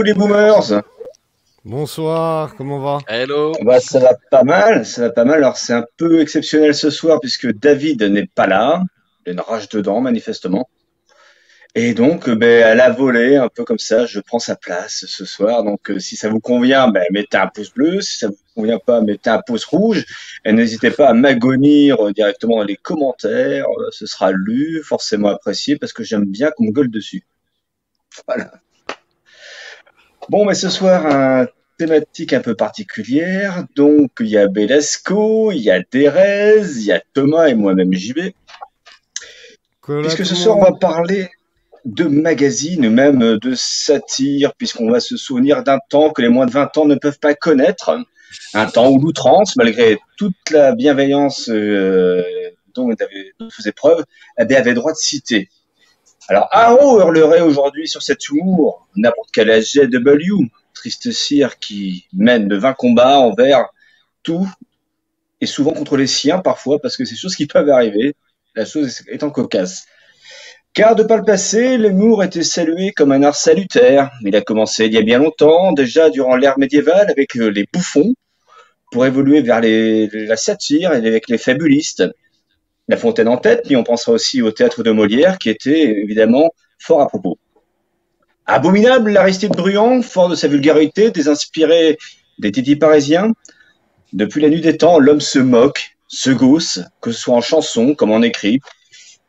Vous, les boomers. Bonsoir, comment va? Hello. Bah, ça va pas mal, ça va pas mal. Alors, c'est un peu exceptionnel ce soir puisque David n'est pas là. Il a une rage dedans, manifestement. Et donc, euh, ben, à la volée, un peu comme ça, je prends sa place ce soir. Donc, euh, si ça vous convient, ben, mettez un pouce bleu. Si ça vous convient pas, mettez un pouce rouge. Et n'hésitez pas à m'agonir euh, directement dans les commentaires. Euh, Ce sera lu, forcément apprécié, parce que j'aime bien qu'on me gueule dessus. Voilà. Bon, mais ce soir, un thématique un peu particulière. Donc, il y a Belasco, il y a Thérèse, il y a Thomas et moi-même JB. Puisque ce soir, on va parler de magazines, même de satire, puisqu'on va se souvenir d'un temps que les moins de 20 ans ne peuvent pas connaître. Un temps où l'outrance, malgré toute la bienveillance euh, dont il faisait preuve, eh avait droit de citer. Alors, Haro hurlerait aujourd'hui sur cet humour, n'importe quel SGW, triste cire qui mène de 20 combats envers tout, et souvent contre les siens parfois, parce que c'est choses qui peuvent arriver, la chose étant cocasse. Car de par le passé, l'humour était salué comme un art salutaire. Il a commencé il y a bien longtemps, déjà durant l'ère médiévale, avec euh, les bouffons, pour évoluer vers la satire et avec les fabulistes. La Fontaine en tête, puis on pensera aussi au théâtre de Molière, qui était évidemment fort à propos. Abominable, l'Aristide Bruand, fort de sa vulgarité, désinspiré des titis parisiens. Depuis la nuit des temps, l'homme se moque, se gausse, que ce soit en chanson comme en écrit.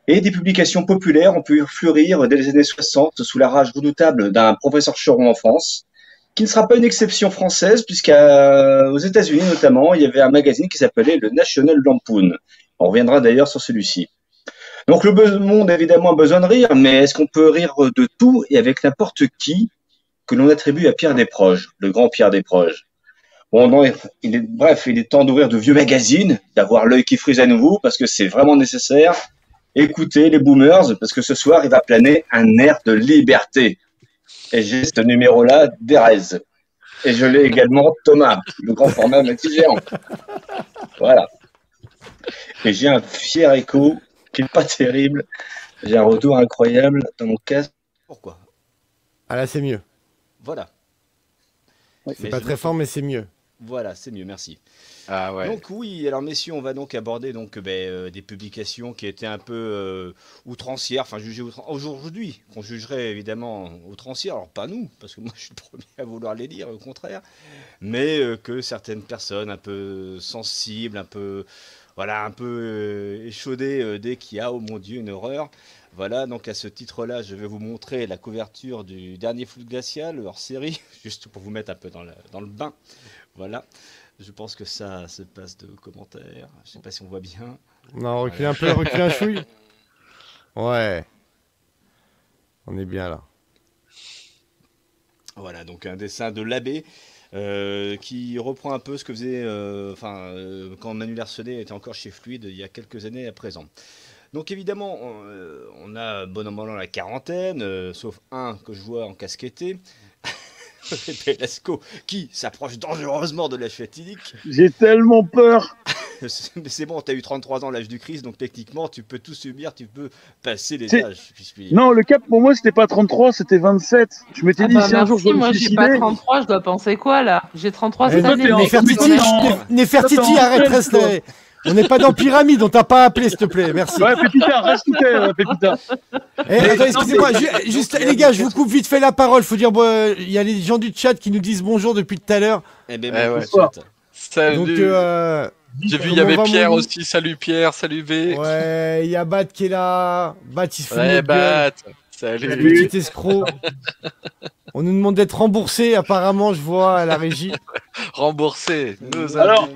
Et des publications populaires ont pu fleurir dès les années 60 sous la rage redoutable d'un professeur Choron en France, qui ne sera pas une exception française, puisqu'aux États-Unis notamment, il y avait un magazine qui s'appelait le National Lampoon. On reviendra d'ailleurs sur celui-ci. Donc le monde évidemment a besoin de rire, mais est-ce qu'on peut rire de tout et avec n'importe qui que l'on attribue à Pierre Desproges, le grand Pierre Desproges? Bon, non, il est, bref, il est temps d'ouvrir de vieux magazines, d'avoir l'œil qui frise à nouveau, parce que c'est vraiment nécessaire. Écoutez les boomers, parce que ce soir, il va planer un air de liberté. Et j'ai ce numéro-là d'Erez. Et je l'ai également Thomas, le grand format maxi géant. Voilà. Et j'ai un fier écho qui est pas terrible. J'ai un retour incroyable dans mon casque. Pourquoi? Ah là, c'est mieux. Voilà. C'est pas très fort, mais c'est mieux. Voilà, c'est mieux, merci. Ah. Donc oui, alors messieurs, on va donc aborder donc ben, euh, des publications qui étaient un peu euh, outrancières, enfin jugées outran- aujourd'hui, qu'on jugerait évidemment outrancières, alors pas nous, parce que moi je suis le premier à vouloir les lire, au contraire, mais euh, que certaines personnes un peu sensibles, un peu voilà, un peu échaudées dès qu'il y a, oh mon Dieu, une horreur. Voilà, donc à ce titre-là, je vais vous montrer la couverture du dernier flux glacial, hors série, juste pour vous mettre un peu dans, la- dans le bain. Voilà. Je pense que ça se passe de commentaires. Je sais pas si on voit bien. Non, recule un peu, recule un chouille. Ouais. On est bien là. Voilà, donc un dessin de l'abbé euh, qui reprend un peu ce que faisait euh, enfin, euh, quand Manu Larsenet était encore chez Fluide il y a quelques années à présent. Donc évidemment, on, on a bon an, la quarantaine, sauf un que je vois en casquetté. Pelasco qui s'approche dangereusement de l'âge fatidique. J'ai tellement peur. Mais c'est bon, t'as eu 33 ans l'âge du Christ, donc techniquement tu peux tout subir, tu peux passer les C'est- âges. puis. Non, le cap pour moi c'était pas 33, c'était 27. Je m'étais Ah dit bah si un jour je dois moi me j'ai pas 33, je dois penser quoi là? J'ai 33 Eh, cette toi, année. t'es en- mais- Nefertiti, Attends. Ne- Nefertiti, Attends, arrête, reste. On n'est pas dans Pyramide, on t'a pas appelé, s'il te plaît, merci. Ouais, Pépita, reste tout est, euh, Pépita. Eh, attends, excusez-moi, ju- juste les gars, je vous coupe vite fait la parole. Faut dire, bon, euh, il y a les gens du chat qui nous disent bonjour depuis tout à l'heure. Eh ben, Eh ouais. Salut. Donc, euh, J'ai vu, il y avait mon Pierre aussi. Salut Pierre, salut V. ouais, il y a Bat qui est là. Bat, il se fout Ouais, notre gueule. Salut. Petit escroc. On nous demande d'être remboursé, apparemment, je vois à la régie. Remboursé. Nos Alors.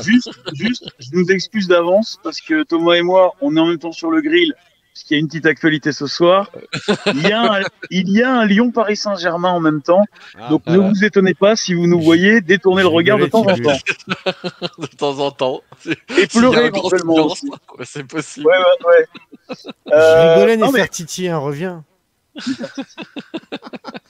Juste, juste, je nous excuse d'avance parce que Thomas et moi, on est en même temps sur le grill. Parce qu'il y a une petite actualité ce soir. Il y a un, il y a un Lyon-Paris Saint-Germain en même temps. Ah, Donc ne vous étonnez pas si vous nous voyez détourner le Je regard de temps en temps. de temps en temps. Et pleurer éventuellement. C'est possible. Ouais, ouais, ouais. Je Euh, rigolais, non, mais, Nefertiti, hein, reviens.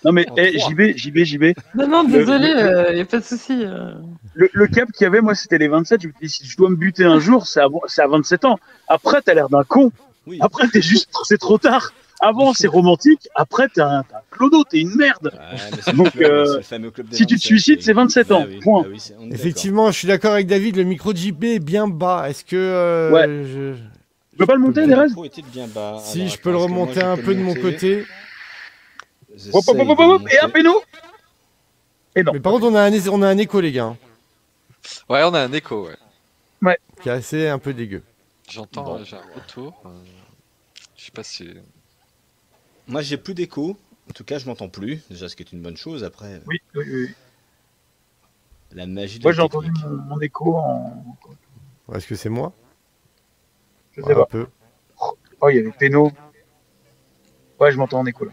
non, mais En eh. JB, JB, JB. Non, non, désolé, il n'y a pas de souci. euh. Le, le cap qu'il y avait, moi, c'était les 27. Je me dis, si je dois me buter un jour, c'est à, c'est à 27 ans. Après, t'as l'air d'un con. Oui. Après, t'es juste, c'est trop tard. avant c'est romantique, après t'es un, t'es un clodo, t'es une merde. Ouais, Donc, club, euh, si tu te 27, suicides, c'est 27 ans, Bah oui, point. bah oui, c'est-. Effectivement, je suis d'accord avec David, le micro de JP est bien bas. Est-ce que. euh, Ouais. je- Tu peux pas le monter, Derez. Si, Alors, je peux le moi, remonter un peu de mon côté. Hop, hop, hop, de hop, hop, monter. et un péno Et non. Mais par contre, on a un, on a un écho, les gars, Ouais, on a un écho, ouais. qui est assez un peu dégueu. J'entends, Bon. euh, j'ai un retour. euh, Je sais pas si. Moi, j'ai plus d'écho. En tout cas, je m'entends plus. Déjà, ce qui est une bonne chose. Après, Oui, oui, oui. la magie de Moi j'ai entendu mon, mon écho en. Est-ce que c'est moi? Je sais Ouais, Un pas. peu. Oh, il y avait péno. Ouais, je m'entends en écho là.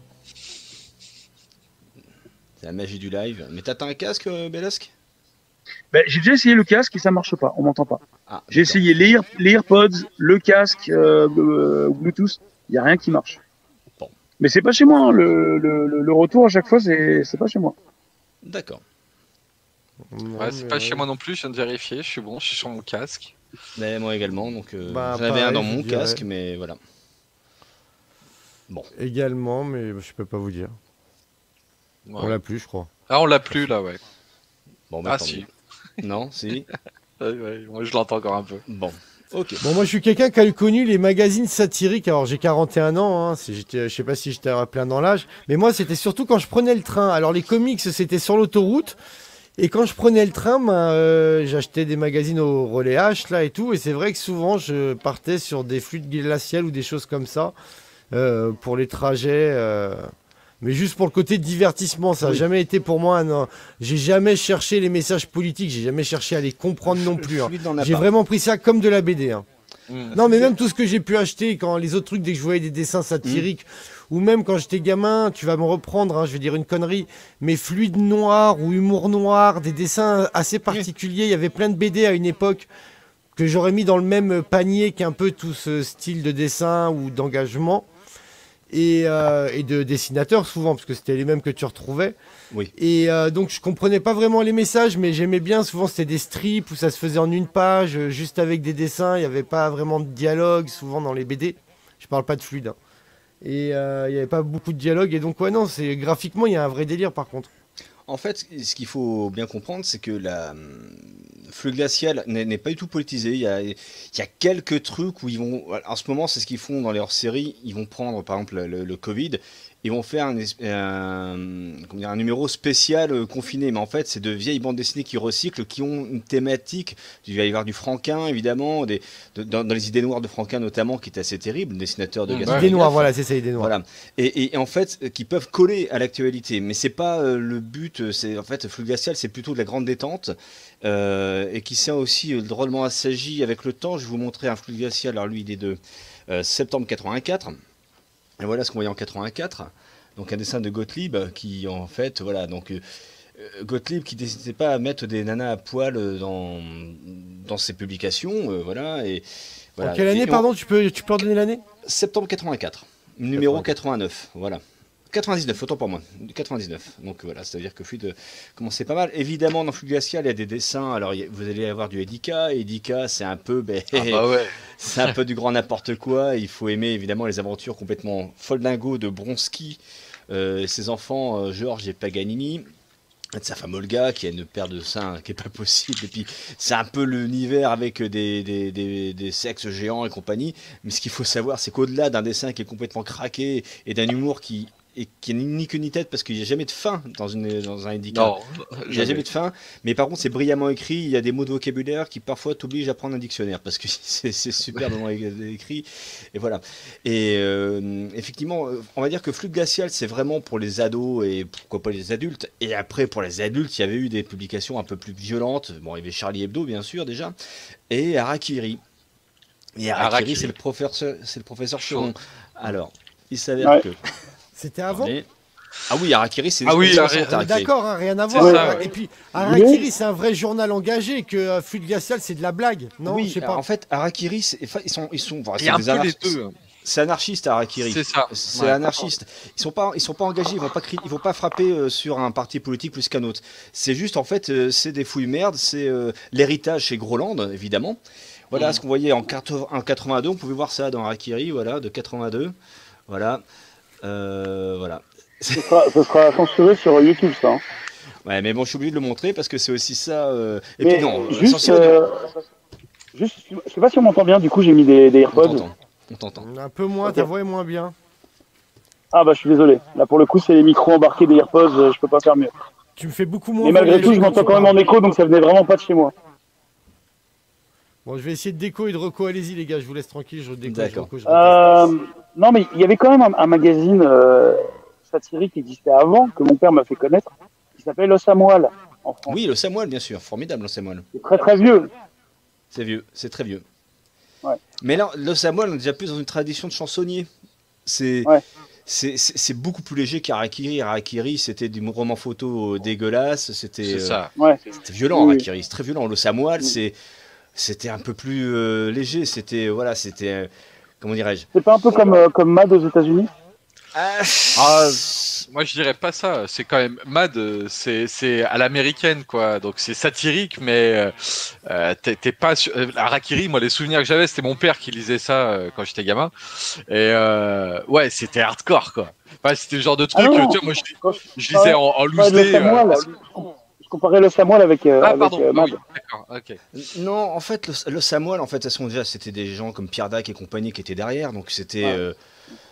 C'est la magie du live. Mais t'as un casque, euh, Belasque Ben, j'ai déjà essayé le casque et ça marche pas, on m'entend pas. Ah, J'ai essayé les, Ear- les AirPods, le casque, euh, euh, Bluetooth, il y a rien qui marche. Bon. Mais c'est pas chez moi, hein. le, le, le- le retour à chaque fois, c'est pas chez moi. D'accord. Ouais, c'est pas chez moi non plus, je viens de vérifier, je suis bon, je suis sur mon casque. Mais moi également. Donc, euh, Bah, j'en avais un dans mon dirais. casque, mais voilà. Bon. Également, mais je peux pas vous dire. Ouais. On l'a plus, je crois. Ah, on l'a plus là, ouais. Bon, bah, Ah, si. Non, si. Ouais, ouais, moi je l'entends encore un peu. Bon. Ok. Bon, moi, je suis quelqu'un qui a connu les magazines satiriques. Alors, j'ai 41 ans. Hein, si j'étais- je sais pas si j'étais à plein dans l'âge. Mais moi, c'était surtout quand je prenais le train. Alors, les comics, c'était sur l'autoroute. Et quand je prenais le train, ben, euh, j'achetais des magazines au relais H, là, et tout. Et c'est vrai que souvent, je partais sur des flûtes glaciales ou des choses comme ça. euh, pour les trajets. euh, Mais juste pour le côté divertissement, ça n'a Oui. jamais été pour moi. Non. J'ai jamais cherché les messages politiques. J'ai jamais cherché à les comprendre non plus. hein. J'ai vraiment pris ça comme de la BD. hein. Mm. Non, mais même tout ce que j'ai pu acheter, quand les autres trucs, dès que je voyais des dessins satiriques, ou même quand j'étais gamin, tu vas me reprendre, hein, je vais dire une connerie, mais fluide noir ou humour noir, des dessins assez particuliers. Il y avait plein de BD à une époque que j'aurais mis dans le même panier qu'un peu tout ce style de dessin ou d'engagement. Et, euh, et de dessinateurs souvent, parce que c'était les mêmes que tu retrouvais. Oui. Et euh, donc je comprenais pas vraiment les messages, mais j'aimais bien. Souvent c'était des strips où ça se faisait en une page, euh, juste avec des dessins. Il n'y avait pas vraiment de dialogue, souvent dans les BD. Je parle pas de fluide. hein. Et euh, il n'y avait pas beaucoup de dialogue. Et donc ouais non, c'est graphiquement il y a un vrai délire par contre. En fait, ce qu'il faut bien comprendre, c'est que la flux glacial n'est pas du tout politisé. Il y, a, quelques trucs où ils vont. En ce moment, c'est ce qu'ils font dans les hors-séries. Ils vont prendre, par exemple, le, le Covid. Ils vont faire un, dire, un numéro spécial euh, confiné. Mais en fait, c'est de vieilles bandes dessinées qui recyclent, qui ont une thématique. Il va y avoir du Franquin, évidemment, des, de- dans, dans les idées noires de Franquin notamment, qui est assez terrible, dessinateur de Mm, Gaston. Idées noires, voilà, c'est ça, idées noires. Voilà. Et, et en fait, euh, qui peuvent coller à l'actualité. Mais c'est pas euh, le but. euh, C'est en fait, Flux Glacial, c'est plutôt de la grande détente euh, et qui sert aussi euh, drôlement assagi avec le temps. Je vais vous montrer un Flux Glacial. Alors lui, il est de euh, septembre 84. Et voilà ce qu'on voyait en 84. Donc un dessin de Gottlieb qui en fait, voilà, donc euh, euh, Gottlieb qui n'hésitait pas à mettre des nanas à poil dans, dans ses publications, euh, voilà. Et, voilà. En quelle année, Et on- pardon Tu peux, tu peux redonner l'année? Septembre 84, numéro 89, voilà. 99, autant pour moi, 99. Donc voilà, c'est-à-dire que Fluide commençait pas mal. Évidemment, dans Fluide Glacial, il y a des dessins. Alors, a- vous allez avoir du Edika. Edika, c'est un peu, ben, Ah bah ouais. c'est un peu du grand n'importe quoi. Il faut aimer évidemment les aventures complètement foldingo de Bronski, euh, ses enfants euh, Georges et Paganini. De sa femme Olga qui a une paire de seins qui est pas possible et puis c'est un peu l'univers avec des, des, des, des sexes géants et compagnie mais ce qu'il faut savoir c'est qu'au-delà d'un dessin qui est complètement craqué et d'un humour qui et qui n'est ni queue ni tête parce qu'il n'y a jamais de fin dans, une, dans un handicap Non, il n'y a jamais de fin, mais par contre c'est brillamment écrit, il y a des mots de vocabulaire qui parfois t'obligent à prendre un dictionnaire, parce que c'est superbement écrit, et voilà. Et euh, effectivement, euh, on va dire que Flux Glacial c'est vraiment pour les ados et pourquoi pas les adultes, et après pour les adultes il y avait eu des publications un peu plus violentes, bon il y avait Charlie Hebdo bien sûr déjà, et Harakiri. Et Harakiri, c'est le professeur, c'est le professeur. Chiron. Alors, il s'avère Ouais. que... C'était avant. Ah oui, Harakiri c'est Ah oui. D'accord, hein, rien à voir. ça, ouais. Et puis, Harakiri, c'est un vrai journal engagé que euh, Fluide Glacial, c'est de la blague. Non, oui, je sais pas. en fait, Harakiri, ils sont, ils sont, enfin, Il y a c'est un des peu les anarchistes. deux. C'est anarchiste Harakiri. C'est ça. C'est Ouais. anarchiste. Ils sont pas, ils sont pas engagés. Ils vont pas, cri- ils vont pas frapper euh, sur un parti politique plus qu'un autre. C'est juste en fait, euh, c'est des fouilles merdes. C'est euh, l'héritage chez Groland, évidemment. Voilà Mhm. ce qu'on voyait en, 80 en 82. On pouvait voir ça dans Harakiri, voilà, de 82. Voilà. Euh, voilà. Ce sera, ce sera censuré sur YouTube, ça. hein. Ouais, mais bon, je suis obligé de le montrer parce que c'est aussi ça. euh, Et Mais puis non, juste, censuré, euh, juste, je sais pas si on m'entend bien, du coup j'ai mis des, des AirPods. On t'entend. Un peu moins, ta voix est moins bien. Ah bah je suis désolé. Là pour le coup c'est les micros embarqués des AirPods, je peux pas faire mieux. Tu me fais beaucoup moins. Mais malgré tout je m'entends quand même en écho donc ça venait vraiment pas de chez moi. Bon, je vais essayer de déco et de reco. Allez-y, les gars, je vous laisse tranquille. Je déco, je D'accord. Euh, non mais il y avait quand même un, un magazine euh, satirique qui existait avant, que mon père m'a fait connaître, qui en France. Oui, le bien sûr. Formidable, le. C'est très très vieux. C'est vieux, c'est très vieux. Ouais. Mais là, le on est déjà plus dans une tradition de chansonnier. C'est Ouais. beaucoup plus léger qu'Arakiri. Arakiri, c'était du roman photo dégueulasse. C'était C'est euh, ça. Ouais. c'était violent, Oui. Arakiri. C'est très violent. Le Samuel, Oui. c'est c'était un peu plus euh, léger. C'était voilà, c'était euh, comment dirais-je C'est pas un peu comme, euh, comme Mad aux États-Unis Ah, moi je dirais pas ça. C'est quand même Mad, c'est c'est à l'américaine quoi. Donc c'est satirique, mais euh, euh, t'es pas sur... euh, Harakiri. Moi les souvenirs que j'avais, c'était mon père qui lisait ça euh, quand j'étais gamin. Et euh, ouais, c'était hardcore quoi. Enfin, c'était le genre de truc. Ah non, tu vois, moi je, lisais en, en Ouais, loose day, comparais le Samuel avec, euh, Ah avec pardon. euh, oui. Non, en fait, le, le Samuel, en fait, façon, déjà, c'était des gens comme Pierre Dac et compagnie qui étaient derrière, donc c'était, Ouais. euh,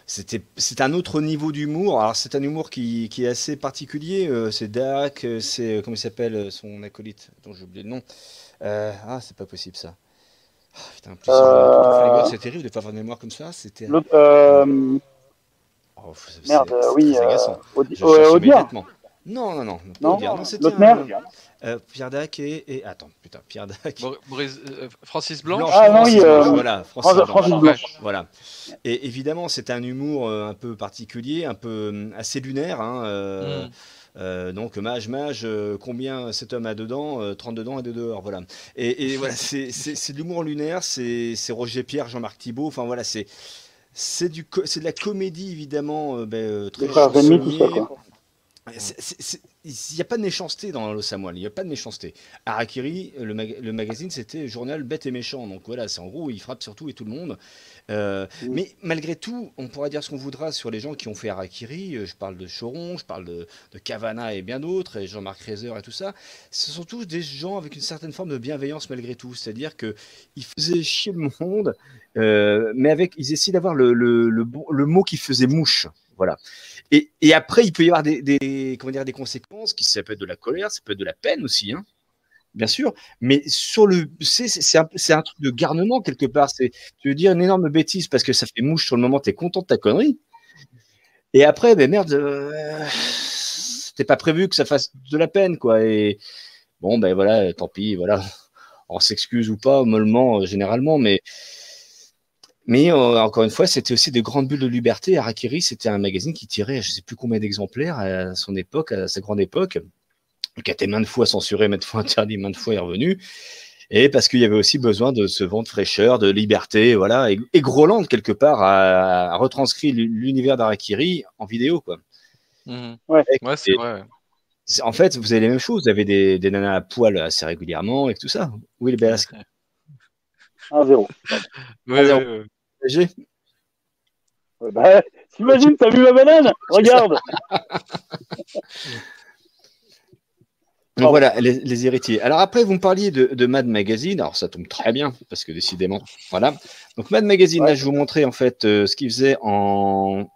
c'était, c'est un autre niveau d'humour. Alors, c'est un humour qui, qui est assez particulier. euh, c'est Dac, c'est euh, comment il s'appelle son acolyte, dont j'ai oublié le nom. Euh, ah, c'est pas possible ça. Ah, putain, c'est terrible de pas avoir de mémoire comme ça. C'était. Euh, Oh, c'est- merde, c'est- euh, c'est oui, euh, agaçant. Audi- Non, non, non, Non, non, c'était un- euh, Pierre Dac et, et attends, putain, Pierre Dac. Euh, Francis Blanche. Ah, non, Francis oui, euh, Blanche, voilà, Francis Francis Blanche. Voilà. Et évidemment, c'est un humour un peu particulier, un peu assez lunaire. hein, euh, Mm. euh, donc, mage, mage, euh, combien cet homme a dedans euh, 30 dedans et 2 dehors. Voilà. Et, et voilà, c'est c'est- c'est de l'humour lunaire, c'est c'est Roger Pierre, Jean-Marc Thibault. Enfin, voilà, c'est. C'est du co- c'est de la comédie évidemment euh, ben, euh, très chansonnier. quoi. C'est- c'est- c'est- Il n'y a pas de méchanceté dans le Samuel, il n'y a pas de méchanceté. Harakiri, le, mag- le magazine, c'était journal bête et méchant. Donc voilà, c'est en gros, il frappe sur tout et tout le monde. Euh, Oui. Mais malgré tout, on pourra dire ce qu'on voudra sur les gens qui ont fait Harakiri. Euh, Je parle de Choron, je parle de, de Cavana et bien d'autres, et Jean-Marc Reiser et tout ça. Ce sont tous des gens avec une certaine forme de bienveillance malgré tout. C'est-à-dire qu'ils faisaient chier le monde, euh, mais avec, ils essayaient d'avoir le, le, le, bon- le mot qui faisait mouche. Voilà. Et, après, il peut y avoir des, conséquences, qui ça peut être de la colère, ça peut être de la peine aussi, hein, bien sûr. Mais sur le, c'est un, un truc de garnement quelque part. Tu veux dire une énorme bêtise parce que ça fait mouche sur le moment, t'es content de ta connerie. Et après, ben merde, euh, pas prévu que ça fasse de la peine, quoi. Et bon, ben voilà, tant pis, voilà. On s'excuse ou pas, mollement, euh, généralement, mais mais euh, encore une fois, c'était aussi des grandes bulles de liberté. Harakiri, c'était un magazine qui tirait, je sais plus combien d'exemplaires à son époque, à sa grande époque, qui a été maintes fois censuré, maintes fois interdit, maintes fois est revenu. Et parce qu'il y avait aussi besoin de ce vent de fraîcheur, de liberté, voilà. Et, et Groland, quelque part, a, a retranscrit l'univers d'Harakiri en vidéo, quoi. Mhm. Ouais. Ouais, c'est Et- vrai. C'est- En fait, vous avez les mêmes choses. Vous avez des, des nanas à poil assez régulièrement et tout ça. Oui, les belles 1-0. Ouais, zéro. ouais, Bah, T'imagines, t'as vu ma banane? Regarde Donc voilà, les, les héritiers. Alors après, vous me parliez de, de Mad Magazine. Alors ça tombe très bien, parce que décidément, voilà. Donc Mad Magazine, Ouais. là, je vous montrais en fait euh, ce qu'il faisait en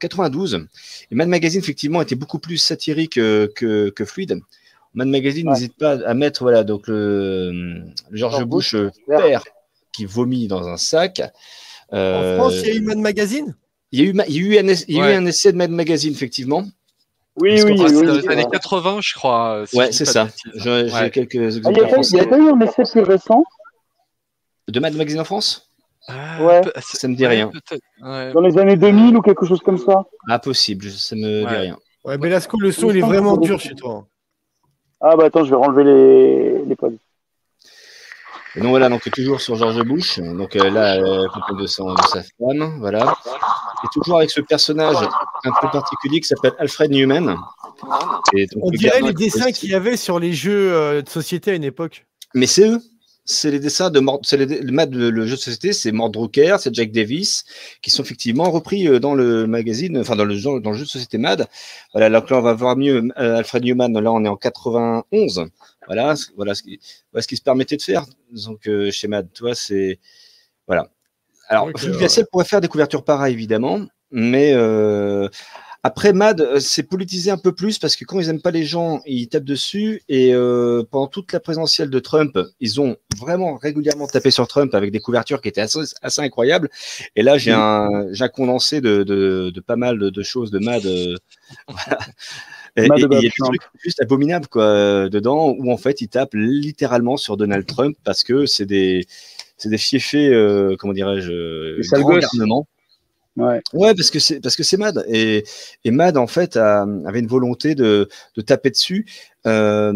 92. Et Mad Magazine, effectivement, était beaucoup plus satirique euh, que, que fluide. Mad Magazine Ouais. n'hésite pas à mettre, voilà, donc le, le George George Bush euh, Bush, père qui vomit dans un sac. En Euh, France, il y a eu Mad Magazine? Il y a eu, il y a eu un, il y a eu Ouais. un essai de Mad Magazine, effectivement. Oui, Parce oui, oui. dans les années ouais. 80, je crois. si Ouais, c'est ça. J'ai Ouais. quelques Ah, exemples Il y a en pas- il y a eu un essai plus récent? De Mad Magazine en France? Ah, Ouais. Ça me dit rien. dans les années 2000 ou quelque chose comme ça? Ah, possible, ça me dit rien. Ouais, Belasco, le son, il est vraiment dur chez toi. Ah bah attends, je vais renlever les, les pods. Et donc voilà, donc toujours sur George Bush, donc euh, là, euh, de, de sa femme, voilà. Et toujours avec ce personnage un peu particulier qui s'appelle Alfred Newman. Et donc, On le dirait les dessins qu'il y avait sur les jeux euh, de société à une époque. Mais c'est eux, c'est les dessins de Mord, les- le, Mad, le, le jeu de société, c'est Mord Drucker, c'est Jack Davis, qui sont effectivement repris euh, dans le magazine, enfin dans le, genre- dans le jeu de société Mad. Voilà, donc là on va voir mieux euh, Alfred Newman, là on est en 91. Voilà, voilà ce qui, voilà ce qui se permettait de faire. Donc euh, chez Mad, tu vois, c'est voilà. Alors, Ok, Fluide ouais. Glacial pourrait faire des couvertures pareilles, évidemment, mais euh, après Mad, euh, c'est politisé un peu plus parce que quand ils aiment pas les gens, ils tapent dessus. Et euh, pendant toute la présidentielle de Trump, ils ont vraiment régulièrement tapé sur Trump avec des couvertures qui étaient assez, assez incroyables. Et là, j'ai un, un condensé de, de, de pas mal de, de choses de Mad. euh, voilà. Et- il y a des trucs juste abominables quoi, euh, dedans où en fait ils tapent littéralement sur Donald Trump parce que c'est des c'est des fiefés euh, comment dirais-je grands. Ouais. Parce que c'est parce que c'est Mad et, Mad en fait a- avait une volonté de, de taper dessus. Euh,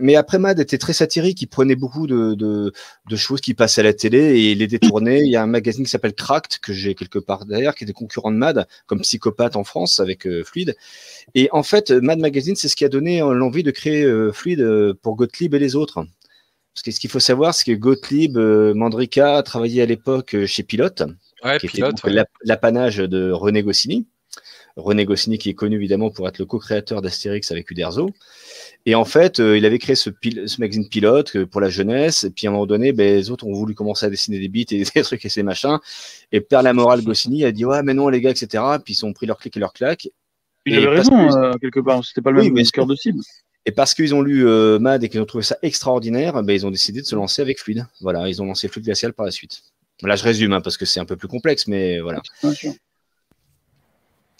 mais après Mad était très satirique, il prenait beaucoup de, de, de choses qui passaient à la télé et il les détournait. Il y a un magazine qui s'appelle Cracked que j'ai quelque part derrière, qui était concurrent de Mad, comme Psychopathe en France avec euh, Fluide. Et en fait, Mad Magazine, c'est ce qui a donné euh, l'envie de créer euh, Fluide euh, pour Gottlieb et les autres. Parce que ce qu'il faut savoir, c'est que Gottlieb, euh, Mandrika travaillait à l'époque chez Pilote Ouais, qui était l'apanage de René Goscinny. René Goscinny qui est connu évidemment pour être le co-créateur d'Astérix avec Uderzo. Et en fait, euh, il avait créé ce, pil- ce magazine pilote euh, pour la jeunesse. Et puis à un moment donné, ben, les autres ont voulu commencer à dessiner des bits et des trucs et ces machins. Et Père la morale Goscinny a dit ouais mais non les gars etc. Puis ils ont pris leur clic et leur claque. Il Et avait raison, que- euh, quelque part. C'était pas le Oui, même cœur de cible. Et parce qu'ils ont lu euh, Mad et qu'ils ont trouvé ça extraordinaire, ben, ils ont décidé de se lancer avec Fluide. Voilà, ils ont lancé Fluide Glacial par la suite. Là, je résume hein, parce que c'est un peu plus complexe, mais voilà.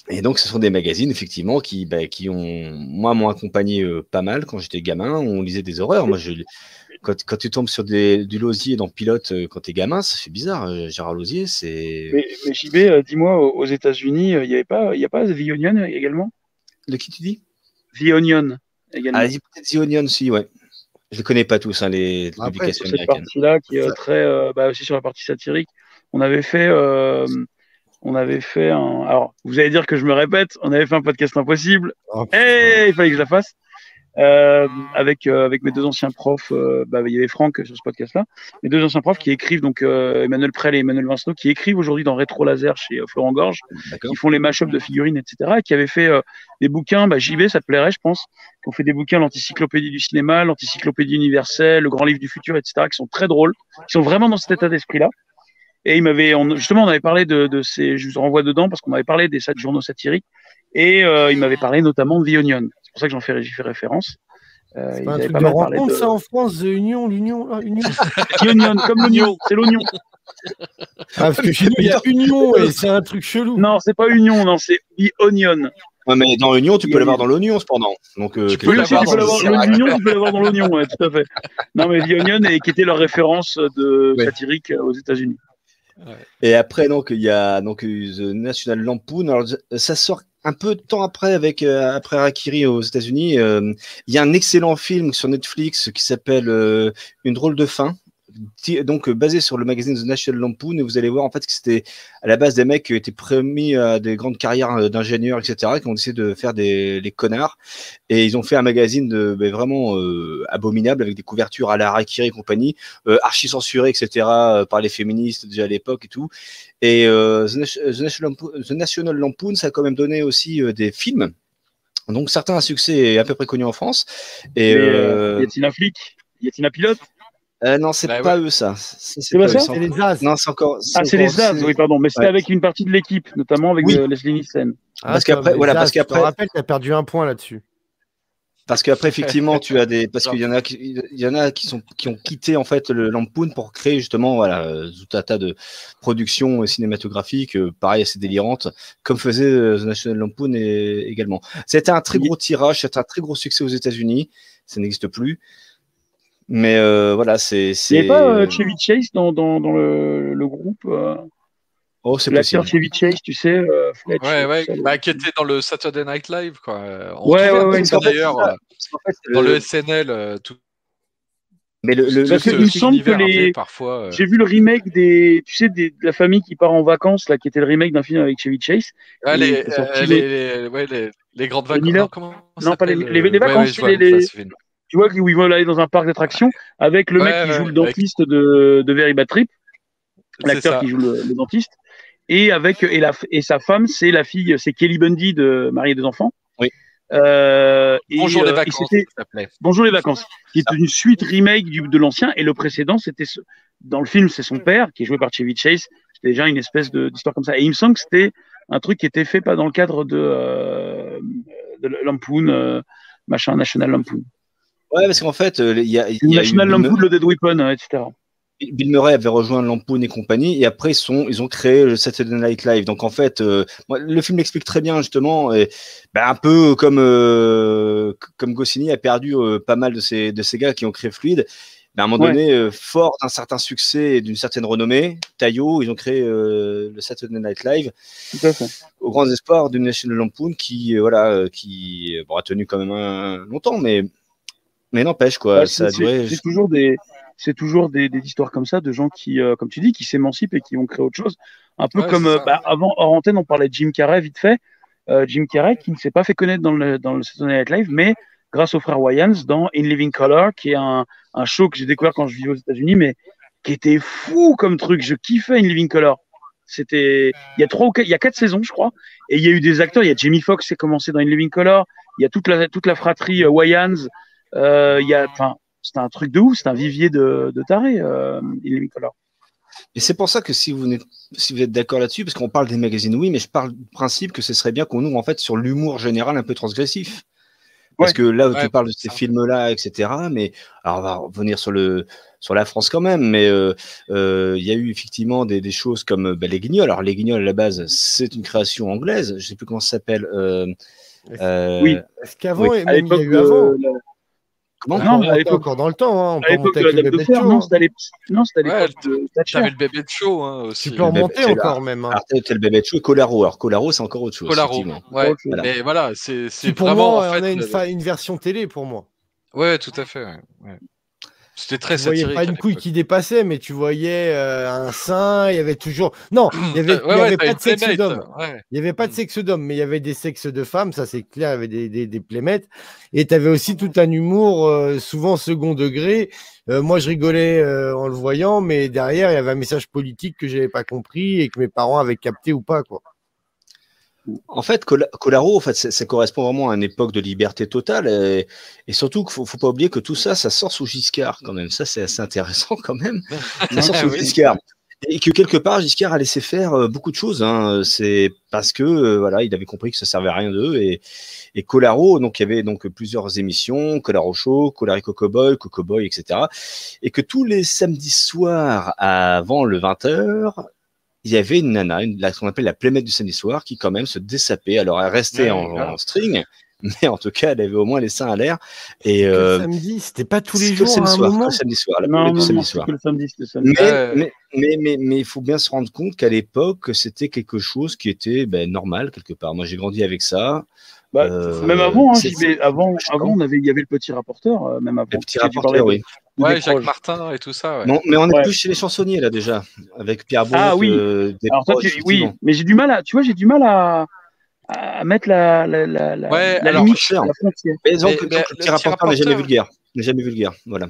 Et donc, ce sont des magazines, effectivement, qui, bah, qui ont, moi, m'ont accompagné euh, pas mal quand j'étais gamin. On lisait des horreurs. Moi, je, quand, quand tu tombes sur des, du Losier dans Pilote euh, quand t'es gamin, ça fait bizarre. euh, Gérard Losier, c'est. Mais, mais JB, euh, dis-moi, aux États-Unis, euh, il n'y avait pas, il y a pas The Onion également? De qui tu dis? The Onion également. Ah, The Onion, si, ouais. Je les connais pas tous, hein, les Après, publications cette partie-là, qui est très, euh, bah, aussi sur la partie satirique. On avait fait, euh, on avait fait un. Alors, vous allez dire que je me répète, on avait fait un podcast impossible. Oh, Eh, il fallait que je la fasse. Euh, avec euh, avec mes deux anciens profs, euh, bah, il y avait Franck sur ce podcast-là, mes deux anciens profs qui écrivent donc euh, Emmanuel Prel et Emmanuel Vincenot qui écrivent aujourd'hui dans Rétro Laser chez euh, Florent Gorge, qui font les mashups de figurines, etc. Et qui avaient fait euh, des bouquins, bah, JB, ça te plairait, je pense, qui ont fait des bouquins, l'Anticyclopédie du cinéma, l'Anticyclopédie universelle, le Grand Livre du futur, etc., qui sont très drôles, qui sont vraiment dans cet état d'esprit-là. Et il m'avait, justement, on avait parlé de, de ces, je vous renvoie dedans parce qu'on avait parlé des journaux satiriques, et euh, il m'avait parlé notamment de The Onion. C'est pour ça que j'en fais, j'y fais référence. Euh, C'est pas un avaient truc pas de rencontre, de ça, en France, The Union, l'Union, là, Union. The Onion, comme l'oignon, c'est l'oignon. Ah, parce que chez nous, il y a Union et c'est un truc chelou. Non, c'est pas Union, non, c'est The Onion. Ouais, mais dans l'Union, tu peux l'avoir dans l'oignon, cependant. Donc, euh, Tu peux l'avoir tu peux dans l'Union, tu peux l'avoir dans l'oignon, ouais, tout à fait. Non, mais The Onion, et qui était leur référence de Ouais. satirique aux États-Unis. Et après, donc, il y a donc euh, The National Lampoon. Alors, ça sort un peu de temps après, avec euh, après Harakiri aux États-Unis. Euh, Il y a un excellent film sur Netflix qui s'appelle euh, Une drôle de fin. Donc euh, basé sur le magazine The National Lampoon et vous allez voir en fait que c'était à la base des mecs qui étaient promis à des grandes carrières euh, d'ingénieurs etc qui ont décidé de faire des les connards et ils ont fait un magazine de ben, vraiment euh, abominable avec des couvertures à la Harakiri et compagnie euh, archi censurées etc euh, par les féministes déjà à l'époque et tout et euh, The, Nation- The National Lampoon, The National Lampoon, ça a quand même donné aussi euh, des films. Donc certains à succès et à peu près connus en France. Et Et, euh, euh, Yatina Flick, Yatina Pilote. Euh, non, c'est Bah pas eux ça. C'est pas ça c'est les As. Non, c'est encore. Ah, c'est les As, oui, pardon, mais c'était Ouais. avec une partie de l'équipe, notamment avec Oui. euh, Leslie Nielsen. Ah, parce qu'après- les voilà, As, parce je te qu'après- rappelle, t'as perdu un point là-dessus. Parce qu'après, effectivement, tu as des, parce qu'il y en a qui, il y en a qui sont, qui ont quitté en fait le Lampoon pour créer justement, voilà, euh, tout un tas de productions cinématographiques, euh, pareil, assez délirantes, comme faisait The National Lampoon et- également. C'était un très gros tirage, c'était un très gros succès aux États-Unis. Ça n'existe plus. Mais euh, voilà, c'est, Il n'y c'est. avait pas euh, Chevy Chase dans, dans, dans le, le groupe euh, Oh, c'est possible. Chevy Chase, tu sais, euh, Fletch. Ouais, ouais, ça, bah, qui était dans le Saturday Night Live, quoi. On Ouais, ouais, ouais, d'ailleurs dans le- SNL, tout Mais le, le, Parce il me semble que les- parfois. euh, J'ai vu le remake des, tu sais, des, de la famille qui part en vacances, là, qui était le remake d'un film avec Chevy Chase. ah, les, était sorti euh, le- les, les, ouais, les, les grandes vacances. Non, comment ça Non, pas les- s'appelle, les- les ouais, vacances, ouais, vois, les- Tu vois où ils veulent aller dans un parc d'attractions avec le Ouais, mec qui ouais, joue le avec- dentiste de, de Very Bad Trip, l'acteur qui joue le, le dentiste, et avec et, la, et sa femme, c'est la fille, c'est Kelly Bundy de Mariée des enfants. Oui. Euh, et, Bonjour les euh, et vacances, s'appelait. Bonjour les vacances, qui est une suite remake du, de l'ancien, et le précédent, c'était ce- dans le film, c'est son père qui est joué par Chevy Chase. C'était déjà une espèce d'histoire comme ça. Et il me semble que c'était un truc qui était fait pas dans le cadre de, euh, de Lampoon, euh, machin National Lampoon. Ouais, parce qu'en fait, euh, il y a, y a National Lampoon, le Dead Weapon, euh, etc. Bill Murray avait rejoint Lampoon et compagnie, et après ils, sont, ils ont créé le Saturday Night Live. Donc en fait, euh, le film l'explique très bien justement, et, ben, un peu comme euh, comme Goscinny a perdu euh, pas mal de ces de ces gars qui ont créé Fluide. Ben, à un moment Ouais. donné, fort d'un certain succès et d'une certaine renommée, Taillot, ils ont créé le Saturday Night Live Tout à fait. au grand espoir du National Lampoon qui voilà qui bon, a tenu quand même un, longtemps, mais mais n'empêche quoi, Ouais, ça a c'est- duré. c'est c'est toujours des c'est toujours des, des histoires comme ça de gens qui euh, comme tu dis qui s'émancipent et qui vont créer autre chose. Un peu Ouais, comme euh, bah, avant hors antenne on parlait de Jim Carrey vite fait. Euh, Jim Carrey qui ne s'est pas fait connaître dans le dans le Saturday Night Live mais grâce aux frères Wayans dans In Living Color qui est un, un show que j'ai découvert quand je vivais aux États-Unis mais qui était fou comme truc. Je kiffais In Living Color. C'était il y a trois ou quatre, il y a quatre saisons je crois. Et il y a eu des acteurs. Il y a Jamie Foxx qui a commencé dans In Living Color. Il y a toute la toute la fratrie Wayans euh, c'était un truc de ouf, c'est un vivier de, de taré, euh, Color. Et c'est pour ça que si vous, n'êtes- si vous êtes d'accord là-dessus, parce qu'on parle des magazines, oui, mais je parle du principe que ce serait bien qu'on ouvre en fait sur l'humour général un peu transgressif. Parce Ouais. que là où Ouais, tu parles de ces films-là, etc., mais alors on va revenir sur le sur la France quand même, mais euh, euh, il y a eu effectivement des, des choses comme bah, les Guignols. Alors les Guignols à la base, c'est une création anglaise. Je sais plus comment ça s'appelle. Euh, euh, Oui. Est-ce qu'avant, Oui. il y a eu avant la- Non, Non, mais à on l'époque- encore dans le temps, hein, on à peut l'époque de la avec le Dame de bébé Fer, show, non, c'était à non, c'était l'époque de. T'avais le bébé de show hein, aussi. Tu peux le remonter encore là. même. hein. Alors peut-être le bébé de chou et Colaro. Alors Colaro, c'est encore autre chose. Colaro. Ouais. Voilà. Mais voilà, c'est c'est pour vraiment moi, en fait. on a une, une version télé pour moi. Ouais, tout à fait. ouais, ouais. C'était très Tu voyais satirique. pas une couille qui dépassait, mais tu voyais euh, un sein, il y avait toujours. Non, il y avait, Ouais, il y ouais, avait t'avais pas de sexe d'homme. ouais. Il n'y avait pas de sexe d'homme, mais il y avait des sexes de femmes, ça c'est clair, il y avait des, des, des playmates. Et tu avais aussi tout un humour, euh, souvent second degré. Euh, moi, je rigolais euh, en le voyant, mais derrière, il y avait un message politique que j'avais pas compris et que mes parents avaient capté ou pas. quoi. En fait, Col- Colaro, en fait, ça, correspond vraiment à une époque de liberté totale. Et, et surtout qu'il faut, faut pas oublier que tout ça, ça sort sous Giscard quand même. Ça, c'est assez intéressant quand même. Ça sort sous Oui. Giscard. Et que quelque part, Giscard a laissé faire euh, beaucoup de choses. Hein. C'est parce que euh, voilà, il avait compris que ça servait à rien d'eux. Et, et Colaro, donc il y avait donc plusieurs émissions, Colaro Show, Colarico Cowboy, Coco Boy, etc. Et que tous les samedis soirs avant le 20h, il y avait une nana, une, la- ce qu'on appelle la playmate du samedi soir, qui quand même se dessapait. Alors elle restait Ouais, en, string, mais en tout cas, elle avait au moins les seins à l'air. Et euh, samedi, c'était pas tous les le jours samedi soir, moment. le samedi soir, la Non, playmate non, du non, samedi soir. que le samedi, le samedi. Mais, Ouais. mais, mais, mais, mais il faut bien se rendre compte qu'à l'époque, c'était quelque chose qui était ben, normal quelque part. Moi, j'ai grandi avec ça. Bah, Euh, même avant, hein, avant, avant, on avait, il y avait le petit rapporteur, euh, même avant. Le petit rapporteur, oui. Ouais, Jacques proches. Martin et tout ça. Ouais. Non, mais on est Ouais. plus chez les chansonniers là déjà, avec Pierre Bot, Ah oui. euh, des Alors toi, proches, tu- oui, mais j'ai du mal à, tu vois, j'ai du mal à, à mettre la, la, la, Ouais, la alors, limite, cher. la frontière. Mais donc, Mais- donc, mais le petit rapporteur n'est jamais vulgaire. N'est jamais vulgaire, voilà.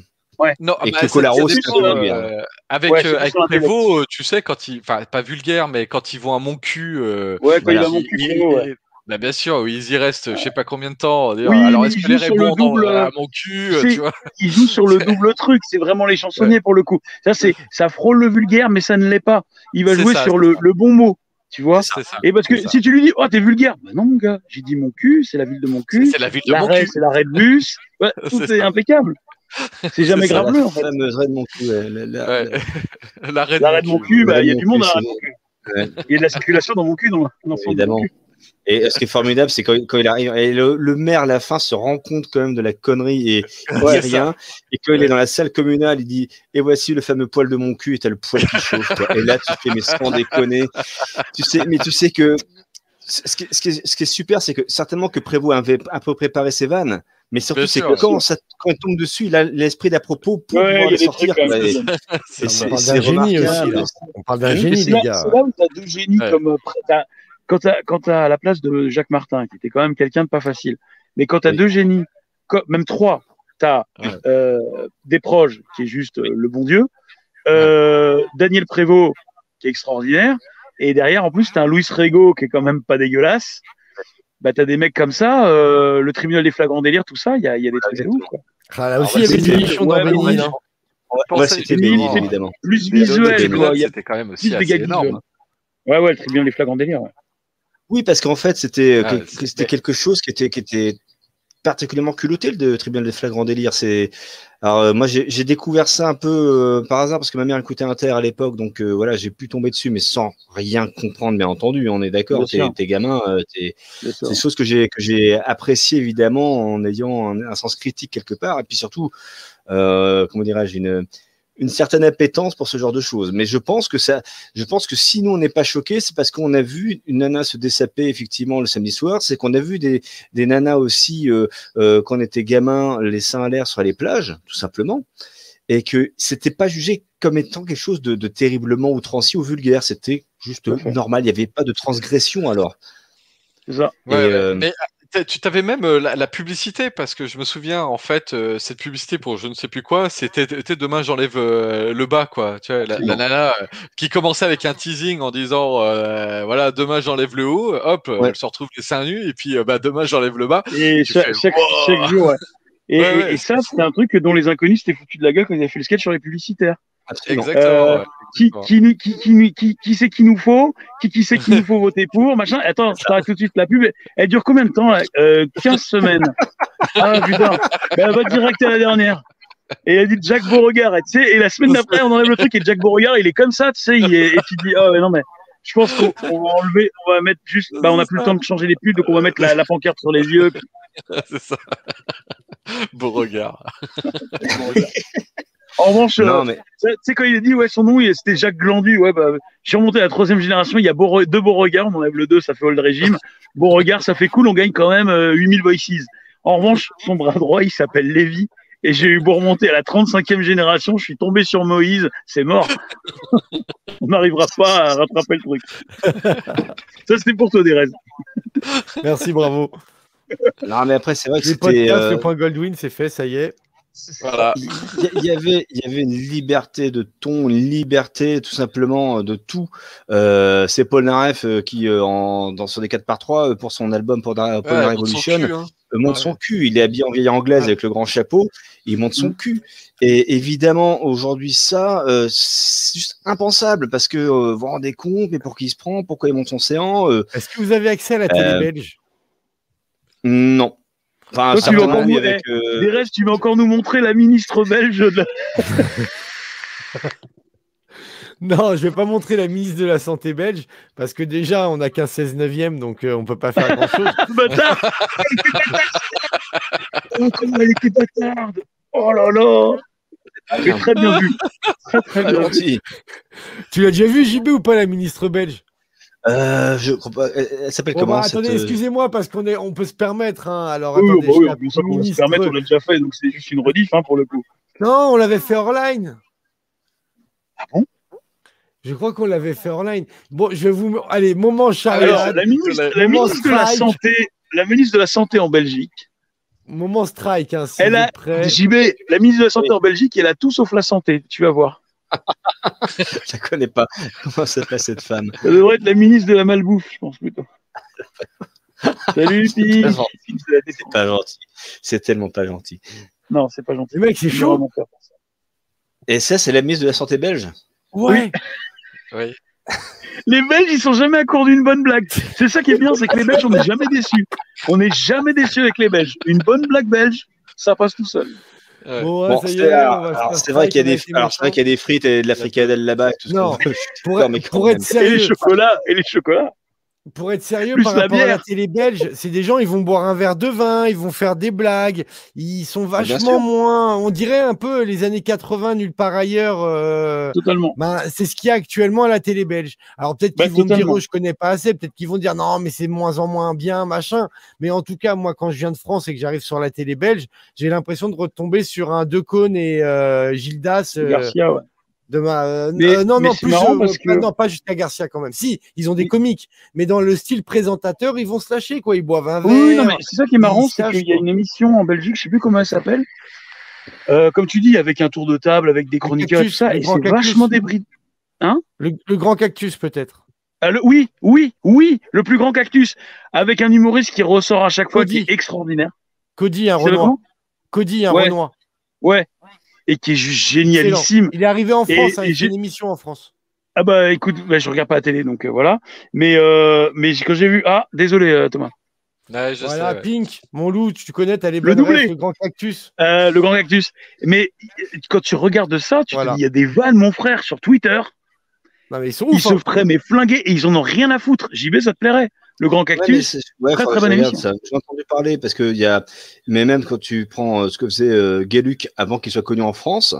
Non, Et bah, que Colaro, c'est euh, avec Ouais, euh, plus avec. Prévost, euh, tu sais, quand il, enfin, pas vulgaire, mais quand ils vont à mon cul. euh, Ouais, quand Voilà. il a mon ils- cul, ils- Prévost, ils- bah, bien sûr, oui, ils y restent, je sais pas combien de temps. Oui, alors est-ce ils que les jouent sur le Raymonds dans- double, à mon cul, euh, tu vois? il joue sur le double truc. C'est vraiment les chansonniers pour le coup. Ça, c'est, ça frôle le vulgaire, mais ça ne l'est pas. Il va jouer ça, sur le, le bon mot, tu vois. C'est ça. Et parce que ça. si tu lui dis, oh, t'es vulgaire, bah non, mon gars. J'ai dit mon cul, c'est la ville de mon cul. C'est la ville de mon cul. c'est l'arrêt de bus. Ouais, tout C'est est, impeccable. C'est jamais fait. La fameuse raie de mon cul. ouais, la- la- Ouais. la- L'arrêt de mon cul, bah, il y a du monde à l'arrêt de mon cul. Il y a de la circulation dans mon cul, dans l'ensemble de mon Évidemment. cul. Et ce qui est formidable, c'est quand, quand il arrive, et le, le maire à la fin se rend compte quand même de la connerie et il dit rien. Et quand il est dans la salle communale, il dit Et voici le fameux poil de mon cul, et t'as le poil qui chauffe. quoi. Et là, tu fais, mais sans déconner. Tu sais, mais tu sais que ce qui, ce qui est, ce qui est super, c'est que certainement que Prévost avait un peu préparé ses vannes, mais surtout, c'est que quand, ça, quand il tombe dessus, il a l'esprit d'à propos pour Ouais, pouvoir les des sortir. c'est d'un génie aussi, là. On parle d'un génie, les gars. c'est là où tu as deux génies Ouais. comme. Quand tu t'as à la place de Jacques Martin, qui était quand même quelqu'un de pas facile, mais quand tu as Oui. deux génies, même trois, T'as Ouais. euh, Desproges, qui est juste euh, le bon Dieu. Euh, Daniel Prévost, qui est extraordinaire. Et derrière, en plus, t'as un Luis Rego, qui est quand même pas dégueulasse. Bah, t'as des mecs comme ça, euh, le tribunal des flagrants délire, tout ça, il y a, il y a des trucs de ouf. Quoi. Ah, là aussi, bah, il y avait des dans ouais, hein. Évidemment. Plus visuel, quoi. Il y a C'était quand même plus aussi assez énorme. visuels. Ouais, ouais, le tribunal des flagrants délire. ouais. Oui, parce qu'en fait, c'était Ah, que- c'est- c'était quelque chose qui était, qui était particulièrement culotté, le tribunal des flagrants délires. C'est alors euh, moi j'ai découvert ça un peu euh, par hasard parce que ma mère écoutait Inter à l'époque, donc euh, voilà, j'ai pu tomber dessus, mais sans rien comprendre, bien entendu. On est d'accord, t'es gamin, euh, sûr. c'est des choses que j'ai que j'ai appréciées évidemment en ayant un, un sens critique quelque part, et puis surtout, euh, comment dirais-je, une une certaine appétence pour ce genre de choses. Mais je pense que ça, je pense que si nous on n'est pas choqués, c'est parce qu'on a vu une nana se dessaper effectivement le samedi soir. C'est qu'on a vu des, des nanas aussi euh, euh, quand on était gamin, les seins à l'air sur les plages, tout simplement, et que c'était pas jugé comme étant quelque chose de, de terriblement outrancier ou vulgaire. C'était juste normal. Il n'y avait pas de transgression alors. Et, ouais. euh, Mais tu t'avais même euh, la, la publicité parce que je me souviens en fait euh, cette publicité pour je ne sais plus quoi c'était demain j'enlève euh, le bas quoi tu vois la, la nana qui commençait avec un teasing en disant voilà demain j'enlève le haut hop Ouais. elle se retrouve les seins nus et puis bah demain j'enlève le bas Et chaque, fais, chaque, Wow. chaque jour, ouais. Et, Ouais, et- ouais, et ça, c'était un truc dont les inconnus s'étaient foutus de la gueule quand ils avaient fait le sketch sur les publicitaires. absolument. exactement ouais, Qui, qui, nous- qui, qui, qui, qui c'est qu'il nous faut? Qui, qui c'est qu'il nous faut voter pour? Machin. Attends, je t'arrête tout de suite. La pub, elle, dure combien de temps euh, 15 semaines? Ah putain. Ben, elle va direct à la dernière. Et elle dit Jack Beauregard. Et, tu sais, et la semaine d'après, on enlève le truc et Jack Beauregard, il est comme ça, tu sais. il est- et tu te dis, ah ouais, non, mais je pense qu'on on va enlever, on va mettre juste, bah, on n'a plus le temps de changer les pubs, donc on va mettre la, la pancarte sur les yeux. c'est ça beau regard En revanche, euh, Non mais Tu sais- quand il a dit, ouais, son nom, c'était Jacques Glandu, ouais, bah, je suis remonté à la troisième génération, il y a Beau- deux Beauregard, on enlève le 2, ça fait old régime. Beauregard, ça fait cool, on gagne quand même euh, 8000 voices. En revanche, son bras droit, il s'appelle Lévy, et j'ai eu beau remonter à la 35e génération, je suis tombé sur Moïse, c'est mort. on n'arrivera pas à rattraper le truc. ça, c'était pour toi, Derez. Merci, bravo. non mais après c'est vrai que c'était euh, le point Goldwyn, c'est fait, ça y est. voilà il y, avait il y avait une liberté de ton, une liberté tout simplement euh, de tout. Euh, c'est Paul Naref euh, qui en, dans sur des 4 par 3 pour son album pour Paul Ouais, son Revolution cul, hein. monte Ouais. son cul. Il est habillé en vieille anglaise avec le grand chapeau. Il monte son cul. Et évidemment, aujourd'hui, ça, euh, c'est juste impensable parce que euh, vous vous rendez compte, mais pour qui il se prend, pourquoi il monte son séant euh, Est-ce que vous avez accès à la télé Euh, belge? Non. Enfin, Toi, tu encore nous- avec, euh, Derez, tu vas encore nous montrer la ministre belge de la... Non, je vais pas montrer la ministre de la Santé belge, parce que déjà, on n'a qu'un 16 neuvième, donc euh, on peut pas faire grand-chose. bâtard Oh, comment elle était bâtarde Oh là là Mais très bien. Très très gentil. tu l'as déjà vu, JB, ou pas, la ministre belge? Euh, je. Elle, elle s'appelle Bon, comment bah, cette, Attendez, euh, excusez-moi, parce qu'on est, on peut se permettre. Hein. Alors, Oui, attendez, bah oui, sûr qu'on va se permettre, on l'a déjà fait, donc c'est juste une rediff hein, pour le coup. Non, on l'avait fait hors line. Ah bon? Je crois qu'on l'avait fait hors line. Bon, je vais vous. Allez, moment Alors, charade, la ministre, la Moment ministre de la santé, la ministre de la santé en Belgique, moment strike. Hein, si Elle a-. JB, la ministre de la santé en Belgique, elle a tout sauf la santé, tu vas voir. Je la connais pas. Comment s'appelle cette femme? Ça devrait être la ministre de la malbouffe, je pense plutôt. Salut, Pi. C'est pas gentil. C'est tellement pas gentil. Non, c'est pas gentil. Le mec, c'est chaud. Et ça, c'est la ministre de la Santé belge? Ouais. Oui. Les Belges, ils sont jamais à court d'une bonne blague. C'est ça qui est bien, c'est que les Belges, on n'est jamais déçus. On n'est jamais déçus avec les Belges. Une bonne blague belge, ça passe tout seul. Ouais. Bon, Bon, c'est alors, vrai qu'il y a des, alors c'est vrai qu'il y a des frites et de la fricadelle là-bas. Tout ce Non, qu'on. Pour, Non, mais être- pour même. être Et les sérieux, chocolats, et les chocolats. Pour être sérieux Plus par la rapport à la télé belge, c'est des gens, ils vont boire un verre de vin, ils vont faire des blagues, ils sont vachement moins, on dirait un peu les années 80 nulle part ailleurs. euh, Totalement. Ben, c'est ce qu'il y a actuellement à la télé belge. Alors peut-être Bah, qu'ils vont me dire, oh, je connais pas assez, peut-être qu'ils vont dire, non, mais c'est de moins en moins bien, machin. Mais en tout cas, moi, quand je viens de France et que j'arrive sur la télé belge, j'ai l'impression de retomber sur un Decaunes et euh, Gildas euh, Garcia, ouais. De ma. euh, Mais- euh, non, mais non, plus, marrant parce pas- que- non, pas jusqu'à Garcia quand même. Si, ils ont des comiques, mais dans le style présentateur, ils vont se lâcher, quoi. Ils boivent un verre. Oui, non, mais c'est ça qui est marrant, c'est qu'il y a une émission en Belgique, je sais plus comment elle s'appelle, Euh, comme tu dis, avec un tour de table, avec des chroniqueurs, tout cactus, ça, le et c'est vachement débridé. Le, le grand cactus, peut-être. Ah, le- oui, oui, oui, le plus grand cactus, avec un humoriste qui ressort à chaque fois, qui est extraordinaire. Cody, un Renoir. Cody, un Ouais. Renoir. Ouais, et qui est juste génialissime. Il est arrivé en France, hein, et j'ai- une émission en France. Ah bah écoute, bah, je regarde pas la télé, donc euh, voilà. Mais euh, mais quand j'ai vu, ah désolé euh, Thomas, Ouais, je Voilà, sais. ouais. Pink, mon loup, tu connais, t'as les Le bonnes doublé. le grand cactus. Euh, le grand cactus. Mais quand tu regardes ça, tu Voilà. te dis, il y a des vannes, mon frère, sur Twitter. Non, mais ils sont Ils ouf. se hein. feraient mais flinguer et ils en ont rien à foutre. JB, ça te plairait Le grand Ouais, cactus. c'est- ouais, très, très bonne émission. ça. J'ai entendu parler parce que il y a, mais même quand tu prends euh, ce que faisait euh, Gueluc avant qu'il soit connu en France,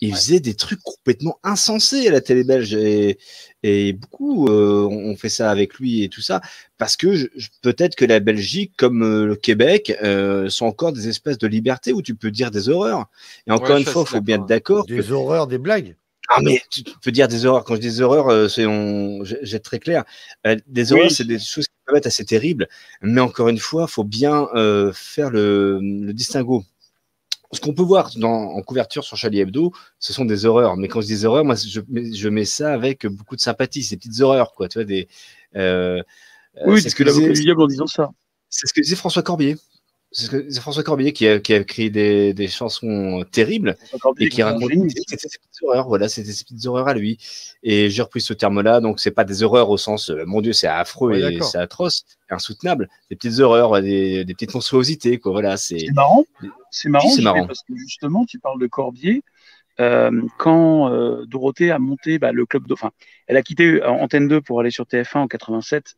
il faisait des trucs complètement insensés à la télé belge et, et beaucoup euh, ont fait ça avec lui et tout ça parce que je- je- peut-être que la Belgique comme euh, le Québec euh, sont encore des espèces de liberté où tu peux dire des horreurs. Et encore Ouais, une fois, il faut bien être d'accord que Des horreurs, des blagues. Ah mais tu peux dire des horreurs. Quand je dis des horreurs, euh, c'est on, être très clair. Euh, des Oui. horreurs, c'est des choses qui peuvent être assez terribles. Mais encore une fois, faut bien euh, faire le, le distinguo. Ce qu'on peut voir dans, en couverture sur Charlie Hebdo, ce sont des horreurs. Mais quand je dis des horreurs, moi, je, mets- je mets ça avec beaucoup de sympathie. Ces petites horreurs, quoi. Tu vois, des. Euh, oui, c'est ce que disait- en disant ça. c'est ce que disait François Corbier. C'est François Corbier qui a, qui a écrit des, des chansons terribles et qui raconte ses petites horreurs, voilà, c'était ses petites horreurs à lui. Et j'ai repris ce terme-là, donc c'est pas des horreurs au sens, euh, mon Dieu, c'est affreux Ouais, et c'est atroce, insoutenable. Des petites horreurs, des, des petites monstruosités, quoi, voilà, c'est. Marrant. C'est marrant, c'est JB, marrant. parce que justement, tu parles de Corbier. Euh, quand euh, Dorothée a monté bah, le club, enfin, elle a quitté Antenne 2 pour aller sur TF1 en 87,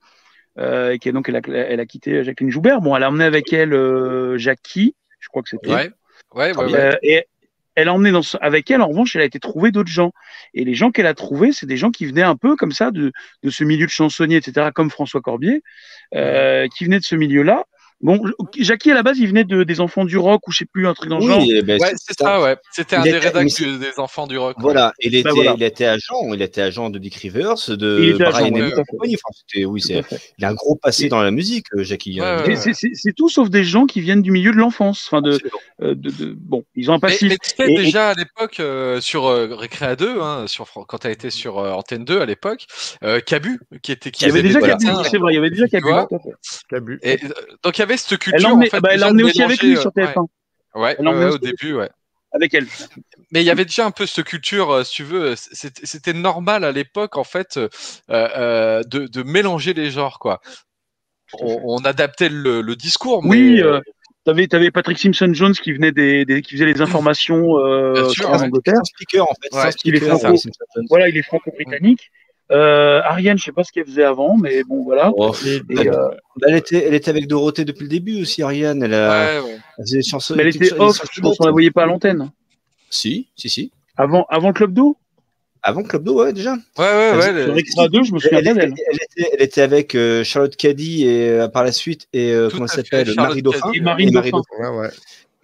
euh, et qui est donc elle a, elle a quitté Jacqueline Joubert. Bon, elle a emmené avec elle euh, Jackie, je crois que c'était. Ouais, ouais, ouais. ouais. Euh, et elle a emmené dans avec elle, en revanche, elle a été trouver d'autres gens. Et les gens qu'elle a trouvés, c'est des gens qui venaient un peu comme ça de, de ce milieu de chansonnier, etc., comme François Corbier, euh, qui venaient de ce milieu-là. Bon, Jackie, à la base, il venait de, des enfants du rock ou je sais plus, un truc dans le genre. Oui, eh ben, Ouais, c'est ça, ouais. C'était Il un des était- rédacteurs des enfants du rock. ouais. Voilà, il était, Ben voilà. il était agent, il était agent de Dick Rivers, Il de était agent, Brian ouais, et fait. compagnie. Enfin, c'était- oui, il a un gros passé dans la musique, euh, Jackie. hein. Ouais, ouais, c'est- C'est c'est tout sauf des gens qui viennent du milieu de l'enfance. Enfin, de, euh, de, de- bon, ils ont un passif. mais tu sais, Et- déjà à l'époque, euh, sur euh, Récréa 2, hein, sur, quand tu as été sur euh, Antenne 2 à l'époque, euh, Cabu, qui était qui il y avait déjà Cabu, c'est vrai, il y avait déjà Cabu. donc il y avait cette culture. Elle en fait, bah, elle emmené de aussi avec lui sur euh, TF1, Ouais, ouais, ouais, au début, ouais. avec elle. Mais il y avait déjà un peu cette culture, euh, si tu veux, c'était c'était normal à l'époque, en fait, euh, euh, de, de mélanger les genres, quoi. On, on adaptait le, le discours, mais Oui, euh, t'avais avais Patrick Simpson Jones qui venait des, des- qui faisait les informations euh, sûr, en ouais. Angleterre. Speaker, en fait. Ouais, il est franco. Voilà, il est franco-britannique. Euh, Ariane, je sais pas ce qu'elle faisait avant, mais bon, voilà. Oh, Et- Et, euh, bah, elle, était, elle était avec Dorothée depuis le début aussi, Ariane. Elle, a, ouais, ouais. elle faisait des chansons. mais elle était off, je pense qu'on la voyait pas à l'antenne. Si, si, si. Avant, avant le Club d'eau Avant Club d'eau, ouais, déjà. ouais, ouais, Elle- ouais, Sur le- Extra 2, je me souviens Elle, était, d'elle. elle, était, elle était avec euh, Charlotte Caddy et euh, par la suite, et euh, comment s'appelle? Marie Dauphin. Et Marie Dauphin. Ouais, ouais.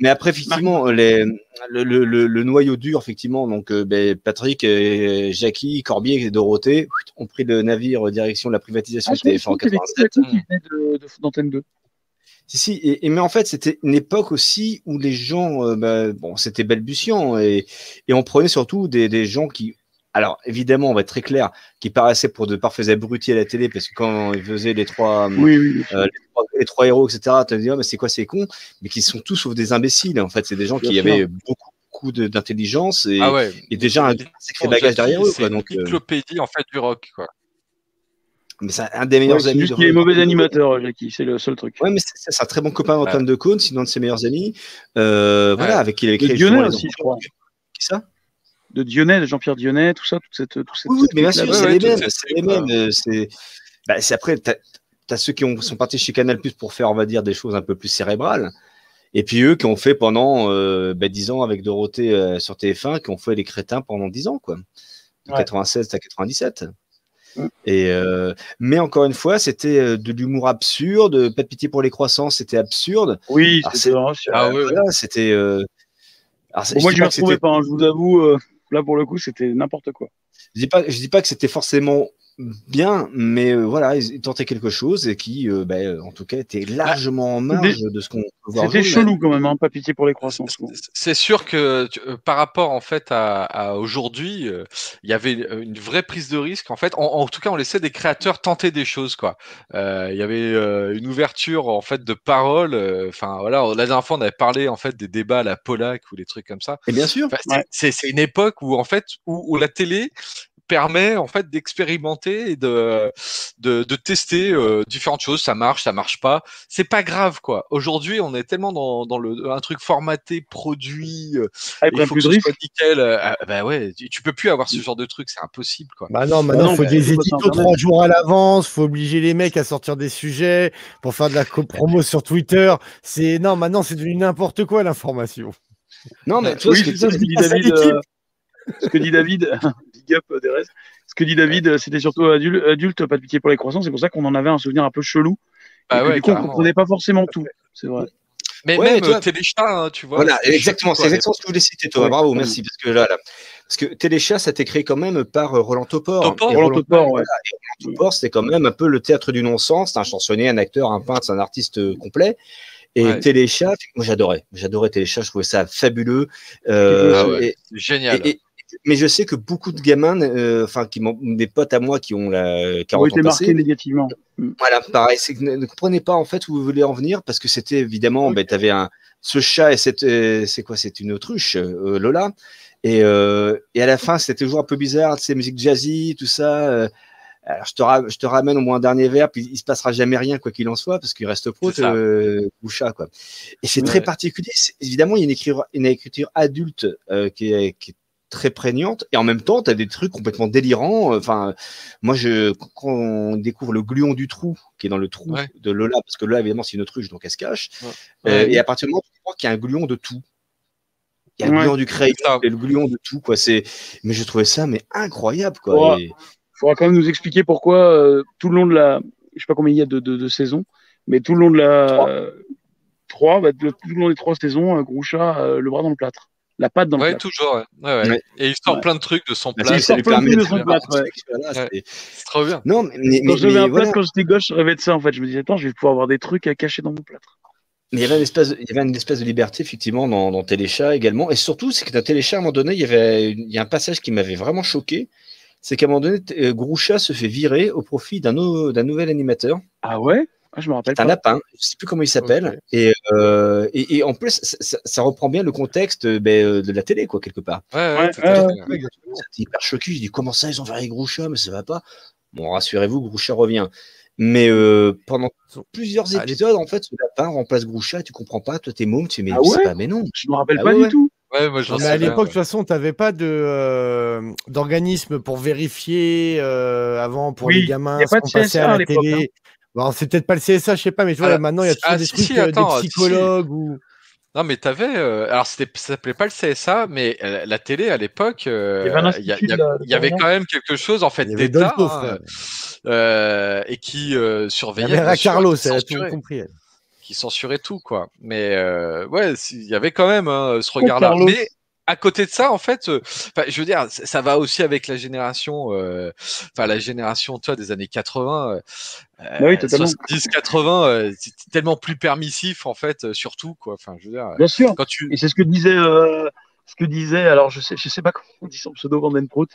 Mais après, effectivement, les, le, le, le, le noyau dur, effectivement, donc euh, ben, Patrick, et Jackie, Corbier et Dorothée ont pris le navire euh, direction de la privatisation Ah, de je me TF1 en souviens qu'il y avait 87. quelqu'un qui venait de- de- d'antenne 2. Si, si, et, et mais en fait, c'était une époque aussi où les gens, euh, bah, bon, c'était balbutiant et, et on prenait surtout des, des gens qui, alors évidemment, on va être très clair, qui paraissaient pour de parfaits abrutis à la télé parce que quand ils faisaient les trois, Oui, oui. euh, les, trois les trois héros, etc., tu te dis, mais c'est quoi ces cons? Mais qui sont tous sauf des imbéciles. En fait, c'est des gens Bien qui sûr. avaient beaucoup, beaucoup de- d'intelligence et, Ah ouais. et déjà un sacré bagage derrière eux. C'est une euh, encyclopédie en fait du rock, quoi. mais c'est un des meilleurs Ouais, c'est amis. juste de- est mauvais animateur, Jackie, c'est le seul truc. Ouais, mais c'est un très bon copain d'Antoine de Caunes, c'est l'un de ses meilleurs amis. Euh, Voilà, Ouais. avec qui il avait créé les aussi, je enfants. crois. Qui ça? De Dionnet, de Jean-Pierre Dionnet, tout ça, toute cette. Toute cette Oui, oui, mais bien sûr, c'est ouais, les mêmes. C'est les mêmes. euh, C'est bah, c'est après, t'as as ceux qui ont, sont partis chez Canal Plus pour faire, on va dire, des choses un peu plus cérébrales. Et puis eux qui ont fait pendant euh, bah, 10 ans avec Dorothée euh, sur TF1, qui ont fait les crétins pendant 10 ans, quoi. De Ouais. 96 à 97. Mm. Et euh, mais encore une fois, c'était de l'humour absurde, pas de pitié pour les croissants, c'était absurde. Oui, c'était. Ah ouais, Voilà, c'était. euh, moi, je ne me retrouvais pas, hein, je vous avoue. Là, pour le coup, c'était n'importe quoi. Je dis pas, je dis pas que c'était forcément bien, mais euh, voilà, ils, tentaient quelque chose et qui, euh, bah, euh, en tout cas, était largement en marge de ce qu'on peut voir. C'était chelou quand même, hein, pas pitié pour les trouve. C'est sûr que tu- euh, par rapport en fait à, à aujourd'hui, euh, il y avait une vraie prise de risque. En fait, en, en tout cas, on laissait des créateurs tenter des choses. Quoi. Euh, il y avait euh, une ouverture en fait de parole. euh, Enfin voilà, la dernière fois, on avait parlé en fait des débats à la Polac ou des trucs comme ça. Et bien sûr, Enfin, c'est- Ouais. c'est c'est une époque où en fait où, où la télé permet en fait d'expérimenter et de, de, de tester euh, différentes choses. Ça marche, ça marche pas. C'est pas grave quoi. Aujourd'hui, on est tellement dans, dans le un truc formaté, produit. euh, Ah, il faut plus que de ce soit nickel. euh, ah, bah ouais, tu, tu peux plus avoir ce genre de truc. C'est impossible quoi. Bah non, maintenant, non, il faut bah, des faut passer éditos trois jours à l'avance, faut obliger les mecs à sortir des sujets pour faire de la promo sur Twitter. C'est non, maintenant c'est devenu n'importe quoi l'information. non, mais tu vois, Oui, ce que c'est ça ce que dit David. euh, ce que dit David, big up. Ce que dit David, c'était surtout adulte, adulte, pas de pitié pour les croissants. C'est pour ça qu'on en avait un souvenir un peu chelou. Et Bah que ouais, du coup, on comprenait pas forcément tout. C'est vrai. Mais Ouais, même euh, Téléchat, hein, tu vois. Voilà, exactement. C'est exactement ce que je voulais citer, Thomas. Ouais. Bravo, Ouais. merci. Parce que là, là, parce que Téléchat, ça a été créé quand même par euh, Roland Topor. Topor, Et Roland Roland Topor, ouais. Topor, c'était quand même un peu le théâtre du non-sens. C'est un chansonnier, un acteur, un peintre, un artiste euh, complet. Et Ouais. Téléchat, moi j'adorais. J'adorais Téléchat, je trouvais ça fabuleux. Euh, Ah ouais. et- génial. et- et- mais je sais que beaucoup de gamins, euh, enfin, qui m'ont- des potes à moi qui ont la Ont 40 été ans marqués négativement. voilà, pareil, ne, ne comprenez pas en fait où vous voulez en venir parce que c'était évidemment, ben, tu avais un, ce chat et cette, euh, c'est quoi, c'est une autruche, euh, Lola. Et, euh, et à la fin, c'était toujours un peu bizarre, ces musiques jazzy, tout ça. euh, alors, je te, ra- je te ramène au moins un dernier verre, puis il se passera jamais rien, quoi qu'il en soit, parce qu'il reste pro, euh, Goucha, quoi. Et c'est Ouais. très particulier. C'est- Évidemment, il y a une écriture, une écriture adulte euh, qui, est, qui est très prégnante, et en même temps, tu as des trucs complètement délirants. Enfin, moi, je, quand on découvre le gluon du trou, qui est dans le trou Ouais. de Lola, parce que Lola, évidemment, c'est une autruche, donc elle se cache. Ouais. Euh, Ouais. et à partir du moment où tu crois qu'il y a un gluon de tout, il y a le gluon du crayon, et le gluon de tout, quoi. C'est, mais je trouvais ça, mais incroyable, quoi. Et- faudra quand même nous expliquer pourquoi euh, tout le long de la, je sais pas combien il y a de, de, de saisons, mais tout le long de la Trois. trois, bah, de- tout le long des trois saisons, euh, Groucha euh, le bras dans le plâtre, la patte dans le Ouais, toujours. Ouais, ouais. Ouais. Et il sort Ouais. plein de trucs de son plat. ça lui plein de permet trucs de son Ouais. c'est- trop bien. Non, mais, mais, Quand j'avais mais un voilà. plâtre, quand j'étais gauche, je rêvais de ça en fait. Je me disais, attends, je vais pouvoir avoir des trucs à cacher dans mon plâtre. Mais il y avait une espèce, de- il y avait une espèce de liberté effectivement dans, dans Téléchat également, et surtout c'est que dans Téléchat à un moment donné, il y avait, une- il y a un passage qui m'avait vraiment choqué, c'est qu'à un moment donné, euh, Groucha se fait virer au profit d'un nou- d'un nouvel animateur, Ah ouais? Ah, Je me rappelle c'est un lapin, je sais plus comment il s'appelle, et, euh, et, et en plus ça, reprend bien le contexte euh, ben, euh, de la télé quoi quelque part. Ouais, ouais. C'était hyper choqué, je dis comment ça ils ont viré Groucha, mais ça va pas. Bon rassurez-vous, Groucha revient. Mais euh, pendant plusieurs Allez. épisodes, en fait, ce lapin remplace Groucha, tu comprends pas, toi t'es môme, tu dis mais Ah ouais pas, mais non. Je me rappelle Ah pas ouais, du tout. Ouais, moi mais sais à l'époque, de toute façon, t'avais pas de euh, d'organisme pour vérifier euh, avant pour Oui, les gamins ce pas qu'on de passait à à la l'époque, hein. Bon, c'est peut-être pas le CSA, je sais pas, mais tu vois, Ah, là, maintenant il y a toujours ah, des si, trucs, si, euh, attends, des si, si. psychologues ou. Non, mais t'avais. euh, alors, c'était, ça s'appelait pas le CSA, mais euh, la télé à l'époque, euh, Il y avait il y, il y il y avait quand même quelque chose en fait Il y avait d'État hein, euh, et qui euh, La surveillait. bien à sûr, Carlos, qui elle a tout censurait, compris. elle. qui censurait tout, quoi. Mais euh, ouais, il y avait quand même hein, ce regard-là. Carlos. Mais à côté de ça, en fait, euh, je veux dire, ça ça va aussi avec la génération, euh, enfin la génération, toi, des années 80. euh, Bah oui, totalement. 70, 80, euh, c'est tellement plus permissif en fait, euh, surtout quoi. Enfin, je veux dire, Bien sûr. quand tu, Et c'est ce que disait, euh, ce que disait, alors je sais, je sais pas comment on dit son pseudo Vandenprout,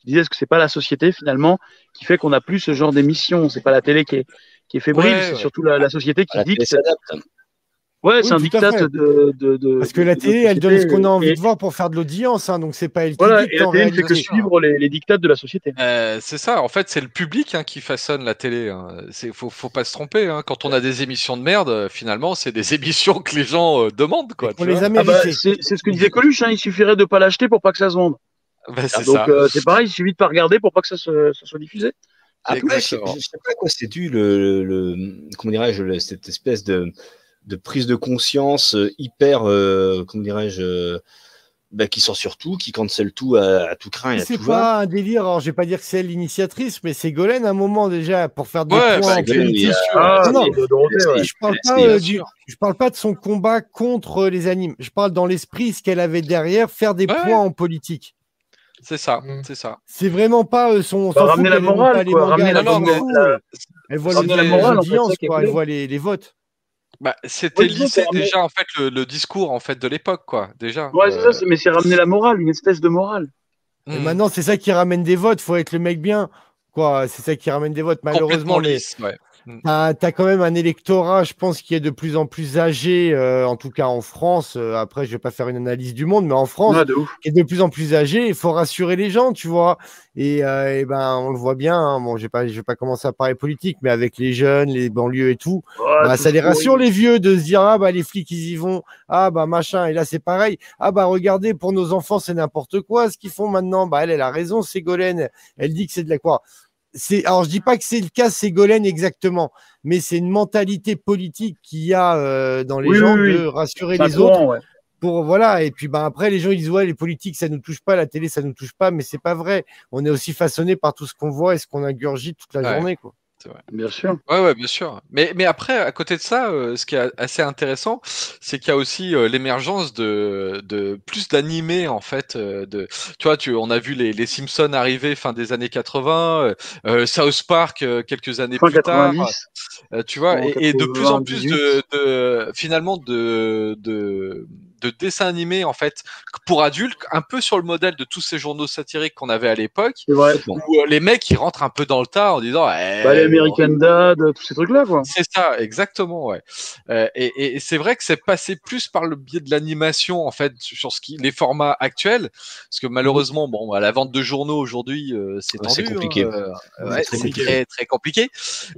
qui disait est-ce que c'est pas la société finalement qui fait qu'on n'a plus ce genre d'émission, c'est pas la télé qui est, qui est fébrile, Ouais, c'est ouais. surtout la, la société qui La télé dicte. Ouais, Oui, c'est un diktat de, de, de- Parce que la de télé, elle donne ce qu'on a envie Et- de voir pour faire de l'audience, hein, donc c'est pas elle qui Voilà, dicte et la télé ne fait que réalité. suivre les, les dictats de la société. Euh, c'est ça, en fait, c'est le public hein, qui façonne la télé. Hein. C'est faut, faut pas se tromper. Hein. Quand on a des émissions de merde, euh, finalement, c'est des émissions que les gens euh, demandent, quoi. On tu les Ah bah, c'est c'est ce que disait Coluche, hein, il suffirait de pas l'acheter pour pas que ça se vende. Bah, c'est Donc ça. euh, c'est pareil, il suffit de pas regarder pour pas que ça, se, ça soit diffusé. Après, je, sais- je sais pas à quoi c'est dû le, le comment dirais-je cette espèce de, de prise de conscience euh, hyper euh, comment dirais-je euh, bah, qui sort sur tout, qui cancelle tout à, à tout craint et à C'est pas un délire, alors je vais pas dire que c'est elle l'initiatrice, mais c'est Golène à un moment déjà pour faire des Ouais, points bah, a- Ah, non, ouais. Je parle pas euh, du, je parle pas de son combat contre les animes. Je parle dans l'esprit ce qu'elle avait derrière, faire des Ouais. points en politique. C'est ça, Mm. c'est ça. C'est vraiment pas euh, son. Bah, fout ramener la morale, quoi, ramener elle la morale, Elle voit les, les audiences, quoi, elle voit les votes. Bah, c'était lycée déjà en fait le, le discours en fait de l'époque quoi déjà. Ouais, c'est Euh, ça, c'est- mais c'est ramener la morale, une espèce de morale. Et hmm, maintenant, c'est ça qui ramène des votes. Faut être le mec bien. Quoi, c'est ça qui ramène des votes. Malheureusement, complètement mais lisse, ouais. T'as as quand même un électorat, je pense, qui est de plus en plus âgé, euh, en tout cas en France. Euh, après, je vais pas faire une analyse du monde, mais en France, qui est de plus en plus âgé. Il faut rassurer les gens, tu vois. Et, euh, et ben, on le voit bien. hein. Bon, je vais je vais pas commencer à parler politique, mais avec les jeunes, les banlieues et tout, bah, tout ça les rassure les vieux de se dire ah bah les flics ils y vont, ah bah machin. Et là c'est pareil. Ah bah regardez pour nos enfants c'est n'importe quoi ce qu'ils font maintenant. Bah elle elle a raison Ségolène. Elle dit que c'est de la quoi. C'est alors je dis pas que c'est le cas Ségolène exactement, mais c'est une mentalité politique qu'il y a euh, dans les Oui, gens oui, de oui. rassurer C'est les autres ouais. pour voilà et puis ben après les gens ils disent ouais les politiques ça nous touche pas la télé ça nous touche pas mais c'est pas vrai on est aussi façonné par tout ce qu'on voit et ce qu'on ingurgite toute la Ouais. journée quoi Bien sûr. Ouais, ouais, bien sûr. Mais, mais après, à côté de ça, euh, ce qui est assez intéressant, c'est qu'il y a aussi euh, l'émergence de, de plus d'animés en fait. euh, de, tu vois, tu, on a vu les, les Simpsons arriver fin des années 80, euh, euh, South Park euh, quelques années plus tard. 90. Euh, tu vois, et, et de plus en plus 98. de, de finalement de, de de dessins animés en fait pour adultes, un peu sur le modèle de tous ces journaux satiriques qu'on avait à l'époque, C'est vrai. où euh, les mecs ils rentrent un peu dans le tas en disant eh, Bah, les American Dad, tous ces trucs-là, quoi. c'est ça, exactement, ouais. Euh, et et- et c'est vrai que c'est passé plus par le biais de l'animation, en fait, sur ce qui, les formats actuels, parce que malheureusement, bon, à la vente de journaux aujourd'hui, euh, c'est Ouais, compliqué. hein, euh, Ouais, c'est compliqué. très très compliqué.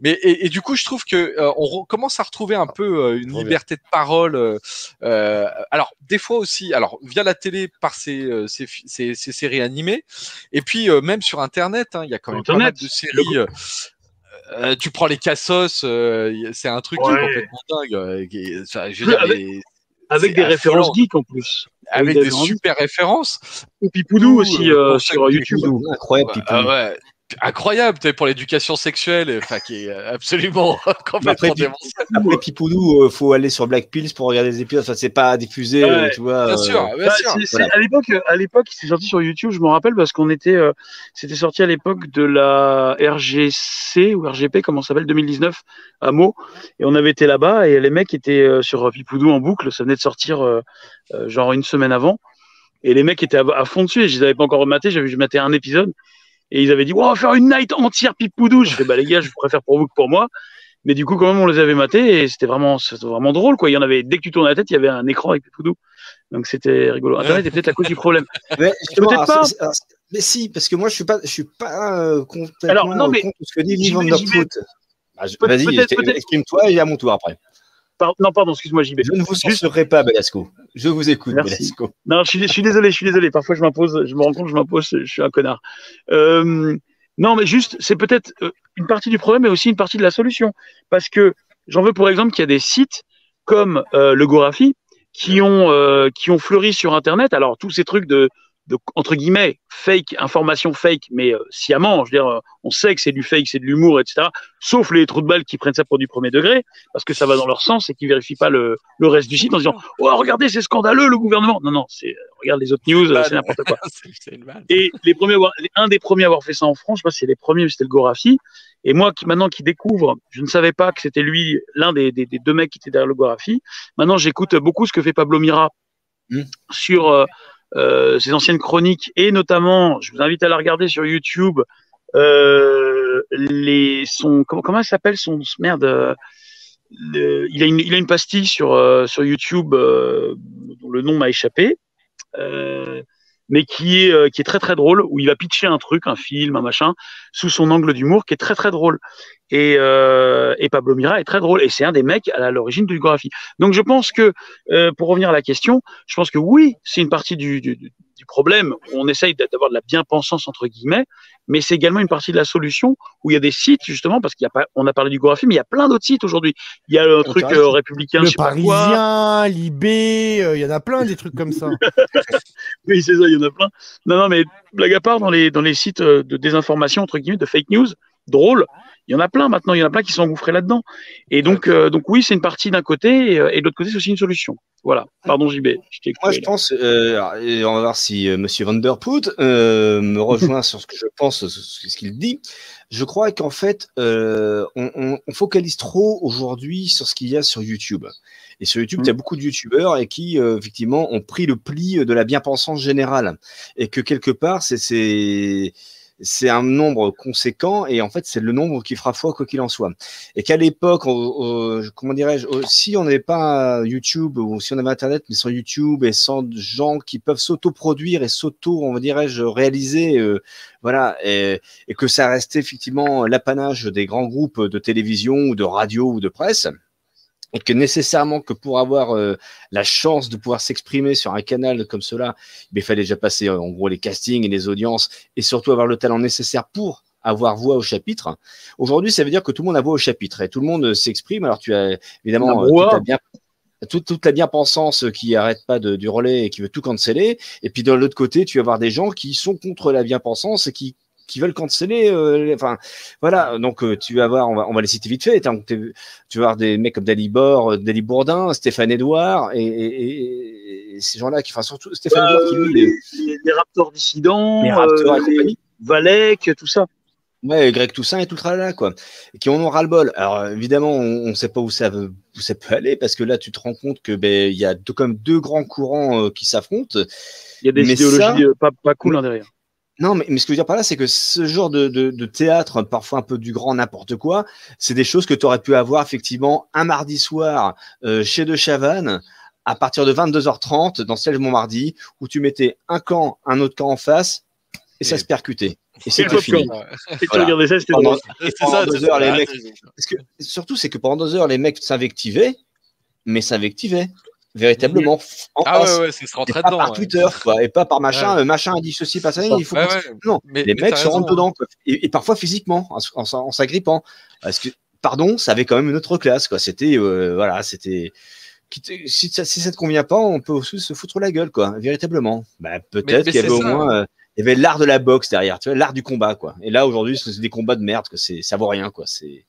Mais et, et du coup, je trouve que euh, on commence à retrouver un peu euh, une Trop bien. liberté de parole. euh, euh, alors des fois aussi, alors via la télé par ces euh, ces, fi- ces, ces séries animées, et puis euh, même sur Internet, hein, il y a quand même pas mal Internet, de séries. euh, tu prends les Cassos, euh, c'est un truc qui est complètement dingue. euh, qui est- enfin, je veux dire, Avec- les- Avec C'est des références geeks en plus. avec des super références. Ou Pipoudou aussi sur YouTube. Incroyable, Ouais, ah ouais, incroyable, tu sais, pour l'éducation sexuelle, enfin qui est absolument Mais complètement après, Pi- démentiel. après Pipoudou, euh, faut aller sur Black Pills pour regarder les épisodes. Enfin, c'est pas diffusé, Ouais, euh, tu vois. Bien euh, sûr, bien Bah, sûr. Voilà. À l'époque, à l'époque, c'est sorti sur YouTube. Je me rappelle parce qu'on était, euh, c'était sorti à l'époque de la RGC ou RGP, comment ça s'appelle, 2019 à Meaux, et on avait été là-bas et les mecs étaient euh, sur Pipoudou en boucle. Ça venait de sortir euh, euh, genre une semaine avant, et les mecs étaient à, à fond dessus. Et je les avais pas encore rematé. J'avais juste maté un épisode et ils avaient dit, on va faire une night entière Pipoudou. Je fais, bah les gars, je préfère pour vous que pour moi. Mais du coup, quand même, on les avait matés et c'était vraiment, c'était vraiment drôle, quoi. Il y en avait, dès que tu tournais la tête, il y avait un écran avec Pipoudou. Donc c'était rigolo. Internet est peut-être la cause du problème. Mais Peut-être pas. mais si, parce que moi, je suis pas, je suis pas euh, complètement Alors, non, mais contre ce que dit. Foot. Bah, Vas-y, exprime-toi et à mon tour après. Non, pardon, excuse-moi, JB. Je ne vous censurerai pas, Belasco. Je vous écoute, Merci. Belasco. Non, je suis, je suis désolé, je suis désolé. Parfois, je m'impose, je me rends compte, je m'impose, je suis un connard. Euh, non, mais juste, c'est peut-être euh, une partie du problème, mais aussi une partie de la solution. Parce que j'en veux pour exemple qu'il y a des sites comme euh, le Gorafi qui ont, euh, qui ont fleuri sur Internet. Alors, tous ces trucs de, de entre guillemets, fake, information fake, mais euh, sciemment, je veux dire, euh, on sait que c'est du fake, c'est de l'humour, etc. Sauf les trous de balles qui prennent ça pour du premier degré, parce que ça va dans leur sens et qui vérifient pas le, le reste du site en disant Oh, regardez, c'est scandaleux, le gouvernement. Non, non, c'est, regarde les autres news, euh, c'est n'importe quoi. Et les premiers, un des premiers à avoir fait ça en France, je sais pas si c'est les premiers, c'était le Gorafi. Et moi, qui maintenant qui découvre, je ne savais pas que c'était lui, l'un des, des, des deux mecs qui était derrière le Gorafi. Maintenant, j'écoute beaucoup ce que fait Pablo Mira Mm. sur euh, euh, ses anciennes chroniques et notamment, je vous invite à la regarder sur YouTube. Euh, les son comment comment elle s'appelle son merde euh, le- il a une il a une pastille sur euh, sur YouTube euh, dont le nom m'a échappé euh, mais qui est euh, qui est très très drôle où il va pitcher un truc un film un machin sous son angle d'humour qui est très très drôle. Et euh, et Pablo Mira est très drôle et c'est un des mecs à l'origine du graphie donc je pense que euh, pour revenir à la question je pense que oui c'est une partie du, du, du problème. On essaye d'avoir de la bien-pensance entre guillemets mais c'est également une partie de la solution où il y a des sites justement parce qu'il y a pas on a parlé du graphie mais il y a plein d'autres sites aujourd'hui. Il y a le truc euh, républicain je Le sais pas quoi. Parisien, Libé, euh, il y en a plein des trucs comme ça. Oui, c'est ça, il y en a plein. Non, non, mais blague à part, dans les, dans les sites euh, de désinformation, entre guillemets, de fake news, drôle, il y en a plein maintenant, il y en a plein qui sont engouffrés là-dedans. Et donc, euh, donc oui, c'est une partie d'un côté, et, euh, et de l'autre côté, c'est aussi une solution. Voilà. Pardon JB, je Moi, je pense, euh, et on va voir si euh, Monsieur Van Der Poel euh, me rejoint sur ce que je pense, ce ce qu'il dit. Je crois qu'en fait, on, on- on focalise trop aujourd'hui sur ce qu'il y a sur YouTube. Et sur YouTube, Mm. il y a beaucoup de YouTubeurs et qui, euh, effectivement, ont pris le pli de la bien-pensance générale. Et que quelque part, c'est c'est c'est un nombre conséquent et en fait, c'est le nombre qui fera foi quoi qu'il en soit. Et qu'à l'époque, comment dirais-je, si on n'avait pas YouTube ou si on avait Internet, mais sans YouTube et sans gens qui peuvent s'auto-produire et s'auto, on dirais-je, réaliser, euh, voilà, et, et que ça restait effectivement l'apanage des grands groupes de télévision ou de radio ou de presse, et que nécessairement que pour avoir euh, la chance de pouvoir s'exprimer sur un canal comme cela, eh il fallait déjà passer euh, en gros les castings et les audiences et surtout avoir le talent nécessaire pour avoir voix au chapitre. Aujourd'hui, ça veut dire que tout le monde a voix au chapitre et tout le monde euh, s'exprime. Alors tu as évidemment euh, toute brouhaha. la bien toute, toute la bien-pensance qui arrête pas de, du relais et qui veut tout canceller. Et puis de l'autre côté, tu vas avoir des gens qui sont contre la bien-pensance et qui qui veulent canceller. euh, enfin, voilà. Donc euh, tu vas avoir, on va, on va les citer vite fait. t'es- Tu vas avoir des mecs comme Dalibor, euh, Dali Bourdin, Stéphane Edouard et, et- et- et ces gens-là qui, enfin surtout Stéphane Bah, Edouard qui les, les- les Raptors dissidents, les Raptors et compagnie. Valek, tout ça. Ouais, Greg Toussaint et tout le tralala, quoi. Et qui en ont ras-le-bol. Alors, évidemment, on ne sait pas où ça, veut- où ça peut aller, parce que là, tu te rends compte que ben, y a deux, comme deux grands courants euh, qui s'affrontent. Il y a des idéologies ça- pas, pas cool en derrière. Non, mais, mais ce que je veux dire par là, c'est que ce genre de, de, de théâtre, parfois un peu du grand n'importe quoi, c'est des choses que tu aurais pu avoir effectivement un mardi soir euh, chez De Chavannes, à partir de 22h30 dans Siège Montmardi, où tu mettais un camp, un autre camp en face, et ça se percutait. Et c'était fini. popcorn. Et tu Voilà. regardais ça, c'était Pendant- drôle. et C'est pendant ça, deux c'est heures, ça. les mecs, parce que surtout, c'est que pendant deux heures, les mecs s'invectivaient, mais s'invectivaient véritablement en Ah face. ouais, ouais, c'est se Et pas dedans. par ouais. Twitter, quoi, et pas par machin, Ouais. euh, machin a dit ceci, pas ça, il faut Ouais, qu'on- ouais. Non, Mais, les mais mecs se raison, rentrent hein. dedans, quoi. Et, et parfois physiquement, en, s'agrippant. Parce que, pardon, ça avait quand même une autre classe, quoi. C'était, euh, voilà, c'était. Si ça, si ça te convient pas, on peut aussi se foutre la gueule, quoi, véritablement. Bah, peut-être qu'il y avait au ça. moins, euh, il y avait l'art de la boxe derrière, tu vois, l'art du combat, quoi. Et là, aujourd'hui, c'est des combats de merde, que c'est, ça vaut rien, quoi. C'est.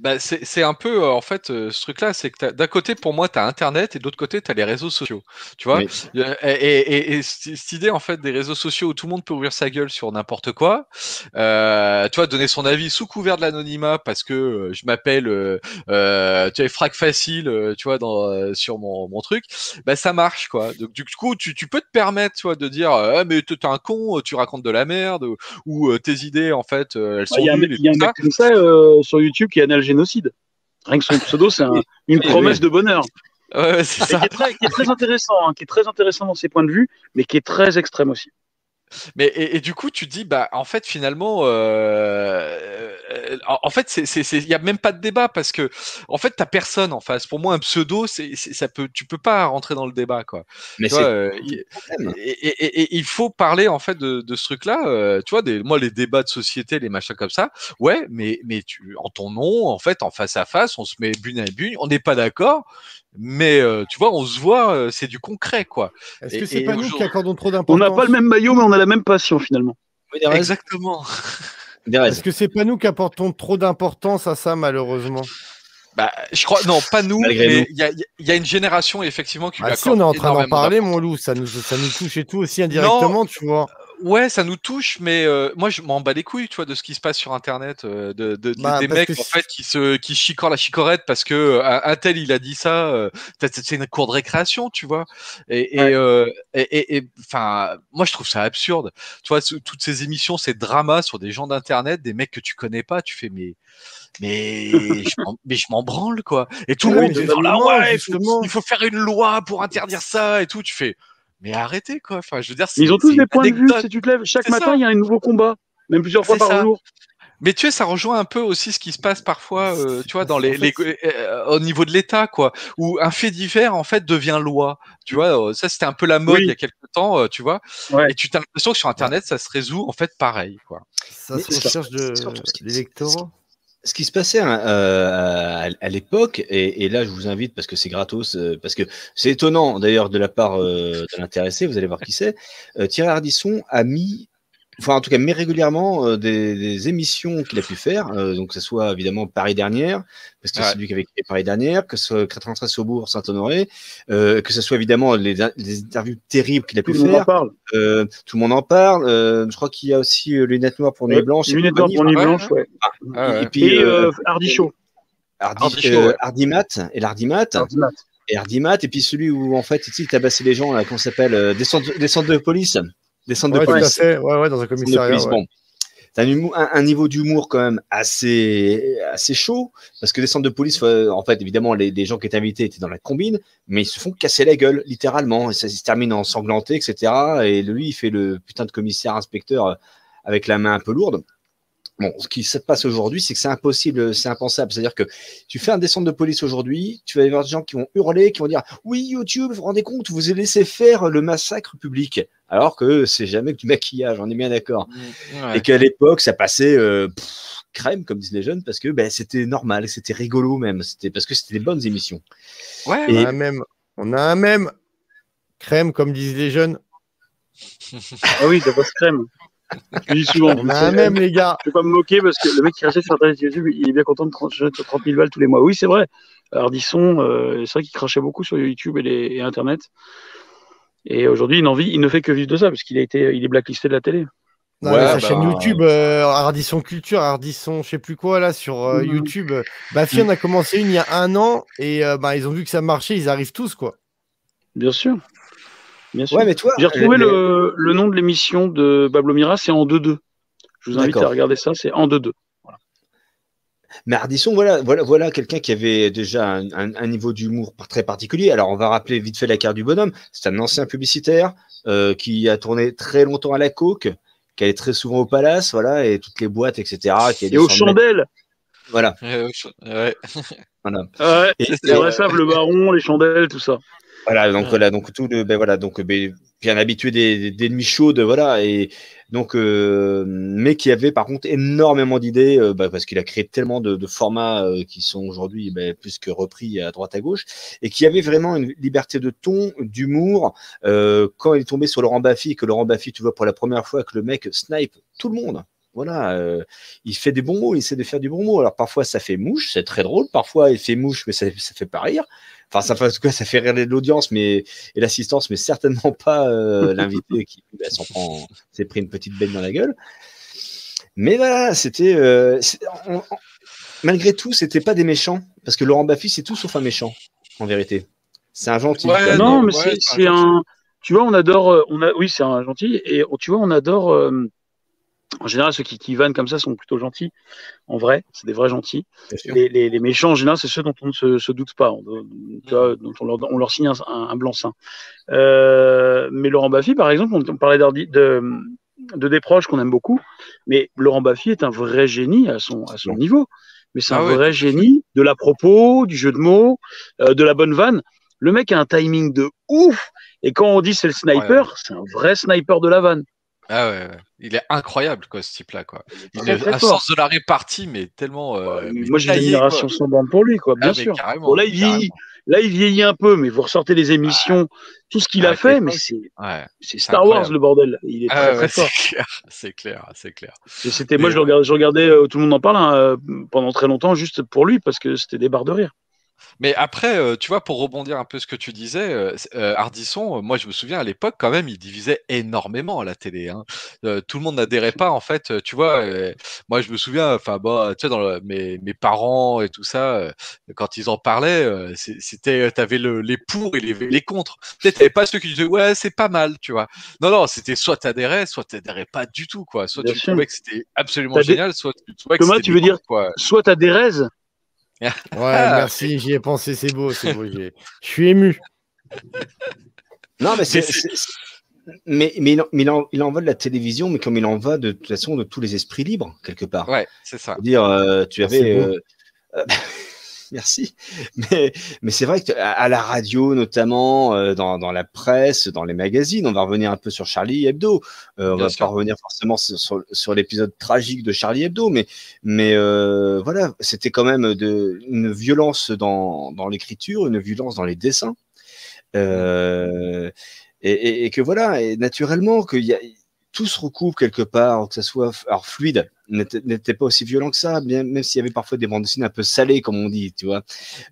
Bah, c'est c'est un peu, euh, en fait, euh, ce truc-là, c'est que d'un côté, pour moi, tu as Internet et de l'autre côté, tu as les réseaux sociaux. Tu vois? Oui. Euh, et, et- et- et cette idée, en fait, des réseaux sociaux où tout le monde peut ouvrir sa gueule sur n'importe quoi, euh, tu vois, donner son avis sous couvert de l'anonymat parce que euh, je m'appelle, tu vois, frac facile, tu vois, dans, sur mon, mon truc, bah, ça marche, quoi. Donc, du coup, tu, tu peux te permettre, tu vois, de dire, ah, mais t'es un con, tu racontes de la merde, ou, tes idées, en fait, elles sont Il y a nulles et il y a un ça. mec comme ça sur YouTube qui analyse génocide. Rien que son pseudo, c'est un- une Oui, promesse de bonheur. Ouais, ouais, c'est ça. qui est très, qui est très intéressant, hein, qui est très intéressant dans ses points de vue, mais qui est très extrême aussi. Mais et, et du coup, tu dis, bah, en fait, finalement, euh, euh, en en fait, c'est, il y a même pas de débat parce que, en fait, t'as personne en face. Pour moi, un pseudo, c'est, c'est- ça peut, tu peux pas rentrer dans le débat, quoi. Mais Tu vois, c'est euh, et, et- et- et il faut parler en fait de, de ce truc-là. euh, tu vois, des, moi, les débats de société, les machins comme ça. Ouais, mais mais tu, en ton nom, en fait, en face à face, on se met bune à bune. On n'est pas d'accord, mais euh, tu vois, on se voit. euh, c'est du concret, quoi. Est-ce que c'est pas nous qui accordons trop On d'importance n'a pas le même maillot, mais on a la même passion finalement. Oui, Exactement. Est-ce que c'est pas nous qui apportons trop d'importance à ça, malheureusement? Bah, je crois, non, pas nous, mais il y a, il y a une génération effectivement qui Ah si, on est en train d'en parler, mon loup, ça nous, ça nous touche et tout aussi indirectement, tu vois. Ouais, ça nous touche, mais euh, moi je m'en bats les couilles, tu vois, de ce qui se passe sur Internet, euh, de, de- de- Bah, des mecs en fait qui se qui chicorent la chicorette parce que euh, un, un tel il a dit ça, euh, c'est une cour de récréation, tu vois. Et et, Ouais. euh, et, et- et, enfin, moi je trouve ça absurde, tu vois, toutes ces émissions, ces dramas sur des gens d'Internet, des mecs que tu connais pas, tu fais mais mais je m'en- mais je m'en branle quoi. Et tout le monde genre là justement, ouais, il faut, justement. il faut faire une loi pour interdire ça et tout, tu fais mais arrêtez quoi. Enfin, je veux dire, ils ont tous des points de vue. Si tu te lèves chaque matin, ça. il y a un nouveau combat, même plusieurs fois par ça. jour. Mais tu sais, ça rejoint un peu aussi ce qui se passe parfois, euh, tu vois, dans les, les- euh, au niveau de l'État, quoi, où un fait divers en fait devient loi. Tu vois, euh, ça c'était un peu la mode Oui. il y a quelques temps, euh, tu vois. Ouais. Et tu as l'impression que sur Internet, ça se résout en fait pareil, quoi. Ça c'est- recherche de l'électorat. Ce qui se passait hein, euh, à, l'époque, et, et là je vous invite parce que c'est gratos, euh, parce que c'est étonnant d'ailleurs de la part euh, de l'intéressé, vous allez voir qui c'est. Euh, Thierry Ardisson a mis enfin en tout cas, met régulièrement euh, des, des émissions qu'il a pu faire. euh, donc, que ce soit évidemment Paris dernière, parce que Ouais. c'est lui qui avait créé Paris dernière, que ce soit 93 Saubourg, Saint-Honoré, euh, que ce soit évidemment les, les interviews terribles qu'il a pu Tout le monde en faire. parle. Euh, tout le monde en parle. Euh, je crois qu'il y a aussi euh, Lunettes Noires pour Nuit Blanche. et Lunettes noires pour Nuit ouais, Blanche, ouais. Ah ouais. Et puis, Et Hardy Show. Hardy, euh. Hardimat et l'Hardimat. Hardimat. Et Hardimat, et puis celui où en fait il tabassait les gens, là, comment ça s'appelle euh, des, centres, des centres de police. Des centres Ouais, de tout à police. fait. Ouais, ouais, dans un commissariat. Bon. Un, un, un niveau d'humour quand même assez, assez chaud, parce que les centres de police, euh, en fait, évidemment, les, les gens qui étaient invités étaient dans la combine, mais ils se font casser la gueule, littéralement, et ça se termine en sanglanté, etc. Et lui, il fait le putain de commissaire inspecteur euh, avec la main un peu lourde. Bon, ce qui se passe aujourd'hui, c'est que c'est impossible, c'est impensable. C'est-à-dire que tu fais un descente de police aujourd'hui, tu vas y avoir des gens qui vont hurler, qui vont dire Oui, YouTube, vous vous rendez compte, vous avez laissé faire le massacre public. Alors que c'est jamais que du maquillage, on est bien d'accord. Ouais. Et qu'à l'époque, ça passait euh, pff, crème, comme disent les jeunes, parce que ben, c'était normal, c'était rigolo même. C'était parce que c'était des bonnes émissions. Ouais, On Et- a un même. On a un même. Crème, comme disent les jeunes. Ah oui, de votre crème. Je dis souvent. On a un même, les gars. Je vais pas me moquer parce que le mec qui rachète sur Internet YouTube, il est bien content de 30, 30 000 balles tous les mois. Oui, c'est vrai. Ardisson, euh, c'est vrai qu'il crachait beaucoup sur YouTube et, les, et Internet. Et aujourd'hui, il, n'en vit- il ne fait que vivre de ça parce qu'il a été, il est blacklisté de la télé. Non, Ouais, sa bah, chaîne YouTube, euh, Ardisson Culture, Ardisson, je sais plus quoi, là, sur euh, Mhm. YouTube. Bafi, on a commencé une il y a un an et euh, bah, ils ont vu que ça marchait, ils arrivent tous, quoi. Bien sûr. Bien sûr. Ouais, mais toi, J'ai retrouvé les- le, le nom de l'émission de Pablo Mira, c'est en 2-2. Je vous invite à regarder ça, c'est en 2-2. Mais Ardisson, voilà, voilà, voilà quelqu'un qui avait déjà un, un- un niveau d'humour très particulier. Alors, on va rappeler vite fait la carte du bonhomme. C'est un ancien publicitaire euh, qui a tourné très longtemps à la coke, qui allait très souvent au palace, voilà, et toutes les boîtes, etc. Qui Et aux chandelles Voilà, Ouais, ouais, voilà. Ouais, Et- c'est vrai ça, le baron, les chandelles, tout ça. Voilà, donc Ouais. voilà, donc tout le, ben voilà, donc ben, bien habitué des, des, des nuits chaudes, voilà, et donc, euh, mais qui avait par contre énormément d'idées, euh, bah, parce qu'il a créé tellement de, de formats euh, qui sont aujourd'hui ben, plus que repris à droite à gauche, et qui avait vraiment une liberté de ton, d'humour. Euh, quand il est tombé sur Laurent Baffy, que Laurent Baffy, tu vois, pour la première fois que le mec snipe tout le monde. Voilà, euh, il fait des bons mots, il essaie de faire du bon mot. Alors parfois ça fait mouche, c'est très drôle. Parfois il fait mouche, mais ça, ça fait pas rire. Enfin, ça fait, en tout cas, ça fait rire l'audience, mais et l'assistance, mais certainement pas euh, l'invité qui bah, s'en prend, s'est pris une petite bête dans la gueule. Mais voilà, c'était euh, malgré tout, c'était pas des méchants, parce que Laurent Baffy, c'est tout sauf un méchant, en vérité. C'est un gentil. Ouais, quoi. non, mais ouais, c'est- un. Tu vois, on adore. On a, oui, c'est un gentil. Et on- tu vois, on adore. En général, ceux qui, qui vannent comme ça sont plutôt gentils. En vrai, c'est des vrais gentils. Les, les, les méchants, en général, c'est ceux dont on ne se, se doute pas, on, tu vois, dont on leur, on leur signe un, un- un blanc-seing. Euh, mais Laurent Baffy, par exemple, on, on parlait de, de des proches qu'on aime beaucoup, mais Laurent Baffy est un vrai génie à son, à son niveau. Mais c'est Ah un ouais, vrai génie de la propos, du jeu de mots, euh, de la bonne vanne. Le mec a un timing de ouf. Et quand on dit c'est le sniper, c'est un vrai sniper de la vanne. Ah ouais, ouais. il est incroyable quoi ce type-là quoi. Il a un fort. sens de la répartie mais tellement. euh, mais Moi, j'ai une admiration sans bande pour lui, quoi, bien Ah, sûr. Bon, là, il vieillit. Là, il vieillit un peu, mais vous ressortez les émissions, tout ce qu'il a Avec fait, mais c'est c'est Star Wars le bordel. Il est Ah très ouais, très fort. c'est clair, c'est clair, C'était moi, je regardais, je regardais euh, tout le monde en parle hein, euh, pendant très longtemps juste pour lui parce que c'était des barres de rire. Mais après, euh, tu vois, pour rebondir un peu ce que tu disais, euh, euh, Ardisson, euh, moi je me souviens à l'époque quand même, il divisait énormément à la télé. hein. Tout le monde n'adhérait pas en fait. Tu vois, moi je me souviens, enfin bah, tu sais, dans le- mes, mes parents et tout ça, quand ils en parlaient, c'était, t'avais le, les pour et les, les contre. Peut-être t'avais pas ceux qui disaient ouais c'est pas mal, tu vois. Non non, c'était soit t'adhérais, soit t'adhérais pas du tout quoi. Soit Bien tu sûr. trouvais que c'était absolument génial, soit tu trouvais que c'était tu veux dire- quoi. Soit raises, Ouais, Ah, merci, j'y ai pensé, c'est beau, c'est beau. j'ai- Je suis ému. Non, mais c'est. Mais il, en, mais il, en, il en va de la télévision, mais comme il en va de, toute façon de tous les esprits libres, quelque part. Ouais, c'est ça. dire euh, tu Ah, avais euh, merci. Mais mais c'est vrai que à, à la radio notamment euh, dans, dans la presse dans les magazines on va revenir un peu sur Charlie Hebdo. Euh, on Bien va sûr. pas revenir forcément sur, sur, sur l'épisode tragique de Charlie Hebdo mais mais euh, voilà c'était quand même de une violence dans dans l'écriture une violence dans les dessins. Et, et, et que voilà et naturellement qu'il y a tout se recoupe quelque part, que ça soit alors fluide, n'était pas aussi violent que ça, bien, même s'il y avait parfois des bandes dessinées un peu salées, comme on dit, tu vois,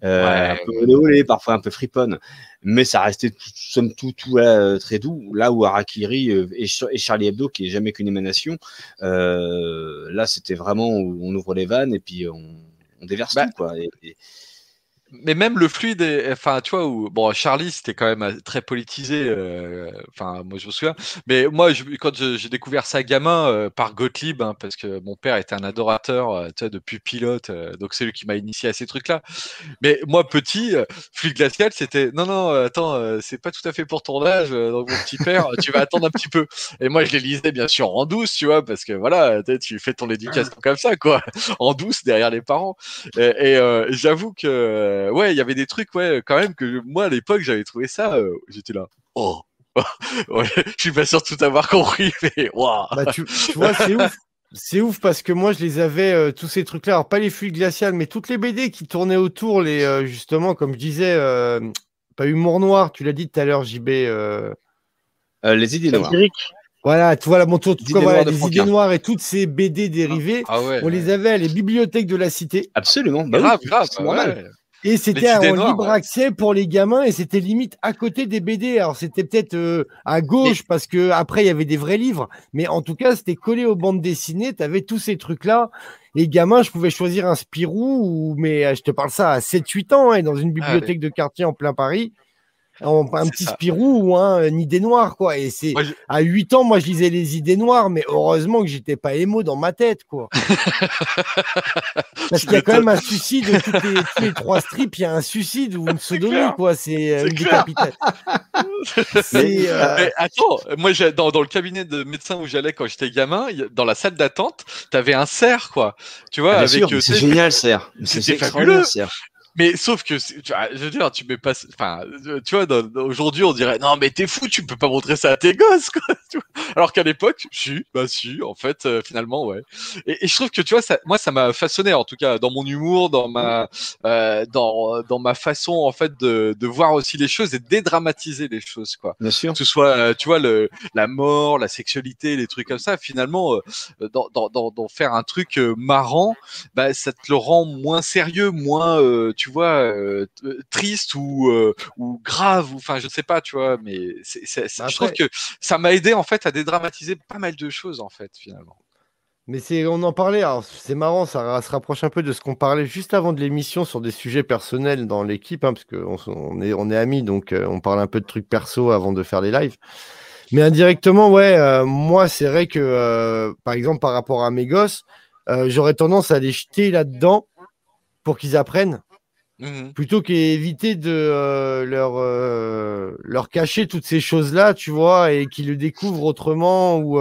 euh, Ouais. un peu olé parfois un peu friponne, mais ça restait tout, somme toute tout, euh, très doux. Là où Harakiri euh, et, et Charlie Hebdo, qui est jamais qu'une émanation, euh, là c'était vraiment où on ouvre les vannes et puis on, on déverse Bah, tout, quoi. Et- et- Mais même le fluide, est- enfin, tu vois, où, bon, Charlie, c'était quand même euh, très politisé. euh, Enfin, moi, je me souviens. Mais moi, je- quand j'ai découvert ça gamin euh, par Gottlieb, hein, parce que mon père était un adorateur, euh, tu vois, depuis pilote, donc c'est lui qui m'a initié à ces trucs-là. Mais moi, petit, fluide glacial, c'était non, non, attends, c'est pas tout à fait pour ton âge, donc mon petit père, tu vas attendre un petit peu. Et moi, je les lisais bien sûr en douce, tu vois, parce que voilà, tu fais ton éducation comme ça, quoi, en douce derrière les parents. Et, et, j'avoue que, euh, ouais, il y avait des trucs, ouais, quand même, que moi, à l'époque, j'avais trouvé ça, euh, j'étais là, oh. ouais, je suis pas sûr de tout avoir compris, mais waouh. Bah, tu, tu vois, c'est ouf. C'est ouf parce que moi, je les avais, euh, tous ces trucs-là. Alors, pas les fluides glaciales, mais toutes les BD qui tournaient autour, les, euh, justement, comme je disais, euh, pas Humour Noir, tu l'as dit tout à l'heure, JB. euh, euh, les idées noires. Voilà, tu vois, la mon tour, Les quoi, idées voilà, les Franquin. idées noires et toutes ces BD dérivées, Ah ouais. on les avait à les bibliothèques de la cité. Absolument. Bah grave, oui, grave, c'est normal. Et c'était en libre ouais. accès pour les gamins et c'était limite à côté des BD. Alors c'était peut-être euh, à gauche parce que après il y avait des vrais livres, mais en tout cas c'était collé aux bandes dessinées. Tu avais tous ces trucs-là. Les gamins, je pouvais choisir un Spirou, ou, mais euh, je te parle ça à 7-8 ans, hein, dans une bibliothèque de quartier en plein Paris. Un petit ça. Spirou ou un, une idée noire, quoi. Et c'est je- à 8 ans, moi je lisais les idées noires, mais heureusement que j'étais pas émo dans ma tête, quoi. Parce qu'il y a quand même un suicide, toutes les, tous les trois strips, il y a un suicide ou une clair. quoi. C'est euh, une. Mais, euh, Mais attends, moi j'ai- dans, dans le cabinet de médecin où j'allais quand j'étais gamin, dans la salle d'attente, t'avais un cerf quoi. Tu vois, Ah, avec euh, c'est génial, Serre. C'est fabuleux. Serre. Mais sauf que, tu vois, je veux dire, tu mets pas, enfin, tu vois, aujourd'hui, on dirait, non, mais t'es fou, tu peux pas montrer ça à tes gosses, quoi. tu vois. Alors qu'à l'époque, si, bah si, en fait, euh, finalement, ouais. Et, et je trouve que, tu vois, ça, moi, ça m'a façonné, en tout cas, dans mon humour, dans ma, euh, dans, dans ma façon, en fait, de, de voir aussi les choses et de dédramatiser les choses, quoi Bien sûr. que ce soit, euh, tu vois, le, la mort, la sexualité, les trucs comme ça, finalement, euh, dans, dans, dans, dans faire un truc euh, marrant, bah, ça te le rend moins sérieux, moins, euh, tu vois, euh, euh, triste ou, euh, ou grave, ou enfin, je sais pas, tu vois, mais c'est, c'est, c'est- je trouve que ça m'a aidé, en fait, à dédramatiser pas mal de choses, en fait, finalement. Mais c'est, on en parlait, alors c'est marrant, ça se rapproche un peu de ce qu'on parlait juste avant de l'émission sur des sujets personnels dans l'équipe, hein, parce qu'on on est, on est amis, donc euh, on parle un peu de trucs perso avant de faire les lives. Mais indirectement, ouais, euh, moi, c'est vrai que, euh, par exemple, par rapport à mes gosses, j'aurais tendance à les jeter là-dedans pour qu'ils apprennent, Mhm. plutôt qu'éviter de euh, leur, euh, leur cacher toutes ces choses-là, tu vois, et qu'ils le découvrent autrement ou.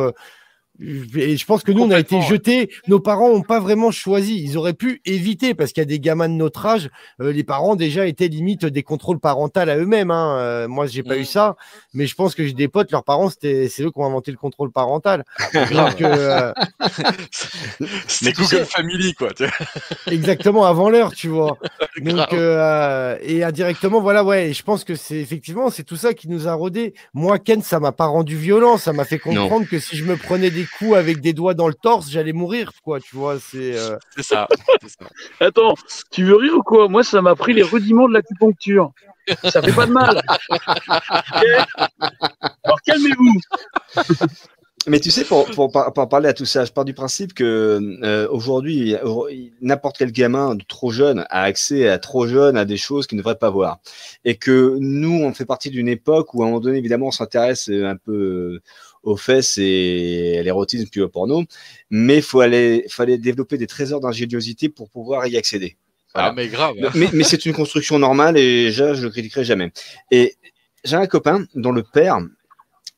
Et je pense que nous, on a été jetés. Nos parents n'ont pas vraiment choisi. Ils auraient pu éviter parce qu'il y a des gamins de notre âge. euh, les parents déjà étaient limite des contrôles parentaux à eux-mêmes. Hein. Euh, moi, j'ai pas eu ça, mais je pense que j'ai des potes. Leurs parents, c'était c'est eux qui ont inventé le contrôle parental. Euh, C'était Google sais- Family, quoi. exactement avant l'heure, tu vois. Donc, Grave. euh, et indirectement, voilà, ouais, et je pense que c'est effectivement, c'est tout ça qui nous a rodés. Moi, Ken, ça m'a pas rendu violent, ça m'a fait comprendre que si je me prenais des coups avec des doigts dans le torse, j'allais mourir, quoi, tu vois, c'est. euh, C'est ça. Attends, tu veux rire ou quoi? Moi, ça m'a pris les rudiments de l'acupuncture. Ça fait pas de mal. Alors calmez-vous. Mais tu sais, pour, pour, par- pour parler à tout ça, je pars du principe que euh, aujourd'hui, n'importe quel gamin de trop jeune a accès à trop jeune à des choses qu'il ne devrait pas voir. Et que nous, on fait partie d'une époque où, à un moment donné, évidemment, on s'intéresse un peu euh, aux fesses et à l'érotisme puis au porno, mais il faut aller, aller développer des trésors d'ingéniosité pour pouvoir y accéder. Voilà. Ah, mais grave. Mais, mais c'est une construction normale et je je le critiquerai jamais. Et j'ai un copain dont le père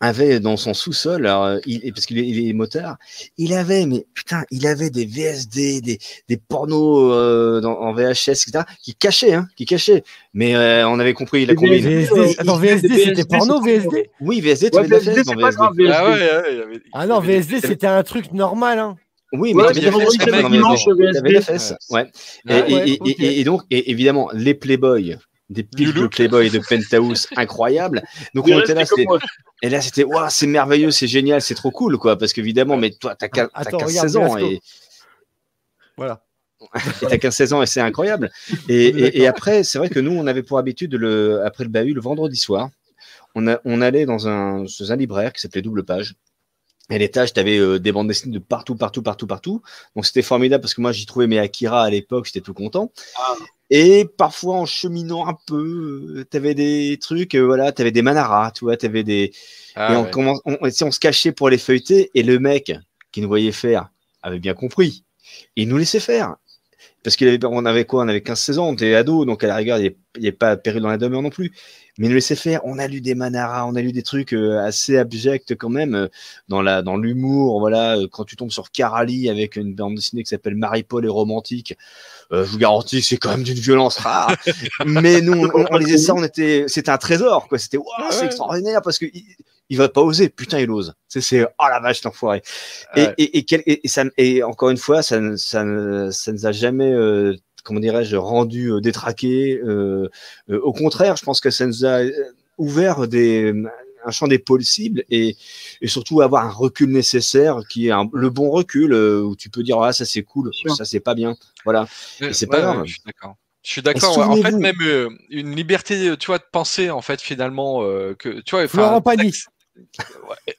avait dans son sous-sol, alors, euh, il, parce qu'il est, il est motard, il avait, mais putain, il avait des VSD, des, des pornos euh, dans, en VHS, etc., qui cachaient, hein, qui cachaient. Mais euh, on avait compris la combine. VSD, attends, VSD, c'était porno, VSD Oui, VSD, tu Ouais, VSD, VSD. grave. Ah ouais, ouais, il y avait- Ah non, il avait VSD, c'était un truc normal, hein. Oui, mais Ouais, avais de la fesse ouais. Et, Ah et- ouais, et- ok. et- et donc, et évidemment, les Playboy, des pics de. Playboy et de Penthouse incroyables. Donc on était là. Et là, c'était, waouh, c'est merveilleux, c'est génial, c'est trop cool, quoi. Parce qu'évidemment, mais toi, t'as qu'à- t'as Attends, 15, regarde 16 ans et Voilà. et t'as 15-16 ans et c'est incroyable. Et, et- et après, c'est vrai que nous, on avait pour habitude, le, après le bahut, le vendredi soir, on, a, on allait dans un, dans un libraire qui s'appelait Double Page. Et à l'étage, tu avais des bandes dessinées de partout, partout, partout, partout. Donc c'était formidable parce que moi, j'y trouvais mes Akira à l'époque, j'étais tout content. Et parfois, en cheminant un peu, tu avais des trucs, euh, voilà, tu avais des Manara, tu vois, tu avais des. Ah et on, ouais. commence- on, on se cachait pour les feuilleter et le mec qui nous voyait faire avait bien compris. Il nous laissait faire. Parce qu'il avait, on avait quoi? On avait 15-16 ans, on était ado, donc à la rigueur, il n'y avait pas péril dans la demeure non plus. Mais il nous laissait faire. On a lu des Manara, on a lu des trucs euh, assez abjects quand même, euh, dans la dans l'humour. Voilà, euh, quand tu tombes sur Carali avec une bande dessinée qui s'appelle Marie-Paul et romantique, euh, je vous garantis que c'est quand même d'une violence rare. Mais nous, on, on lisait ça, on était, c'était un trésor, quoi. C'était, waouh, c'est Ouais. extraordinaire parce que il, va pas oser. Putain, il ose. C'est, oh la vache, l'enfoiré. Et, Ouais. et, et, quel- et, et ça, et encore une fois, ça, ne- ça, ne- ça nous a jamais, euh, comment dirais-je, rendu euh, détraqués. Euh, euh, au contraire, je pense que ça nous a ouvert des, un champ des possibles et, et surtout avoir un recul nécessaire qui est un- le bon recul où tu peux dire, ah, ça c'est cool, ça c'est pas bien. Voilà. Ouais, c'est pas grave. Je suis d'accord. Je suis d'accord. ouais. En fait, même une liberté, tu vois, de penser, en fait, finalement, que tu vois, Florent Pagny. Ouais.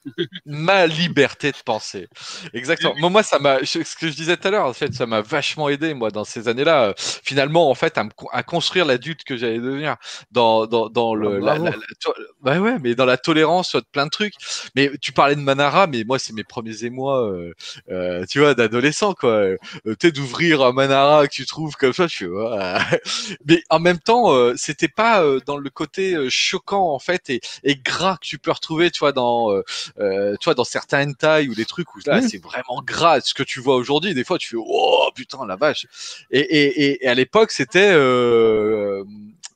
ma liberté de penser. Exactement. Moi, moi, ça m'a, ce que je disais tout à l'heure, en fait, ça m'a vachement aidé, moi, dans ces années-là, euh, finalement, en fait, à, me con- à construire l'adulte que j'allais devenir dans, dans, dans le, Ah, la, tu bah ouais, mais dans la tolérance de plein de trucs. Mais tu parlais de Manara, mais moi, c'est mes premiers émois, euh, euh, tu vois, d'adolescent, quoi. Euh, Peut-être d'ouvrir un Manara que tu trouves comme ça, tu vois. mais en même temps, c'était pas dans le côté choquant, en fait, et, et gras que tu peux retrouver, tu vois, dans, euh, euh, tu vois, dans certains hentai ou des trucs où là, Oui. c'est vraiment gras. Ce que tu vois aujourd'hui, des fois, tu fais, oh putain, la vache. Et, et, et, et à l'époque, c'était, euh,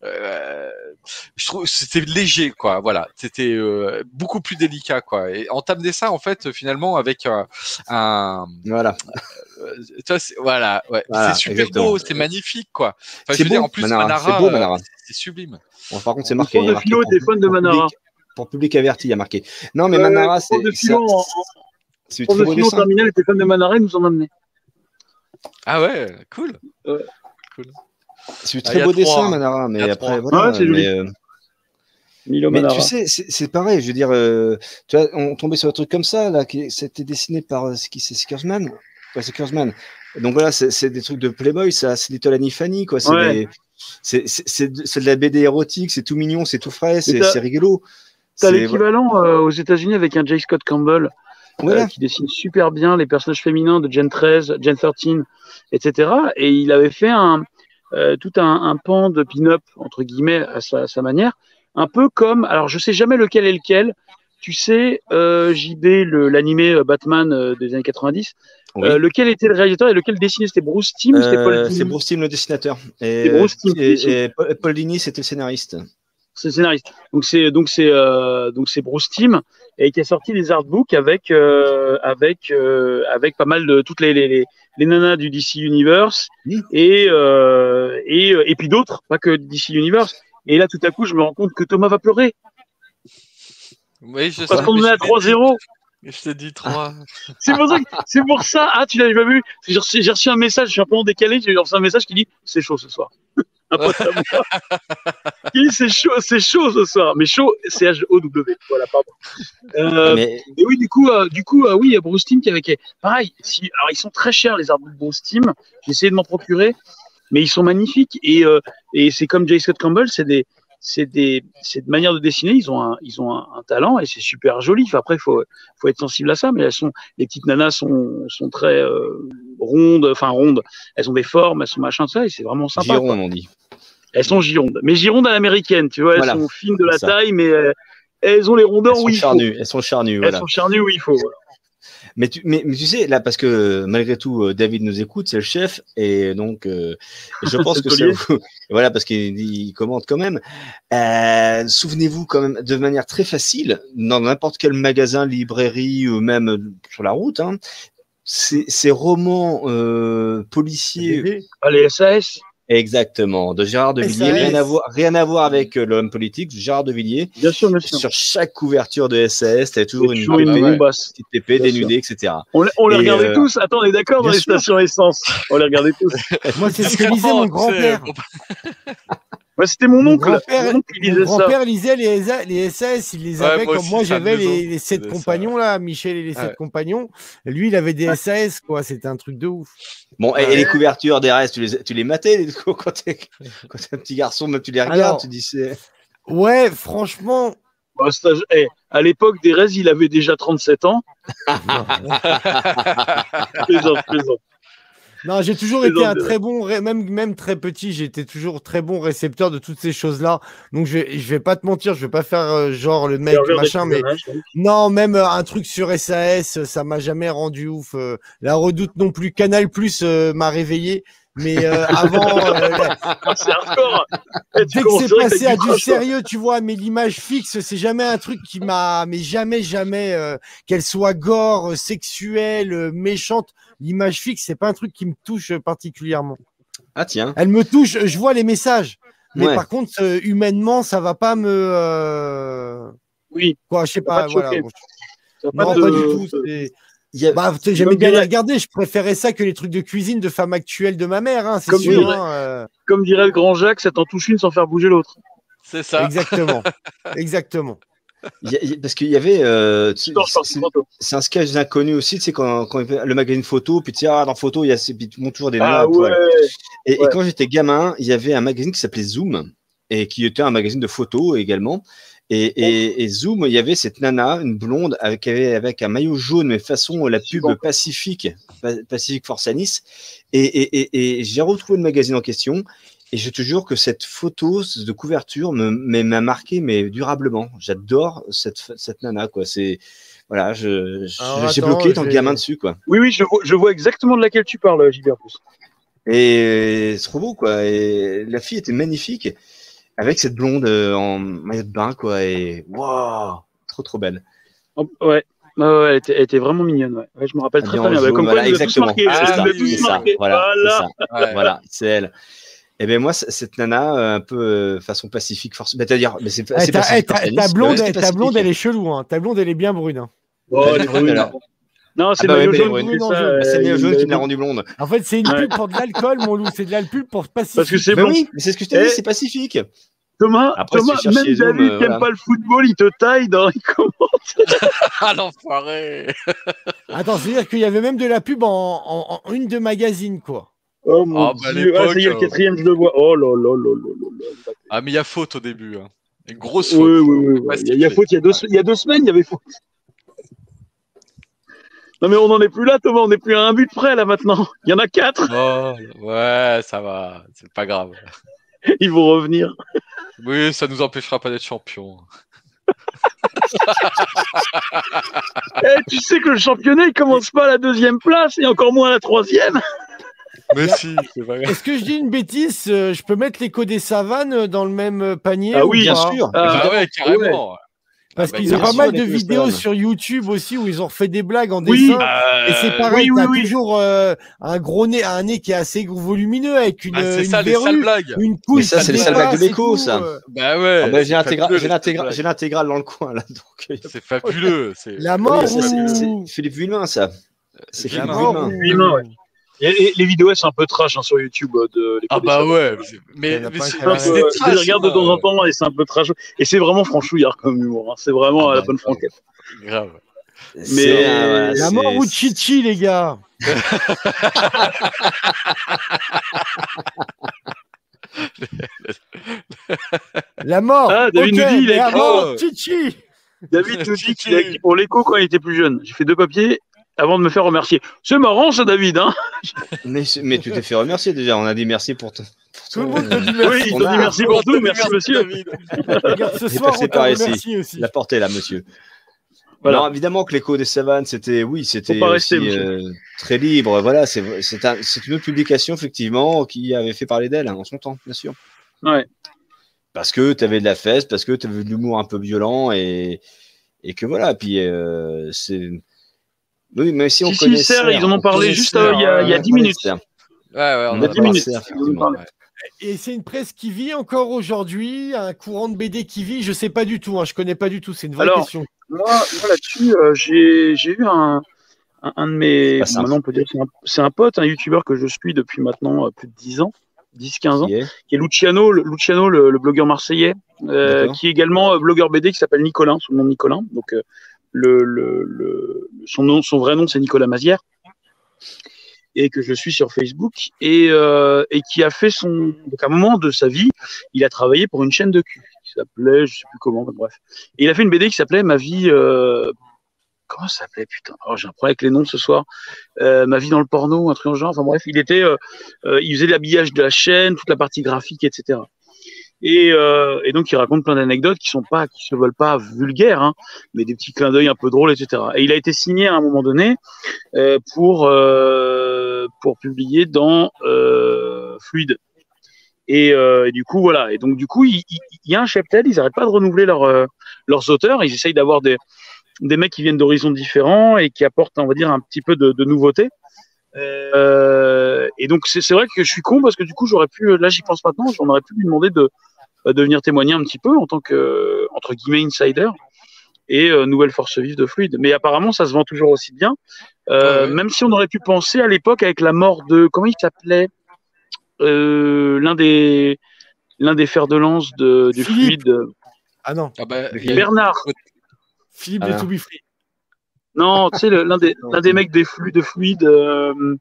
euh, je trouve, c'était léger, quoi. Voilà, c'était euh, beaucoup plus délicat, quoi. Et on t'amenait ça, en fait, finalement, avec un, un Voilà. euh, c'est- voilà, ouais. Voilà, c'est super exactement. beau, c'est magnifique, quoi. Enfin, C'est je veux dire, beau, en plus, Manara, Manara, c'est beau, euh, Manara. c'est sublime. Bon, par contre, c'est marqué. prof il y a de marqué philo pour était fan de public- Manara. Pour public averti, il y a marqué. Non, mais Euh, Manara, c'est. c'est- du prof très de beau philo en dessin. terminale était fan de Manara, nous en amenait. Ah ouais, cool. C'est du Ah, très il y a beau trois, dessin, hein. Manara. Mais après, trois. voilà. Ouais, mais, euh, Milo Mais Manara. tu sais, c'est pareil. Je veux dire, euh, tu vois, on tombait sur un truc comme ça, là, qui c'était dessiné par euh, c'est qui c'est Skersman Ouais, c'est. Donc voilà, c'est des trucs de Playboy, ça, c'est Little Annie Fanny, quoi. C'est Ouais. de la BD érotique, c'est tout mignon, c'est tout frais, c'est rigolo. T'as l'équivalent euh, aux États-Unis avec un J. Scott Campbell euh, Voilà. qui dessine super bien les personnages féminins de Gen 13, Gen 13, etc. Et il avait fait un, euh, tout un, un pan de pin-up, entre guillemets, à sa, à sa manière. Un peu comme, alors je sais jamais lequel est lequel. Tu sais, euh, JB, l'animé Batman euh, des années 90, Oui. euh, lequel était le réalisateur et lequel dessinait? C'était Bruce Timm ou c'était Paul c'est Bruce Timm le dessinateur. Et, Bruce Timm et- Paul Dini, c'était le scénariste. C'est le scénariste. Donc c'est donc c'est euh, donc c'est Bruce Timm et qui a sorti des artbooks avec euh, avec euh, avec pas mal de toutes les les, les, les nanas du DC Universe et euh, et et puis d'autres, pas que DC Universe. Et là tout à coup je me rends compte que Thomas va pleurer Oui, je parce sais, qu'on mais est à je t'ai 3-0. dit- Je t'ai dit 3. C'est pour ça c'est pour ça. Ah tu l'avais pas vu J'ai reçu, j'ai reçu un message, je suis un peu en décalé, j'ai reçu un message qui dit c'est chaud ce soir. Un pote à moi. Il dit c'est chaud, c'est chaud ce soir, mais chaud c'est H O W. Voilà pardon. Euh, Mais Et oui, du coup, euh, du coup, euh, oui, il y a Bruce Timm qui avait. Pareil, si, alors ils sont très chers les artbooks Bruce Timm. J'ai essayé de m'en procurer, mais ils sont magnifiques. Et, euh, et c'est comme J. Scott Campbell, c'est des, c'est des, c'est de manière de dessiner. Ils ont un, ils ont un, un talent et c'est super joli. Enfin, après, il faut, faut être sensible à ça. Mais elles sont, les petites nanas sont, sont très rondes, enfin rondes. Elles ont des formes, elles sont machin, tout ça, et c'est vraiment sympa. quoi. Giron, on dit. Elles sont girondes, mais girondes à l'américaine, tu vois. Elles Voilà. sont fines de la ça. taille, mais euh, elles ont les Elles rondeurs où il faut. charnues. Elles sont charnues, Elles voilà. sont charnues où il faut. voilà. Mais tu, mais, mais tu sais, là, parce que malgré tout, euh, David nous écoute, c'est le chef, et donc, euh, je pense que ça Taulier. vous, voilà, parce qu'il il commente quand même. Euh, Souvenez-vous quand même de manière très facile, dans n'importe quel magasin, librairie ou même sur la route, hein, ces, ces romans euh, policiers. Ah, les SAS. Exactement, de Gérard de Villiers, rien à voir, rien à voir avec euh, l'homme politique, Gérard de Villiers. Bien sûr, bien sûr. Sur chaque couverture de SAS, t'avais toujours une, Toujours une ouais. petite épée Bien dénudée, etc. On, les- on les Et, regardait euh, tous. Attends, on est d'accord dans les sûr. stations essence. On les regardait tous. Moi, c'est ce que lisait mon grand-père. C'était mon Mon oncle. grand-père, Mon oncle mon lisait grand-père lisait les, les SAS, il les Ouais, avait moi comme aussi, moi j'avais les, les qui sept faisait compagnons là, Michel et les sept Ouais. compagnons. Lui, il avait des SAS quoi, c'était un truc de ouf. Bon, et, les couvertures des restes, tu les, tu les matais les- quand t'es quand t'es un petit garçon, même tu les regardes, Alors- tu dis c'est. Ouais, franchement, Bah, eh, à l'époque, Derez, il avait déjà 37 ans. plaisante, plaisante. Non, j'ai toujours été un très bon, même même très petit, j'étais toujours très bon récepteur de toutes ces choses-là. Donc je vais, je vais pas te mentir, je vais pas faire euh, genre le mec machin, mais donc. non, même euh, un truc sur SAS, ça m'a jamais rendu ouf. euh, la Redoute non plus, Canal Plus euh, m'a réveillé. Mais euh, avant, euh, Ah, c'est hardcore. Dès que c'est passé à du sérieux, tu vois, mais l'image fixe, c'est jamais un truc qui m'a, mais jamais, jamais, euh, qu'elle soit gore, sexuelle, méchante. L'image fixe, c'est pas un truc qui me touche particulièrement. Ah tiens. Elle me touche, je vois les messages, mais Ouais. par contre, euh, humainement, ça va pas me, euh, Oui, quoi, je sais pas, pas voilà. bon, non, de- pas du tout. A- Bah, j'aimais bien les regarder. Je préférais ça que les trucs de cuisine de femmes actuelles de ma mère, hein, c'est Comme sûr. dirait- hein, euh, Comme dirait le grand Jacques, ça t'en touche une sans faire bouger l'autre. C'est ça. Exactement, exactement. il y a- il y a- parce qu'il y avait. euh, c'est- un sketch d'inconnu aussi, tu sais, quand, quand le magazine photo, puis tu sais, ah, dans photo, il y a ces, toujours des nanas Ah à poil. ouais. Et, quand j'étais gamin, il y avait un magazine qui s'appelait Zoom, et qui était un magazine de photos également. Et, et, et Zoom, il y avait cette nana, une blonde, avec, avec, un maillot jaune, mais façon la pub Bon. Pacifique, Pa- Pacific Force à Nice. Et, j'ai retrouvé le magazine en question. Et je te jure que cette photo de couverture m'a marqué mais durablement. J'adore cette, cette nana quoi. C'est voilà, je, j'ai bloqué tant gamin dessus quoi. Oui, oui, je vois, je vois exactement de laquelle tu parles, Gilbert. Et c'est trop beau, quoi. Et la fille était magnifique, avec cette blonde euh, en maillot de bain, quoi. Et waouh, trop trop belle. Oh, Ouais. Elle, était, elle était vraiment mignonne. Ouais. Ouais, je me rappelle très, très en bien. Bah, jaune, comme quoi, voilà, exactement. Ah, ça. Voilà, c'est Voilà. c'est elle. Et ben moi, cette nana, euh, un peu euh, façon pacifique, force. bah, C'est-à-dire, mais c'est Eh, ta, eh, ta- eh, blonde, elle est chelou. Hein. Ta blonde, elle est bien brune. hein. Oh, elle est brune. Non, c'est Ah bah le maillot jaune qui. Bah, c'est le euh, maillot jaune me l'a rendu blonde. En fait, c'est une Ouais. pub pour de l'alcool, mon loup. C'est de la pub pour Pacifique. Parce que c'est Bah blond. oui, mais c'est ce que je t'ai Eh. dit, c'est pacifique. Thomas, Après, si Thomas même David euh, qui voilà. aime pas le football, il te taille dans les commentaires. Ah l'enfoiré Attends, c'est-à-dire qu'il y avait même de la pub en, en- en une de magazine, quoi. Oh mon Ah, bah, à dieu. Ah, ça y est, le l'époque, quatrième, je le vois. Oh là là là là. Ah mais il y a faute au début. Hein. Une grosse faute. oui, oui. oui. Il y a- faute, il y a deux, il y a deux semaines, il y avait faute. Non mais on n'en est plus là, Thomas, on n'est plus à un but près là maintenant. Il y en a quatre, Oh, ouais, ça va, c'est pas grave. ils vont revenir. Oui, ça nous empêchera pas d'être champions. Eh, tu sais que le championnat, il commence pas à la deuxième place et encore moins à la troisième. Mais si, c'est pas grave. Est-ce que je dis une bêtise euh, Je peux mettre l'écho des savanes euh, dans le même panier Ah ou oui, Bien sûr. Ah, ouais, carrément. Parce Ah bah, qu'ils bien ont pas mal de vidéos sur YouTube aussi où ils ont refait des blagues en Oui, dessin. euh, Et c'est pareil, oui, oui, t'as oui. toujours euh, un gros nez, un nez qui est assez volumineux avec une, Ah, c'est une ça, les sales verrue, blagues. une couille. Mais ça, c'est les sales blagues de l'écho, ça. euh. Bah ouais. Ah bah, j'ai c'est l'intégrale dans le coin là. Donc, euh, C'est fabuleux. c'est- La mort c'est- c'est. Philippe Villemain, ça. C'est La Philippe mort Et, les vidéos, c'est un peu trash hein, sur YouTube euh, de l'école Ah bah ouais. mais- Mais, c'est je les regarde de temps en temps et c'est un peu trash. Et c'est vraiment franchouillard comme humour. hein. C'est vraiment Ah à la bah, bonne grave. franquette. Grave. Mais- euh, La mort ou Chichi, les gars La mort Ah, David ok, nous dit, il a la écrit- mort. Chichi David nous dit qu'il a écrit pour l'écho quand il était plus jeune. J'ai fait deux papiers avant de me faire remercier. C'est marrant ça, David. Hein Mais, mais tu t'es fait remercier déjà. On a dit merci pour, Tout le ton- monde te dit oui, merci. ils t'ont dit merci pour tout. Merci, monsieur. David. Regarde, ce soir, on par ici. aussi. La portée là, monsieur. Voilà. Non, évidemment que l'écho des savanes, c'était, oui, c'était euh, très libre. Voilà, c'est, c'est, un- c'est une autre publication effectivement qui avait fait parler d'elle hein, en son temps, bien sûr. Ouais. Parce que tu avais de la fesse, parce que tu avais de l'humour un peu violent et, et que voilà. Puis euh, c'est. Oui, mais si on Si, si, connaît Serre, Serre, ils en ont on parlé connaît juste, euh, il y a- il y a on 10 connaît minutes. Ouais, ouais, on On a a dix parlé de minutes. Serre. Et c'est une presse qui vit encore aujourd'hui, un courant de BD qui vit. Je sais pas du tout, hein, je connais pas du tout. C'est une vraie Alors, question. Moi, moi, là-dessus, euh, j'ai j'ai eu un, un, un de mes. Maintenant, on peut dire c'est un, c'est un pote, un youtubeur que je suis depuis maintenant euh, plus de 10 ans, 10-15 ans, Qui est qui est Luciano, le, Luciano, le, le blogueur marseillais, euh, qui est également euh, blogueur BD qui s'appelle Nicolas, son nom Nicolas. Donc, euh, le, le, le, son, son vrai nom, c'est Nicolas Mazière. Et que je suis sur Facebook et, euh, et qui a fait son. Donc, à un moment de sa vie, il a travaillé pour une chaîne de cul qui s'appelait, je sais plus comment, bref. Et il a fait une BD qui s'appelait Ma vie. euh, Comment ça s'appelait, putain? Oh, J'ai un problème avec les noms ce soir. Euh, ma vie dans le porno, un truc en genre. Enfin bref, il était. il faisait l'habillage de la chaîne, toute la partie graphique, etc. Et, euh, et donc il raconte plein d'anecdotes qui sont pas, qui se veulent pas vulgaires, hein, mais des petits clins d'œil un peu drôles, etc. Et il a été signé à un moment donné euh, pour euh, pour publier dans Fluide. Et, du coup voilà. Et donc du coup il, y a un cheptel, ils n'arrêtent pas de renouveler leurs euh, leurs auteurs. Ils essayent d'avoir des des mecs qui viennent d'horizons différents et qui apportent, on va dire, un petit peu de, de nouveauté. Euh, et donc c'est c'est vrai que je suis con parce que du coup j'aurais pu, là j'y pense maintenant, j'en aurais pu lui demander de, de venir témoigner un petit peu en tant que entre guillemets insider et euh, nouvelle force vive de fluide. Mais apparemment ça se vend toujours aussi bien, Euh, Ouais, ouais. même si on aurait pu penser à l'époque avec la mort de comment il s'appelait euh, l'un des l'un des fers de lance de, du Philippe. fluide, Ah non, Ah bah, Bernard. Philippe Ah. de To Be Free. Non, tu sais, l'un des, l'un des mecs des flux de fluide. Euh...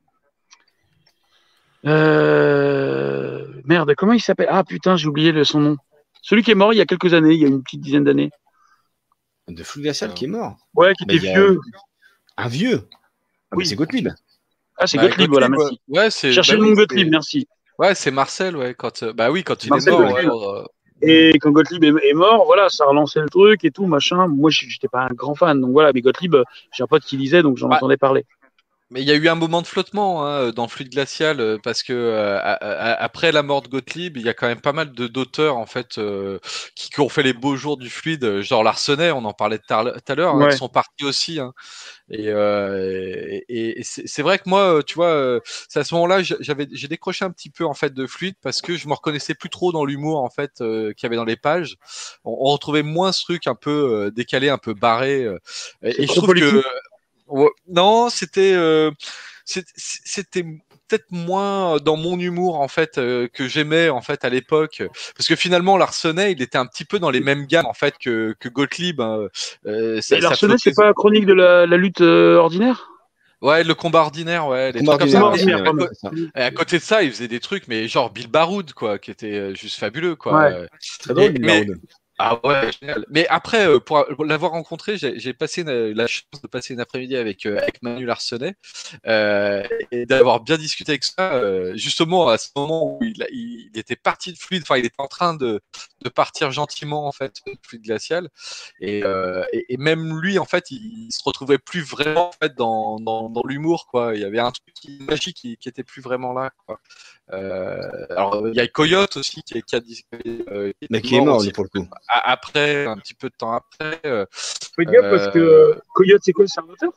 euh, Merde, comment il s'appelle? Ah putain, j'ai oublié le- son nom. Celui qui est mort il y a quelques années, il y a une petite dizaine d'années. De Glacial qui est mort. Ouais, qui était vieux. Un vieux. Ah, Oui. c'est Gottlieb. Ah, c'est bah, Gottlieb, voilà, merci. Ouais, c'est. Cherchez bah le nom Gottlieb, merci. Ouais, c'est Marcel, ouais. Quand, euh, bah oui, quand il Marcel est mort. Et quand Gottlieb est, mort, voilà, ça a relancé le truc et tout, machin. Moi, j'étais pas un grand fan, donc voilà, mais Gottlieb, j'ai un pote qui lisait, donc j'en Ouais. entendais parler. Mais il y a eu un moment de flottement hein, dans fluide glacial euh, parce que euh, a- a- après la mort de Gottlieb, il y a quand même pas mal de d'auteurs en fait euh, qui, qui ont fait les beaux jours du fluide, genre Larsenet, on en parlait tout à l'heure, l'heure, hein, sont partis aussi. hein. Et, euh, et, et c'est vrai que moi, tu vois, c'est à ce moment-là, j'a- j'avais j'ai décroché un petit peu en fait de fluide parce que je me reconnaissais plus trop dans l'humour en fait qu'il y avait dans les pages. On, on retrouvait moins ce truc un peu décalé, un peu barré. et, je trouve que. Ouais, non, c'était euh, c'était peut-être moins dans mon humour en fait euh, que j'aimais en fait à l'époque parce que finalement Larsenet il était un petit peu dans les mêmes gammes en fait que, que Gottlieb hein. Euh, ça- Larsenet, c'est pas la chronique de la, la lutte euh, ordinaire? Ouais le combat ordinaire ouais les trucs comme ça. Ordinaire, à, et à côté de ça il faisait des trucs mais genre Bill Baroud quoi qui était juste fabuleux quoi Ouais. Très drôle, Mais- Bill mais- Baroud. Ah ouais, génial. Mais après, euh, pour, l'avoir rencontré, j'ai passé une- la chance de passer une après-midi avec, euh, avec Manu Larsenet euh, et d'avoir bien discuté avec ça, euh, justement à ce moment où il était parti de fluide, enfin il était en train de, de partir gentiment en fait de fluide glacial et, euh, et, et même lui en fait il, il se retrouvait plus vraiment en fait dans, dans, dans l'humour quoi. Il y avait un truc qui, magique qui, qui était plus vraiment là. Quoi. Euh, alors il y a Coyote aussi qui, qui a dit euh, Mais qui est mort, aussi lui, pour le coup. après, un petit peu de temps après. euh, Fais gaffe parce que Coyote, c'est quoi, c'est un auteur?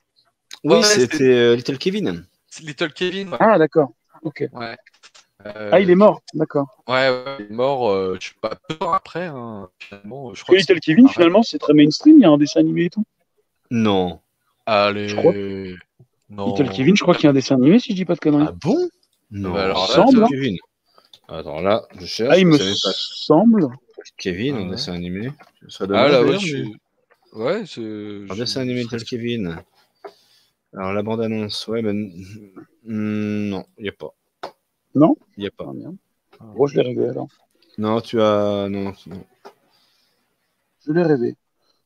Oui, Ouais, c'était Little Kevin. c'est Little Kevin. Ouais. Ah, d'accord. Ok. Ouais. Euh, Ah, il est mort, d'accord. Ouais, ouais, il est mort, euh, je sais pas, peu après, hein, finalement. Je Parce que crois que Little c'est- Kevin, finalement, c'est très mainstream, il y a un dessin animé et tout. Non. Allez. je crois. Non. Little Kevin, je crois qu'il y a un dessin animé, si je dis pas de conneries. Ah bon? Non. Bah alors là, Little semble, hein. Kevin. Attends, là, je cherche. Ah, il me je semble. Kevin, Ah un dessin animé. Ça Ah là, ouais, je mais-. Ouais, je. Un je- dessin animé je- Little Kevin. Alors, la bande-annonce, ouais, ben. Non, il n'y a pas. Non Il n'y a pas. Ah, merde. Bon, je l'ai rêvé alors. Non, tu as. Non, non. Je l'ai rêvé.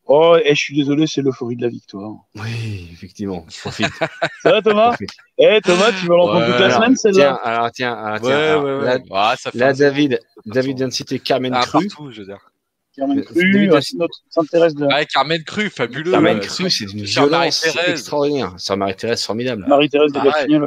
Oh, et je suis désolé, c'est l'euphorie de la victoire. Oui, effectivement. Profite. Ça va, Thomas. Eh, Thomas, tu vas l'entendre Ouais, toute la semaine, tiens, celle-là alors, tiens, alors, Ouais, tiens. alors, ouais, ouais. Là, Ah, ça fait là, un- David, David vient de citer Carmen Ah, Cru. partout, je veux dire. Carmen Cru, notre s'intéresse de Ouais, Carmen Cru, fabuleux. Carmen euh, Cru, c'est une violence Marie-Thérèse. extraordinaire. Sur Marie-Thérèse, formidable. Marie-Thérèse de ouais.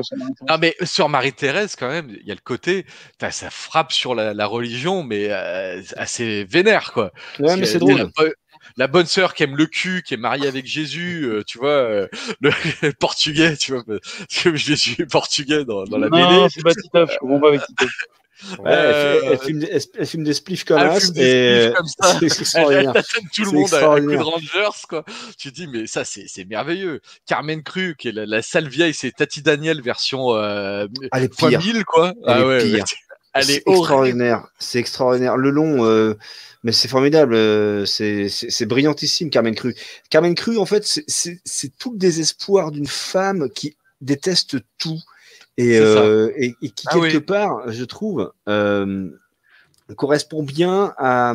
Non, mais sur Marie-Thérèse, quand même, il y a le côté, ça frappe sur la, la religion, mais euh, assez vénère, quoi. Ouais, Parce mais c'est drôle. La, bo- la bonne sœur qui aime le cul, qui est mariée avec Jésus, euh, tu vois, euh, le, le portugais, tu vois, parce que Jésus est portugais dans, dans la non, BD. c'est pas Titeuf, je comprends pas avec Titeuf. Ouais, Euh, elle filme, des- elle spliffs comme Elle fume des et spliffs comme ça. c'est elle extraordinaire. tout le monde à, à coup de. Rangers, quoi. Tu te dis, mais ça, c'est c'est merveilleux. Carmen Cru, qui est la, la sale vieille, c'est Tati Daniel version euh, Elle est pire. 1000, quoi. Elle est ouais, pire. ouais. Elle C'est est horrible. extraordinaire. C'est extraordinaire. Le long, euh, mais c'est formidable. euh, C'est c'est- c'est brillantissime, Carmen Cru. Carmen Cru, en fait, c'est- c'est c'est tout le désespoir d'une femme qui déteste tout et, euh, et, et qui, Ah quelque oui. part, je trouve, euh, correspond bien à,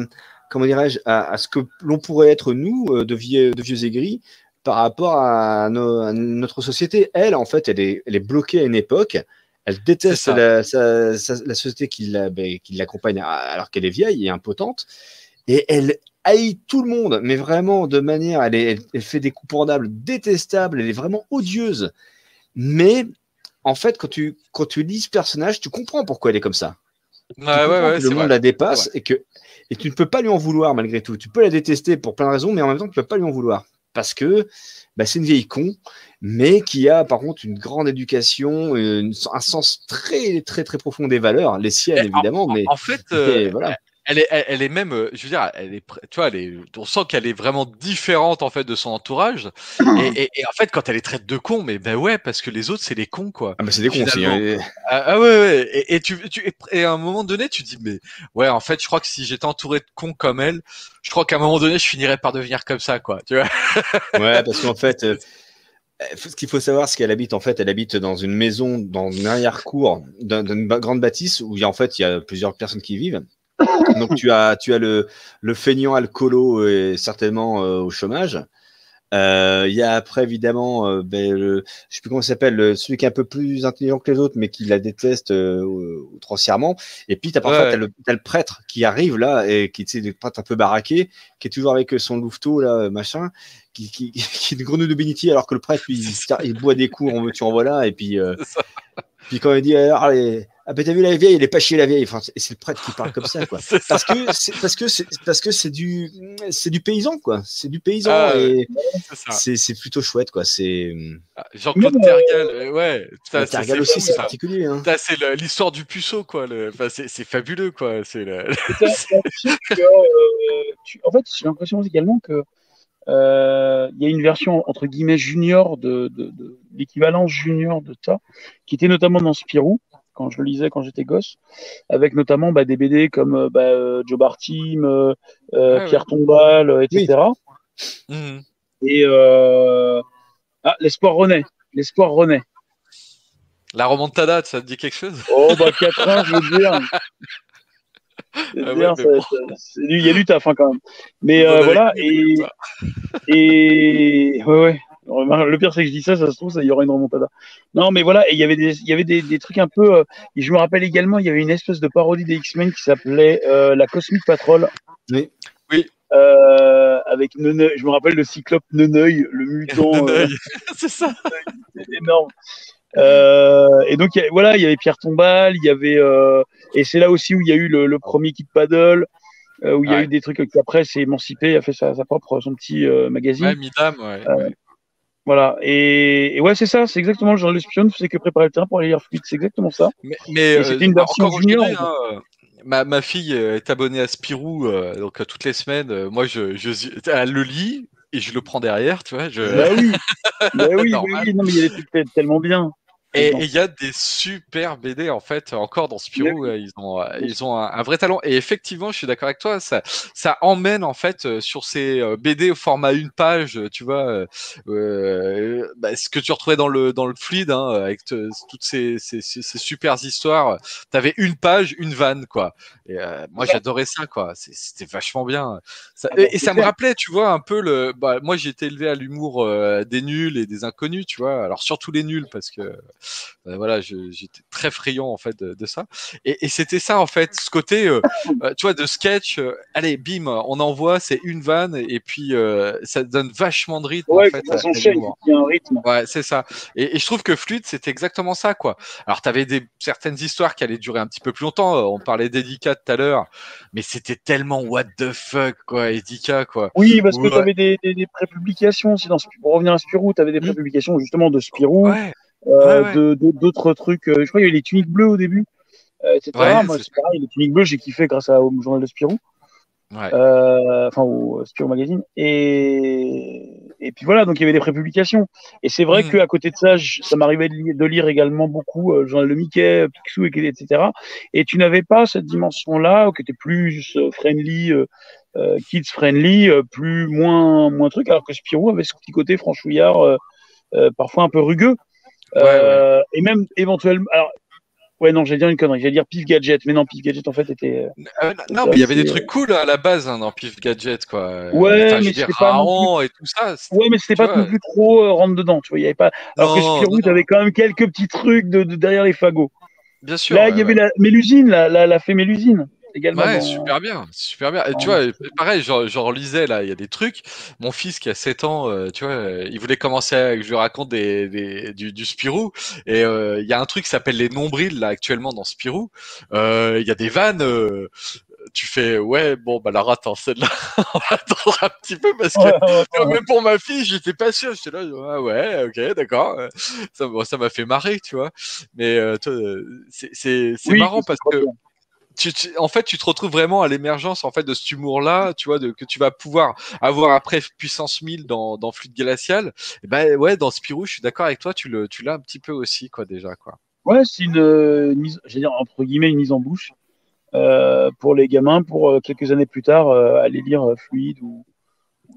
comment dirais-je, à, à ce que l'on pourrait être nous, euh, de vieux, de vieux aigris, par rapport à, nos- à notre société. Elle, en fait, elle est, elle est bloquée à une époque. Elle déteste la, sa- sa- la société qui ben, l'accompagne alors qu'elle est vieille et impotente. Et elle haït tout le monde, mais vraiment de manière, elle, est- elle, elle fait des coups pendables détestables, elle est vraiment odieuse. Mais en fait, quand tu, quand tu lis ce personnage, tu comprends pourquoi elle est comme ça. Ouais, ouais, que le monde vrai. la dépasse et que et tu ne peux pas lui en vouloir malgré tout. Tu peux la détester pour plein de raisons, mais en même temps, tu ne peux pas lui en vouloir parce que bah, c'est une vieille con, mais qui a par contre une grande éducation, une- un sens très très très profond des valeurs, les siennes Et en- évidemment, mais En fait, euh, voilà. Elle est, elle, elle est même, euh, je veux dire, elle est, tu vois, elle est, on sent qu'elle est vraiment différente en fait de son entourage. Et, et- et en fait, quand elle est traite de con, mais ben ouais, parce que les autres c'est les cons quoi. Ah, bah, c'est des cons aussi. hein. Ah, ah ouais, ouais. Et, et tu, tu, et à un moment donné, tu dis, mais ouais, en fait, je crois que si j'étais entouré de cons comme elle, je crois qu'à un moment donné, je finirais par devenir comme ça, quoi. Tu vois Ouais, parce qu'en fait, euh, euh, ce qu'il faut savoir, c'est qu'elle habite en fait, elle habite dans une maison, dans une arrière-cour d'un- d'une grande bâtisse où il y a en fait il y a plusieurs personnes qui y vivent. Donc tu as tu as le le feignant alcoolo et certainement euh, au chômage. Euh, Il y a après évidemment, euh, ben, le, je sais plus comment s'appelle, le- celui qui est un peu plus intelligent que les autres, mais qui la déteste euh, outrancièrement. Et puis t'as parfois Ouais. t'as le, prêtre qui arrive là et qui sais, le prêtre un peu baraqué, qui est toujours avec son louveteau là, machin, qui qui, qui est une grenouille de bénitier alors que le prêtre lui, il, il boit des coups, on veut tu en voilà et puis euh, puis quand il dit alors les, ah ben t'as vu la vieille, il est pas chier la vieille. Enfin, c'est- et c'est le prêtre qui parle comme ça quoi ça. parce que c'est parce que c'est parce que c'est du c'est du paysan quoi c'est du paysan Ah, et C'est plutôt chouette quoi c'est Ah, Jean-Claude Tergal, euh, ouais. Tergal aussi c'est particulier hein. C'est l'histoire du puceau, quoi. Le... Enfin, c'est c'est fabuleux, quoi. C'est euh, en fait, j'ai l'impression également que euh, il y a une version entre guillemets junior de, de, de l'équivalence junior de ça, qui était notamment dans Spirou quand je le lisais quand j'étais gosse, avec notamment bah, des BD comme euh, bah, euh, Joe Bartim, euh, euh, Ouais, Pierre Tombal, euh, etc. Et euh... ah, l'espoir renaît, l'espoir renaît. La remontada, ça te dit quelque chose? Oh bah 4 ans, je veux dire. Ah ouais, bon. Il y a du taf hein, quand même. Mais euh, voilà, et, et ouais, ouais. Le pire, c'est que je dis ça, ça se trouve, ça, il y aura une remontada. Non, mais voilà, et il y avait des, il y avait des, des trucs un peu. euh, et je me rappelle également, il y avait une espèce de parodie des X-Men qui s'appelait euh, la Cosmic Patrol. Oui. Oui. Euh, avec Neneuil, je me rappelle le Cyclope Neneuil, le mutant. euh, Neneuil. c'est ça. c'est énorme. Euh, et donc il y a- voilà, il y avait Pierre Tombal, il y avait euh, et c'est là aussi où il y a eu le, le premier Kid Paddle, euh, où il y a Ouais. eu des trucs qu'après c'est émancipé, a fait sa, sa propre son petit euh, magazine. Ouais, Midam, ouais. Euh, Voilà. Et, et ouais, c'est ça, c'est exactement le genre de spion, c'est que préparer le terrain pour aller lire Fluide, c'est exactement ça. Mais, mais c'était une bah, version junior, hein, euh, ma, ma fille euh, est abonnée à Spirou, euh, donc euh, toutes les semaines, euh, moi je, je, elle le lit et je le prends derrière, tu vois. Je... Bah oui, bah oui, oui, Normal. oui, non mais il y a des trucs tel- tellement bien. Et il y a des super BD en fait encore dans Spirou, euh, ils ont euh, ils ont un, un vrai talent. Et effectivement je suis d'accord avec toi ça ça emmène en fait euh, sur ces BD au format une page tu vois euh, bah, ce que tu retrouvais dans le dans le fluide hein, avec te- toutes ces, ces, ces, ces super histoires t'avais une page une vanne quoi. Et euh, moi Ouais. j'adorais ça quoi. C'était vachement bien. Ça, Ah bah, et, et c'est ça me rappelait tu vois un peu le bah, moi j'ai été élevé à l'humour euh, des nuls et des inconnus tu vois. Alors surtout les nuls parce que voilà, je- j'étais très friand en fait de, de ça. Et, et c'était ça en fait, ce côté, euh, euh, tu vois, de sketch. euh, allez, bim, on envoie, c'est une vanne et puis euh, ça donne vachement de rythme Ouais, en fait. ça à- à s'enchaîne, l'humour. il y a un rythme. Ouais, c'est ça. Et, et je trouve que Fluide, c'était exactement ça, quoi. Alors, tu avais des, certaines histoires qui allaient durer un petit peu plus longtemps. Euh, On parlait d'Edika tout à l'heure, mais c'était tellement what the fuck, quoi, Edika, quoi. Oui, parce que tu avais des, des, des prépublications pour revenir à Spirou, tu avais des Mm. prépublications justement de Spirou, Ouais, euh, ouais. d'autres trucs. euh, je crois qu'il y avait les tuniques bleues au début. euh, etc. Ouais, Moi, c'est- pareil, les tuniques bleues, j'ai kiffé grâce à- au journal de Spirou. Enfin au Spirou Magazine et et puis voilà donc il y avait des prépublications et c'est vrai Mhm. que à côté de ça je- ça m'arrivait de, li- de lire également beaucoup le journal de Mickey Picsou et- etc et tu n'avais pas cette dimension là qui était plus friendly euh, kids friendly euh, plus moins moins truc alors que Spirou avait ce petit côté franchouillard euh, parfois un peu rugueux Euh, et même éventuellement alors ouais non j'allais dire une connerie j'allais dire Pif Gadget mais non Pif Gadget en fait était euh, Euh, non, mais il y avait des trucs cool à la base hein, dans Pif Gadget, quoi. Ouais, enfin, je mais c'était pas et tout ça. Ouais, mais c'était pas vois, non plus trop euh, rentre dedans, tu vois. Il y avait pas. Alors que Non, Spirou, non, t'avais quand même quelques petits trucs de, de derrière les fagots. Bien sûr. Là, ouais, il y avait ouais. la Mélusine, la, la, la fée Mélusine également. Ouais, dans- super bien, super bien. Et tu vois, pareil, genre lisais là, il y a des trucs. Mon fils qui a 7 ans, euh, tu vois, euh, il voulait commencer à que je lui raconte des, des- du, du Spirou. Et euh, il y a un truc qui s'appelle les nombrils là actuellement dans Spirou. Euh, Il y a des vannes. tu fais ouais bon bah alors attends celle-là on va attendre un petit peu parce que Ouais, même pour ma fille j'étais pas sûr j'étais là ah ouais ok d'accord ça bon, ça m'a fait marrer tu vois mais euh, c'est c'est Oui, marrant parce que bien. Tu, en fait, tu te retrouves vraiment à l'émergence en fait de cet humour-là, tu vois, que tu vas pouvoir avoir après puissance 1000 dans, Fluide Glacial. Et ben ouais, dans Spirou, je suis d'accord avec toi, tu le, tu l'as un petit peu aussi, quoi, déjà, quoi. Ouais, c'est une, euh, mise, dire entre guillemets une mise en bouche euh, pour les gamins pour euh, quelques années plus tard aller lire Fluide ou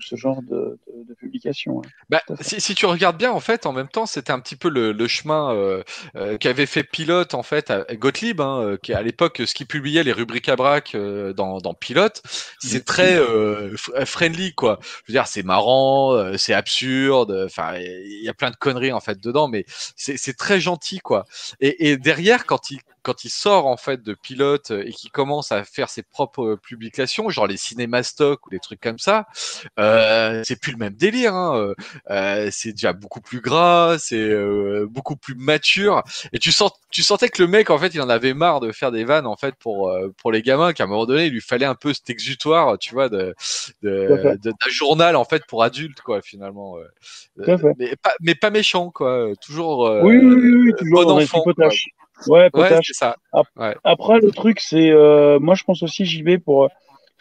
ce genre de, de, de publication. Bah, si, si tu regardes bien, en fait, en même temps, c'était un petit peu le, le chemin euh, euh, qu'avait fait Pilote, en fait, à Gottlieb, hein, euh, qui à l'époque, ce qui publiait les rubriques à braque euh, dans, dans Pilote, c'est très friendly, quoi. Je veux dire, c'est marrant, c'est absurde, enfin, il y a plein de conneries, en fait, dedans, mais c'est très gentil, quoi. Et, et derrière, quand il quand il sort en fait de pilote et qu'il commence à faire ses propres publications, genre les cinéma stock ou des trucs comme ça, euh, c'est plus le même délire. Hein. euh, euh, c'est déjà beaucoup plus gras, c'est euh, beaucoup plus mature. Et tu sens, tu sentais que le mec, en fait, il en avait marre de faire des vannes, en fait, pour euh, pour les gamins, qu'à un moment donné, il lui fallait un peu cet exutoire, tu vois, de d'un journal, en fait, pour adultes, quoi, finalement. ouais. Mais pas, mais pas méchant, quoi. Toujours. euh, oui, oui, oui, oui, toujours bon enfant. Ouais, Ouais, potache. c'est ça. Après, le truc, c'est, euh, moi, je pense aussi, j'y vais pour euh,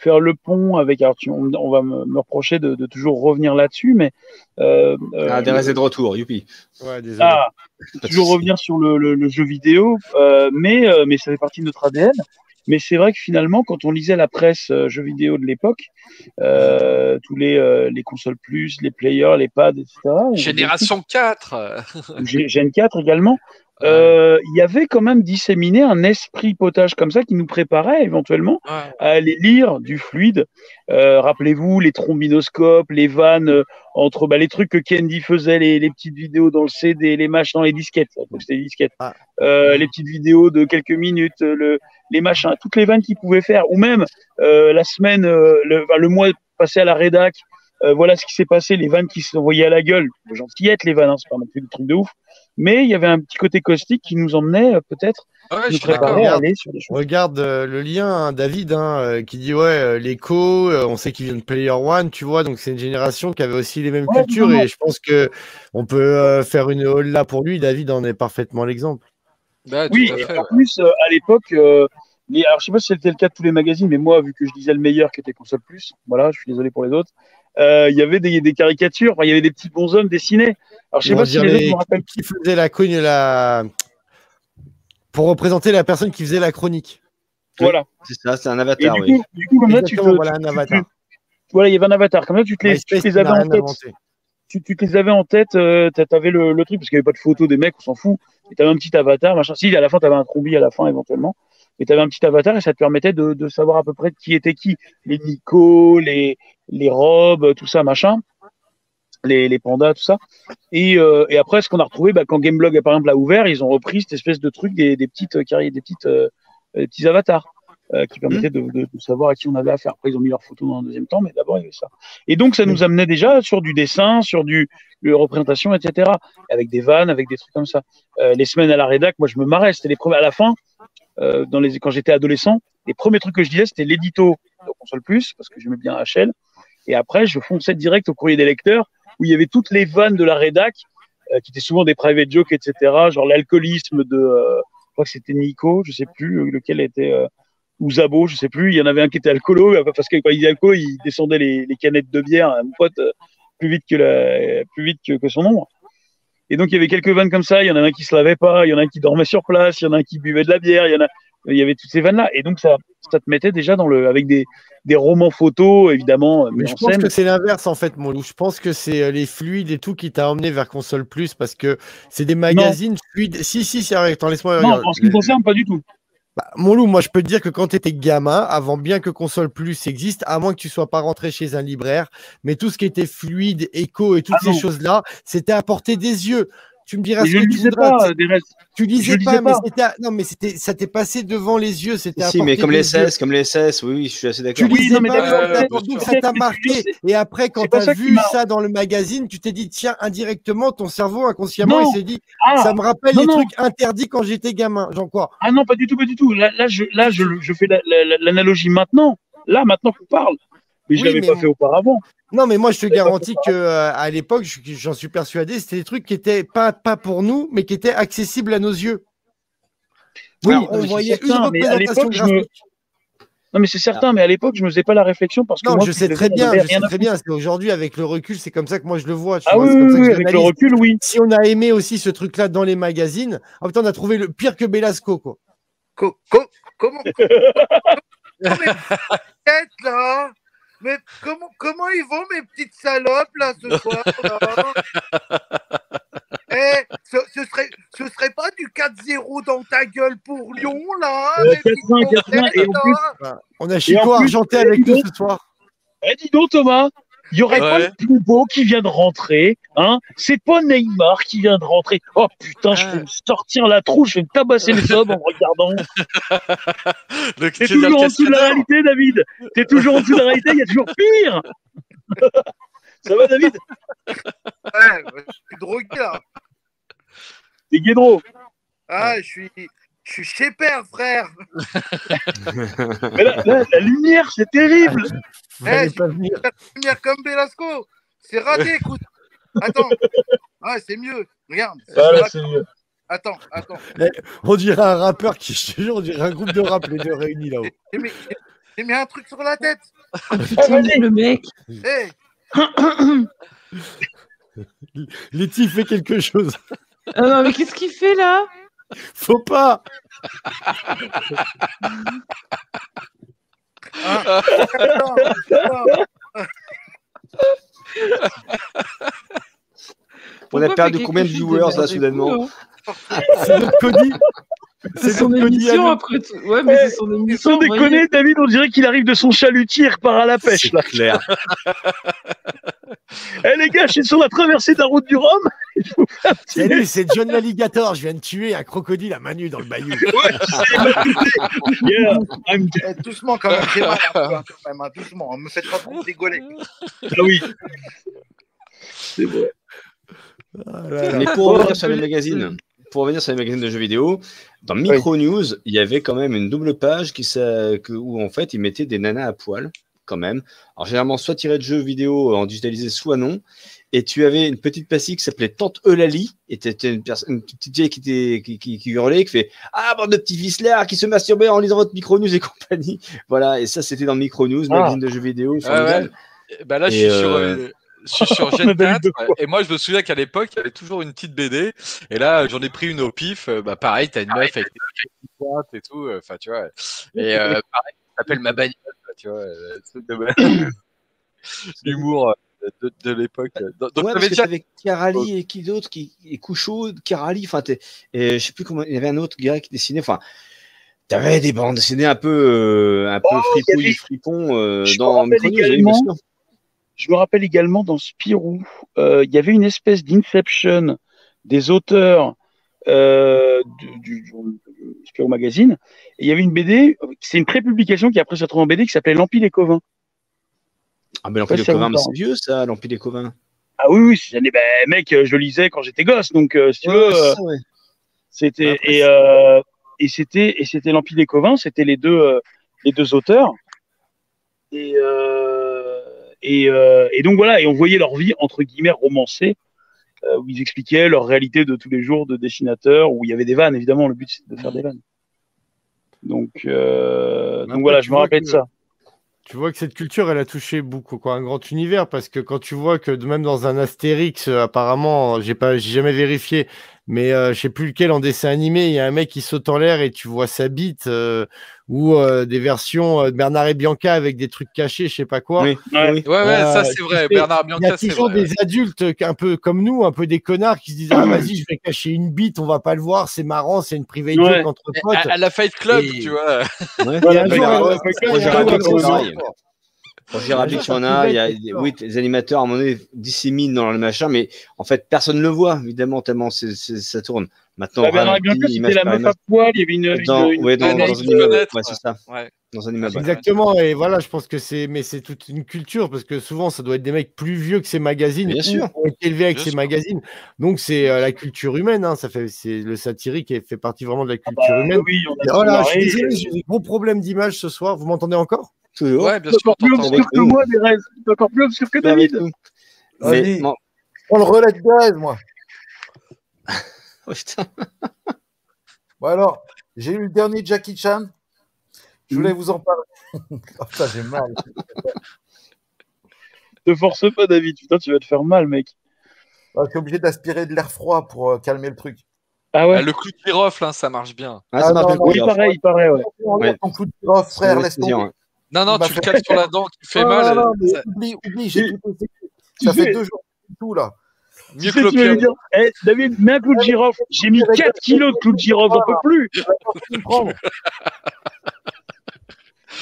faire le pont avec. Alors, tu- on, on va me, me reprocher de, de toujours revenir là-dessus, mais. Euh, euh, Ah, des restés de retour, youpi. Ouais, désolé. ah, toujours revenir sur le, le- le jeu vidéo, euh, mais, euh, mais ça fait partie de notre ADN. Mais c'est vrai que finalement, quand on lisait la presse euh, jeux vidéo de l'époque, euh, tous les, euh, les consoles plus, les players, les pads, etc. on- Génération 4. G- Gen 4 également, euh, il y avait quand même disséminé un esprit potage comme ça qui nous préparait éventuellement Ouais. à aller lire du fluide. Euh, Rappelez-vous les trombinoscopes, les vannes euh, entre bah, les trucs que Candy faisait, les, les petites vidéos dans le CD, les machins, dans les disquettes, donc c'était disquettes, Ah. Euh, les petites vidéos de quelques minutes, le, les machins, toutes les vannes qu'il pouvait faire, ou même euh, la semaine, le, le mois passé à la rédac. Euh, voilà ce qui s'est passé, les vannes qui se envoyaient à la gueule, gentillettes les vannes, hein, c'est pas non plus des trucs de ouf, mais il y avait un petit côté caustique qui nous emmenait euh, peut-être Ouais, Regarde. aller sur des choses. Regarde euh, le lien, hein, David, hein, euh, qui dit ouais, euh, l'écho, euh, on sait qu'il vient de Player One, tu vois, donc c'est une génération qui avait aussi les mêmes Ouais, cultures non, non. et je pense que on peut euh, faire une hall là pour lui. David en est parfaitement l'exemple. Bah, Oui, à et fait, en ouais. plus, euh, à l'époque, euh, les- alors je sais pas si c'était le cas de tous les magazines, mais moi, vu que je disais le meilleur qui était Console Plus, voilà, je suis désolé pour les autres, il y avait des, des caricatures, enfin, il y avait des petits bonshommes dessinés. Alors je sais pas si les autres me rappellent. qui faisait la cogne la pour représenter la personne qui faisait la chronique. Voilà. C'est ça, c'est un Et avatar, du oui. coup, du coup, comme ça, tu te, voilà un tu- tu- avatar. voilà, il y avait un avatar. Comme ça, tu te les, tu te les avais en tête. inventé. tu, tu te les avais en tête, euh, t'a- t'avais le, le truc, parce qu'il n'y avait pas de photo des mecs, on s'en fout. Et t'avais un petit avatar, machin. Si, à la fin, t'avais un trombi à la fin, éventuellement. Mais t'avais un petit avatar et ça te permettait de, savoir à peu près qui était qui. Les Nico, les, les robes, tout ça, machin. Les, les pandas, tout ça. Et, euh, et après, ce qu'on a retrouvé, bah, quand Gameblog, par exemple, l'a ouvert, ils ont repris cette espèce de truc des, des petites euh, des petites, euh, petits avatars. qui permettaient de, savoir à qui on avait affaire. Après, ils ont mis leurs photos dans un deuxième temps, mais d'abord, il y avait ça. Et donc, ça nous amenait déjà sur du dessin, sur du, représentation, etc. Avec des vannes, avec des trucs comme ça. Les semaines à la rédac, moi, je me marrais. C'était les premiers, à la fin, euh, dans les, quand j'étais adolescent, les premiers trucs que je disais, c'était l'édito de Console Plus, parce que j'aimais bien HL. Et après, je fonçais direct au courrier des lecteurs, où il y avait toutes les vannes de la rédac, euh, qui étaient souvent des private jokes, etc. Genre l'alcoolisme de, euh, Je crois que c'était Nico, je sais plus lequel était ou Zabo, je sais plus. Il y en avait un qui était alcoolo parce que quand il dit alcoolo, il descendait les, canettes de bière, à mon pote, plus vite que plus vite que, que son ombre. Et donc il y avait quelques vannes comme ça. Il y en a un qui se lavait pas, il y en a un qui dormait sur place, il y en a un qui buvait de la bière, il y en a, il y avait toutes ces vannes là. Et donc ça, ça te mettait déjà dans le, avec des, des romans photos évidemment, Mais mais je en pense scène. que c'est l'inverse en fait, mon loup. Je pense que c'est euh, les fluides et tout qui t'a emmené vers Console Plus parce que c'est des magazines fluides. Si, si, c'est vrai. Attends, laisse-moi Non, en ce qui me concerne, pas du tout. Bah, mon loup, moi je peux te dire que quand tu étais gamin, avant bien que Console Plus existe, à moins que tu sois pas rentré chez un libraire, mais tout ce qui était fluide, écho et toutes Ah ces choses-là, c'était à portée des yeux. Tu me diras Mais ce je que ne tu voudras. pas tu- des restes. Tu lisais pas, lisais mais pas. non, mais c'était ça t'est passé devant les yeux, c'était Si, mais comme les. SS, comme les SS, oui, oui, je suis assez Tu d'accord. Oui, lisais non, mais pas, donc euh, donc ça t'a marqué. Et après, quand c'est pas tu as ça vu ça dans le magazine, tu t'es dit, tiens, indirectement, ton cerveau, inconsciemment, Non. il s'est dit, Ah, ça me rappelle non, les non. trucs interdits quand j'étais gamin. Genre quoi? Ah non, pas du tout, pas du tout. Là, là, je, là, je, je fais la- la- la- l'analogie maintenant. Là, maintenant qu'on parle. Mais je Oui, l'avais pas fait auparavant. Non, mais moi, je te garantis que euh, à l'époque, je- j'en suis persuadé, c'était des trucs qui étaient pas, pas pour nous, mais qui étaient accessibles à nos yeux. Oui, Alors, on voyait une certain, représentation je me-. Non, mais c'est certain, mais à l'époque, je me faisais pas la réflexion parce que Non, moi, je je sais très bien, je sais très bien. C'est aujourd'hui, avec le recul, c'est comme ça que moi je le vois. tu Ah vois, oui, c'est comme oui, ça que oui, je avec le recul, oui. Si on a aimé aussi ce truc-là dans les magazines, ah putain, on a trouvé le pire que Belasco, quoi. Co- co- comment comment là Mais comment comment ils vont mes petites salopes là ce soir là? Eh, ce, ce serait ce serait pas du 4-0 dans ta gueule pour Lyon là Euh, mes petites 4-1, 4-1, et en coquettes, plus- là? Enfin, on a Chico argenté avec nous ce soir. Eh, dis donc, Thomas, il y aurait pas le plus beau qui vient de rentrer, hein? C'est pas Neymar qui vient de rentrer. Oh putain, je Ah. vais me sortir la trouche, je vais me tabasser les hommes en me regardant. T'es toujours en dessous de la réalité, David. T'es toujours en dessous de la réalité, il y a toujours pire. Ça va, David? Ouais, je suis drogué là. T'es guédro. Ah, je suis je suis chez père frère. Mais là, là, la lumière, c'est terrible. Fallait Eh, pas venir. Lumière comme Belasco. C'est raté, écoute. Attends. Ah, c'est mieux. Regarde. Voilà, c'est mieux. Attends, attends. On dirait un rappeur qui, je te jure, on dirait un groupe de rap, les deux réunis là-haut. J'ai mis, j'ai mis un truc sur la tête. Putain, le mec. Eh, Letty fait quelque chose. Ah non, mais qu'est-ce qu'il fait là? Faut pas. On a perdu combien de viewers là soudainement hein C'est notre Cody. C'est son émission après tout. Ouais, mais c'est son émission. Sans déconner, David, on dirait qu'il arrive de son chalutier, il repart à la pêche, C'est là. clair. Eh les gars, je suis sur la traversée de la route du Rhum. Salut, c'est John l'alligator. Je viens de tuer un crocodile à Manu dans le bayou. Yeah. Eh, doucement quand même, j'ai mal un peu, quand même, hein, doucement. Me faites pas trop rigoler. Ah oui. C'est vrai. Mais pour revenir sur les magazines, pour revenir sur les magazines de jeux vidéo, dans Micro News, il y avait quand même une double page qui, s'a- que- où en fait ils mettaient des nanas à poil, quand même. Alors généralement soit tiré de jeux vidéo en digitalisé, soit non. Et tu avais une petite passée qui s'appelait Tante Eulalie, et c'était une, personne- une petite vieille qui, était, qui, qui, qui hurlait, qui fait Ah, bande de petits vicelards qui se masturbaient en lisant votre Micro News et compagnie. Voilà, et ça c'était dans Micro News, Ah. magazine de jeux vidéo. Formidable. ouais. Bah là, je suis sur. euh, euh, Je suis sur Gen David 4 de quoi et moi je me souviens qu'à l'époque il y avait toujours une petite BD et là j'en ai pris une au pif. Euh, bah pareil t'as une meuf avec des petites pointes et tout euh, enfin tu vois. Et euh, pareil ça s'appelle ma bagnole tu vois l'humour de, de l'époque. Donc ouais, parce que t'avais Kirali et qui d'autre qui et Couchot, Kirali, enfin t'es- et je sais plus comment il y avait un autre gars qui dessinait, enfin t'avais des bandes dessinées un peu euh, un peu Oh, il y fripouilles, avait- fripons euh, dans Micronews, oui, également- bien sûr. Je me rappelle également dans Spirou, euh, il y avait une espèce d'inception des auteurs euh, du, du, du Spirou Magazine. Et il y avait une BD, c'est une prépublication qui après s'est retrouvée en BD qui s'appelait L'Empire des Covins. Ah ben l'Empire des Covins, mais c'est vieux ça, l'Empire des Covins. Ah oui, oui, c'est- ben, mec, je le lisais quand j'étais gosse, donc euh, si tu veux, Ouais, c'était et euh, c'était et c'était l'Empire des Covins, c'était les deux les deux auteurs. Et euh, et, euh, et donc voilà, et on voyait leur vie entre guillemets romancée. euh, où ils expliquaient leur réalité de tous les jours de dessinateurs, où il y avait des vannes, évidemment, le but c'est de faire des vannes. Donc, euh, donc voilà, je me rappelle de ça. Tu vois que cette culture, elle a touché beaucoup, quoi, un grand univers, parce que quand tu vois que de- même dans un Astérix, apparemment, j'ai pas, j'ai jamais vérifié, mais je sais plus lequel en dessin animé, il y a un mec qui saute en l'air et tu vois sa bite, ou euh, des versions euh, de Bernard et Bianca avec des trucs cachés, je sais pas quoi. Oui, Ouais. oui. Ouais, ouais, Euh, ça c'est vrai. sais, Bernard Il y a Bianca, c'est toujours vrai. des adultes un peu comme nous, un peu des connards qui se disent ah vas-y je vais cacher une bite, on va pas le voir, c'est marrant, c'est une private Ouais. entre potes. À, à la Fight Club, Et- tu vois. Ouais. Y en ça a, pouvait il y a des, oui, des animateurs à un moment donné disséminent dans le machin, mais en fait personne ne le voit, évidemment, tellement ça tourne. Maintenant, Bah, image c'était la meuf à poil, il y avait une. Dans, une- une- ouais, dans, un immeuble. Ouais, c'est ça. Ouais. Dans un immeuble. Exactement, et voilà, je pense que c'est, mais c'est toute une culture parce que souvent ça doit être des mecs plus vieux que ces magazines, Bien sûr. qui ont été élevés avec Bien ces sûr. magazines. Donc c'est euh, la culture humaine, hein, ça fait, c'est le satirique et fait partie vraiment de la culture Bah, humaine. oui, on a Oh là, je suis désolé, j'ai des gros problèmes d'image ce soir. Vous m'entendez encore? Toujours. Ouais, bien C'est sûr, encore plus obscur que moi. C'est encore plus obscur que David. Mais, non. On le relais de gaz, moi. Oh, putain. Bon alors, j'ai eu le dernier Jackie Chan. Je voulais vous en parler. oh, putain, j'ai mal. Te force pas, David. Putain, tu vas te faire mal, mec. Ah, Je suis obligé d'aspirer de l'air froid pour euh, calmer le truc. Ah ouais Ah, le clou de girofle, hein, ça marche bien. Ah, ça Ah, marche non, bien, Oui, pareil, pareil, ouais. Ouais. Ton clou de girofle, frère, laisse tomber. Non, non, tu le cales sur la dent qui fait Non, mal. non, non, mais ça- oublie, oublie, j'ai tout Ça fait deux jours que tout là. Mieux Tu que sais, tu vas lui l'opium. dire, Eh, David, mets un clou de girofle. J'ai mis 4 kilos de clou de girofle, j'en peux plus.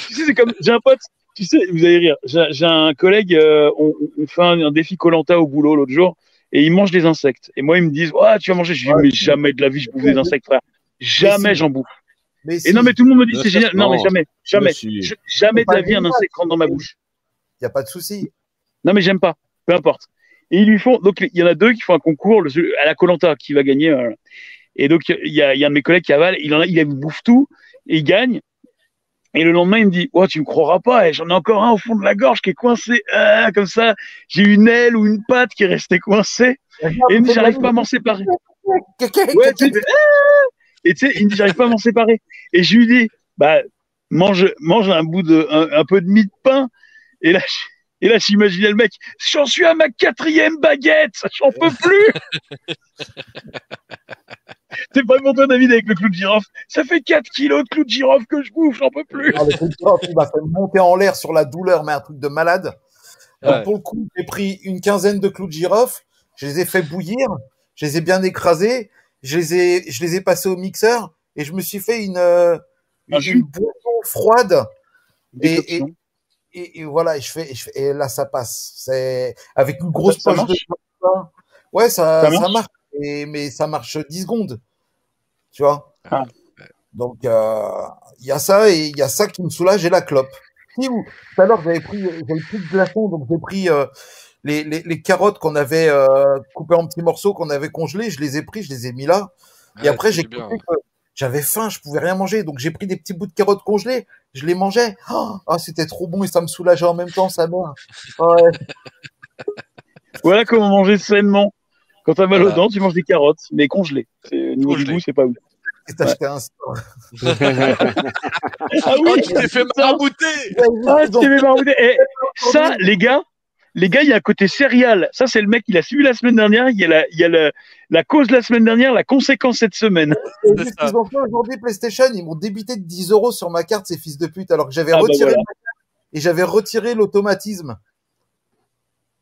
Tu sais, c'est comme, j'ai un pote, tu sais, vous allez rire. J'ai un collègue, euh, on, on fait un, un défi Colanta au boulot l'autre jour, et il mange des insectes. Et moi, ils me disent, ouais, tu vas manger. Je dis, mais jamais de la vie, je bouffe des insectes, frère. Jamais j'en bouffe. Mais Et si, non, mais tout le monde me dit, c'est génial. Non, mais jamais, jamais. Je- jamais de la vie, un insecte rentre dans ma bouche. il n'y a pas de souci. Non, mais j'aime pas. Peu importe. Et ils lui font. Donc, il y en a deux qui font un concours le- à la Colanta qui va gagner. euh. Et donc, il y a, il y a un de mes collègues qui avale. Il en a, il bouffe tout et il gagne. Et le lendemain, il me dit, oh, tu me croiras pas, eh, j'en ai encore un au fond de la gorge qui est coincé, Ah, comme ça. J'ai une aile ou une patte qui est restée coincée. Et j'arrive pas à m'en séparer. Ouais, Ah et tu sais, il me dit, j'arrive pas à m'en séparer. Et je lui dis, bah, mange, mange un bout de, un, un peu de mie de pain. Et là, je- et là, j'imaginais le mec, j'en suis à ma quatrième baguette, j'en peux plus. C'est pas pour toi, David, avec le clou de girofle. Ça fait 4 kilos de clou de girofle que je bouffe, j'en peux plus. Ah, le clou de girofle, il m'a fait monter en l'air sur la douleur, mais un truc de malade. Donc, Ouais. pour le coup, j'ai pris une quinzaine de clous de girofle, je les ai fait bouillir, je les ai bien écrasés, je les ai, je les ai passés au mixeur et je me suis fait une, euh, Un une, boisson froide. Et, et, Décoction. et, et voilà, et je fais, et, je fais- et là, ça passe. C'est avec une grosse Ça- ça poche de. Ouais, ça, Ça ça marche mais ça marche 10 secondes. Tu vois? Ah. Donc, euh, il y a ça et il y a ça qui me soulage et la clope. Si, vous- tout à l'heure, j'avais pris, j'avais pris de glaçons, donc j'ai pris euh, les, les, les carottes qu'on avait euh, coupées en petits morceaux, qu'on avait congelées, je les ai pris, je les ai mis là. Et Ouais, après, j'ai bien. compris que j'avais faim, je pouvais rien manger, donc j'ai pris des petits bouts de carottes congelées, je les mangeais. Oh, ah, c'était trop bon et ça me soulageait en même temps, ça mère. Ouais. Voilà comment manger sainement. Quand t'as mal aux dents, tu manges des carottes, mais congelées. Au niveau du goût, c'est pas ouf. Et t'as acheté un Ah Oh, tu t'es fait marabouter Ah, tu t'es fait marmonner. Eh, ça, les gars, les gars, il y a un côté céréal. Ça, c'est le mec, il a suivi la semaine dernière. Il y a la, il y a la, la cause la semaine dernière, la conséquence cette semaine. Et ça. qu'ils ont fait aujourd'hui, PlayStation, ils m'ont débité de 10 euros sur ma carte, ces fils de pute, alors que j'avais Ah, bah retiré voilà. ma carte et j'avais retiré l'automatisme.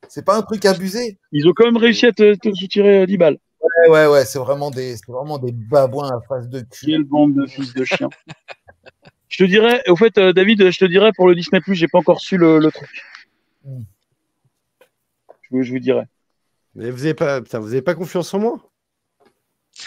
C'est pas un truc abusé. Ils ont quand même réussi à te, te soutirer euh, 10 balles. Ouais, ouais, ouais, c'est vraiment des, c'est vraiment des babouins à face de cul. Quelle bande de fils de chiens. Je te dirais, au fait, euh, David, je te dirais pour le Disney Plus, j'ai pas encore su le, le truc. Mm. Je, vous- je vous dirai. Mais vous avez pas, putain, vous avez pas confiance en moi?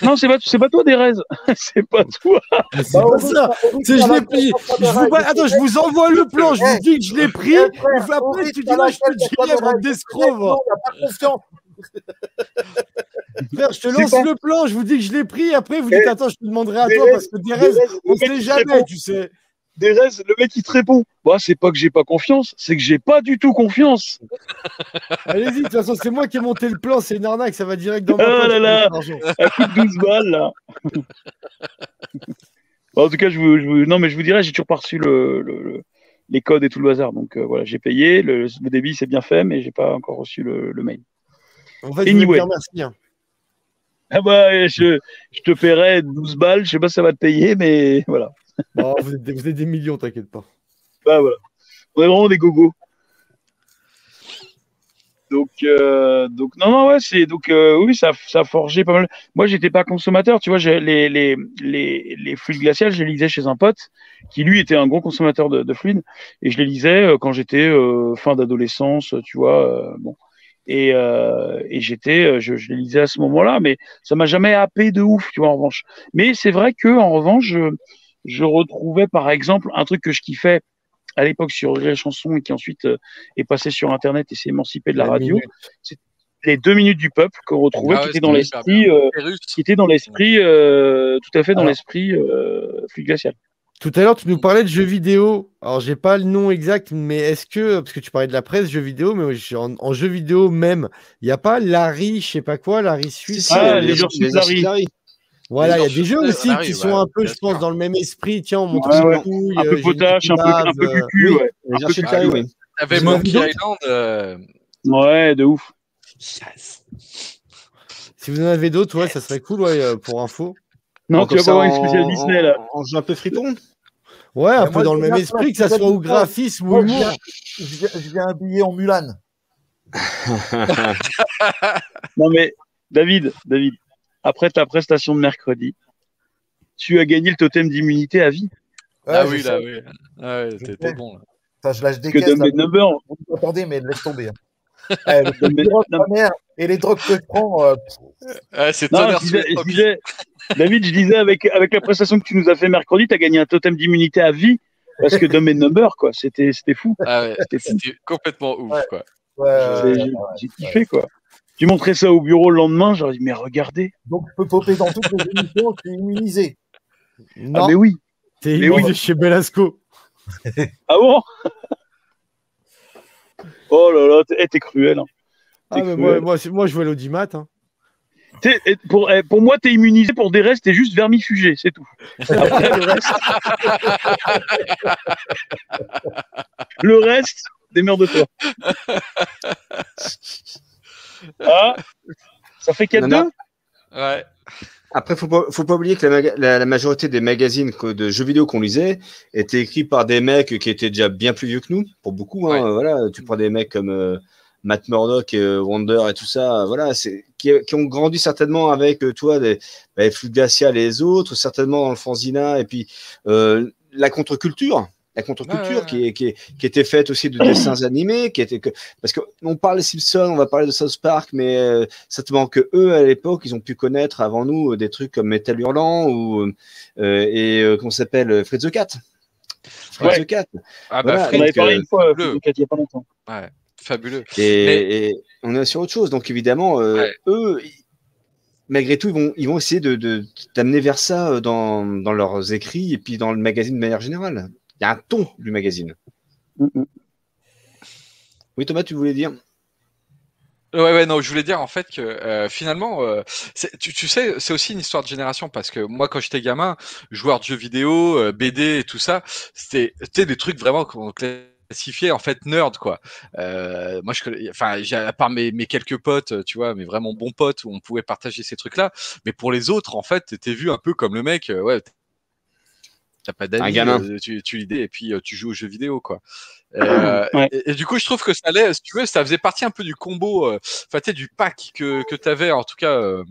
Non, c'est pas, c'est pas toi, Derez. c'est pas toi. C'est pas ça. C'est je l'ai pris. Je vous, attends, je vous envoie le plan. Je vous dis que je l'ai pris. Et puis après, tu dis ouais, je te dis bande d'escrocs. va. On n'a pas confiance. Frère, je te lance pas- le plan. Je vous dis que je l'ai pris. Après, vous dites attends, je te demanderai à toi parce que Derez, on sait jamais, tu sais. Derez, le mec il te répond, bah c'est pas que j'ai pas confiance, c'est que j'ai pas du tout confiance. Allez-y, de toute façon, c'est moi qui ai monté le plan, c'est une arnaque, ça va direct dans poche, là là. coup de 12 balles là. En tout cas, je vous, je vous- non mais je vous dirais, j'ai toujours pas reçu le, le- le- les codes et tout le bazar. Donc euh, voilà, j'ai payé, le, débit c'est bien fait, mais j'ai pas encore reçu le, mail. En fait, je Anyway. dire merci. hein. Ah bah, je, je te paierai 12 balles, je sais pas si ça va te payer, mais voilà. Bon, vous, êtes vous êtes des millions, t'inquiète pas. Bah voilà. On est vraiment des gogos. Donc, euh, donc non, non, ouais, c'est donc euh, oui, ça, ça a forgé pas mal. Moi, j'étais pas consommateur, tu vois, les, les, les, les fluides glaciales, je les lisais chez un pote qui lui était un gros consommateur de, de fluides et je les lisais euh, quand j'étais fin d'adolescence, tu vois, bon. Et, et j'étais, je, les lisais à ce moment-là, mais ça m'a jamais happé de ouf, tu vois, en revanche. Mais c'est vrai que en revanche, je retrouvais par exemple un truc que je kiffais à l'époque sur Rire et Chanson et qui ensuite euh, est passé sur Internet et s'est émancipé de la, La radio. minute. Les deux minutes du peuple qu'on retrouvait, Ah qui était dans c'était hyper l'esprit, euh, qui était dans l'esprit, euh, tout à fait dans Alors. l'esprit euh, fluide glacial. Tout à l'heure, tu nous parlais de jeux vidéo. Alors, j'ai pas le nom exact, mais est-ce que, parce que tu parlais de la presse, jeux vidéo, mais en, en jeux vidéo même, il n'y a pas Larry, je sais pas quoi, Larry Suisse. Ah, les, les les, Larry. Larry. Voilà, il y a des jeux euh, aussi qui ouais, sont un peu, je pense, dans le même esprit. Tiens, on une ouais. couille, Un euh, peu j'ai potache, un peu, un euh, cucu, oui. ouais. Un ouais. oui. T'avais Monkey Island. euh, Ouais, de ouf. yes. Si vous en avez d'autres, ouais, ça serait cool, ouais, euh, pour info. Non, Bon, tu vas pas avoir une spéciale Disney là. En, jeu un peu fripon. Ouais, un peu dans le même esprit, que ça soit au graphisme ou humour. viens, je viens- je viens habillé en Mulan. Non mais David, David, après ta prestation de mercredi, tu as gagné le totem d'immunité à vie. Ouais, ah oui, là, oui. Ah ouais, t'étais bon. Là. Ça, je lâche des Que caisses. Dumb là. and Number, Vous vous attendez, mais laisse tomber. hein. Eh, le mère, et les drogues que je prends, euh, Ah, c'est non, tonnerre je disais, disais- David, je disais avec, avec la prestation que tu nous as fait mercredi, tu as gagné un totem d'immunité à vie parce que Dumb and Number, quoi, c'était c'était fou. Ah ouais, C'était fou. c'était complètement ouf, Ouais. quoi. ouais, J'ai- ouais, j'ai- ouais. J'ai kiffé, quoi. Tu montrais ça au bureau le lendemain, j'aurais dit, mais regardez. Donc, je peux popper dans toutes les émissions, je suis immunisé. Non, Ah, mais oui. t'es mais immunisé oui. chez Belasco. Ah bon? Oh là là, t'es eh, t'es cruel. hein. Ah, cruel. moi, moi, c'est- moi, je vois l'audimat. Hein. T'es- eh, pour, eh, pour moi, t'es immunisé. Pour des restes, t'es juste vermifugé, c'est tout. Après, le reste, le reste, démerde-toi. Ah, ça fait 4-2 Non, non. Ouais. Après, faut pas, faut pas oublier que la, maga- la- la majorité des magazines de jeux vidéo qu'on lisait étaient écrits par des mecs qui étaient déjà bien plus vieux que nous, pour beaucoup. Hein, Ouais. Voilà, tu prends des mecs comme euh, Matt Murdock, euh, Wonder et tout ça, voilà, c'est qui, qui ont grandi certainement avec euh, toi des bah, les Flux Glacial et les autres, certainement dans le Fanzina et puis la contre-culture. La contre-culture Ouais, ouais, ouais. qui, est, qui, est- qui était faite aussi de dessins animés, qui était que, parce que on parle des Simpsons, on va parler de South Park, mais euh, certainement que eux à l'époque ils ont pu connaître avant nous euh, des trucs comme Metal Hurlant ou euh, et euh, comment ça s'appelle euh, Fritz the Cat. Ouais. the Cat. Ah Voilà, bah, On Fritz, avait parlé euh, une fois, bleu. euh, il y a pas longtemps. ouais, fabuleux. Et, Mais- et on est sur autre chose. Donc évidemment, euh, Ouais. eux, malgré tout, ils vont, ils vont essayer de de- d'amener vers ça dans, dans leurs écrits et puis dans le magazine de manière générale. Il y a un ton du magazine. Mm, mm. Oui, Thomas, tu voulais dire? Ouais, ouais, non, je voulais dire en fait que euh, finalement, euh, tu, tu sais, c'est aussi une histoire de génération parce que moi, quand j'étais gamin, joueur de jeux vidéo, euh, BD et tout ça, c'était c'était des trucs vraiment qu'on classifiait en fait nerd quoi. Euh, moi, je, enfin, à part mes, mes quelques potes, tu vois, mes vraiment bons potes où on pouvait partager ces trucs-là, mais pour les autres, en fait, t'étais vu un peu comme le mec, ouais. T'as pas d'amis, euh, tu, tu lis des- et puis euh, tu joues aux jeux vidéo quoi. Euh, Ouais. et, et du coup, je trouve que ça allait, si tu veux, ça faisait partie un peu du combo, enfin, tu sais, du pack que, que tu avais, en tout cas, euh,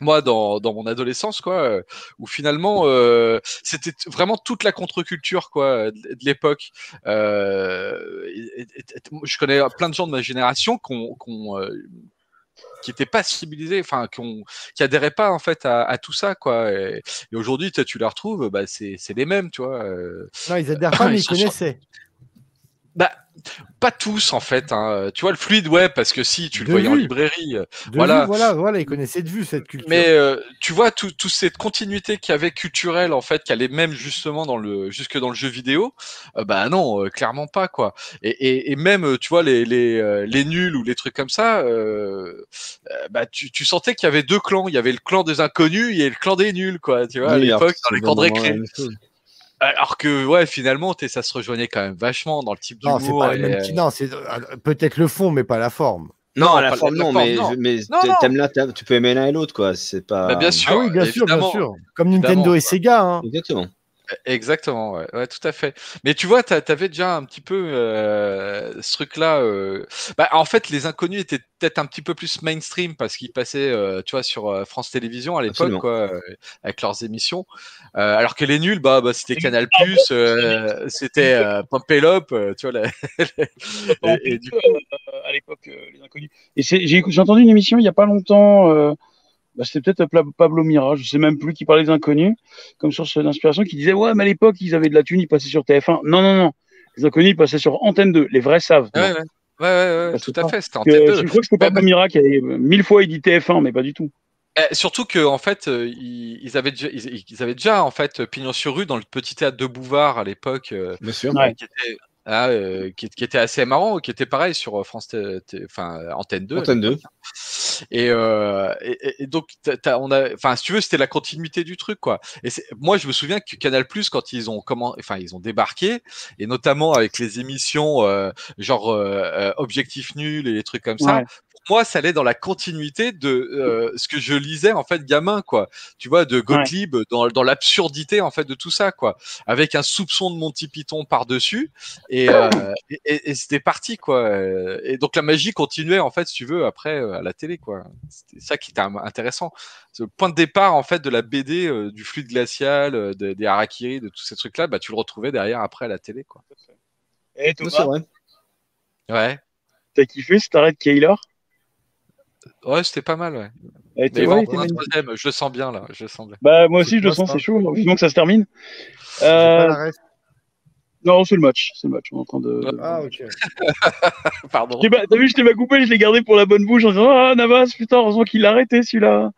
moi, dans, dans mon adolescence, quoi, euh, où finalement, euh, c'était vraiment toute la contre-culture, quoi, de, de l'époque. Euh, et- et- et- je connais plein de gens de ma génération qu'on, qu'on, euh, qui étaient pas civilisés, enfin, qui, ont, qui adhéraient pas en fait à, à tout ça, quoi. Et, et aujourd'hui, tu les retrouves, bah, c'est, les mêmes, tu vois. euh, Non, ils adhèrent pas, mais Ils connaissaient. Bah, pas tous en fait. Hein. Tu vois le fluide, ouais, parce que si tu le De voyais en librairie, euh, De voilà. vue, voilà, voilà, ils connaissaient de vue cette culture. Mais euh, tu vois tout, tout cette continuité qu'il y avait culturelle en fait, qu'elle est même justement dans le jusque dans le jeu vidéo, euh, bah non, euh, clairement pas quoi. Et, et, et même tu vois les les, les nuls ou les trucs comme ça, bah tu, tu sentais qu'il y avait deux clans. Il y avait le clan des inconnus et le clan des nuls quoi. Tu vois à Oui, l'époque que dans les camps de récré. Alors que ouais finalement t'es- ça se rejoignait quand même vachement dans le type non, c'est d'humour. Non, c'est euh, peut-être le fond, mais pas la forme. Non, Non, à la pas forme, la non, forme, mais, non. mais Non, non. t'aimes là, tu peux aimer l'un et l'autre, quoi. C'est pas. Bah, bien sûr. Ah oui, bien sûr, bien sûr. Comme Évidemment, Nintendo et. Sega. Hein. Exactement. Exactement, ouais, ouais, tout à fait. Mais tu vois, t'a- t'avais déjà un petit peu euh, ce truc-là. euh, Bah, en fait, les inconnus étaient peut-être un petit peu plus mainstream parce qu'ils passaient, euh, tu vois, sur France Télévisions à l'époque, quoi, euh, avec leurs émissions. Euh, alors que les nuls, bah, bah c'était Canal euh, c'était euh, Pumpelope, euh, tu vois. la- et, et du coup, à l'époque, euh, les inconnus. Et j'ai entendu une émission il y a pas longtemps. Bah, C'était peut-être Pablo Mira, je sais même plus, qui parlait des inconnus comme source d'inspiration, qui disait ouais, mais à l'époque ils avaient de la thune, ils passaient sur TF1. Non, non, non. Les inconnus ils passaient sur Antenne 2. Les vrais savent. ouais, ouais, ouais, ouais, ouais, Bah, tout à fait. C'était en Que- tête je crois que c'était Pablo Mira qui avait mille fois il dit TF1, mais pas du tout. Eh, surtout que en fait, euh, ils, ils avaient déjà, ils, ils avaient déjà en fait pignon sur rue dans le petit théâtre de Bouvard à l'époque, euh, Bien sûr. Ouais. qui était ah, euh, qui, qui était assez marrant, qui était pareil sur euh, France, T- T- enfin Antenne 2. à Antenne 2. l'époque. Et, euh, et, donc, t'as- t'as- on a, enfin, si tu veux, c'était la continuité du truc, quoi. Et c'est- moi, je me souviens que Canal Plus, quand ils ont comment, enfin, ils ont débarqué, et notamment avec les émissions euh, genre euh, euh, Objectif nul et les trucs comme ça. Ouais. Moi, ça allait dans la continuité de euh, ce que je lisais en fait gamin, quoi. Tu vois, de Gottlieb dans, dans l'absurdité en fait de tout ça, quoi. Avec un soupçon de Monty Python par dessus, et, euh, et, et- et c'était parti, quoi. Et donc la magie continuait en fait, si tu veux, après euh, à la télé, quoi. C'était ça qui était intéressant. Le point de départ en fait de la BD, euh, du fluide glacial, euh, de- des harakiri, de tous ces trucs-là, bah tu le retrouvais derrière après à la télé, quoi. Et vrai. Ouais, t'as kiffé cet arrêt de Kaylor ouais, c'était pas mal, ouais. Elle était- Mais ouais, était un troisième, je le sens bien là, je le sens bien. Bah moi aussi je le sens, c'est chaud. Vivement que ça se termine. Pas Euh, la ref. non, c'est le match, c'est le match. On est en train de. Ah, ok. Pardon. Pas- T'as vu, je t'ai pas coupé, je l'ai gardé pour la bonne bouche en disant Ah, Navas, putain, heureusement qu'il l'a arrêté celui-là.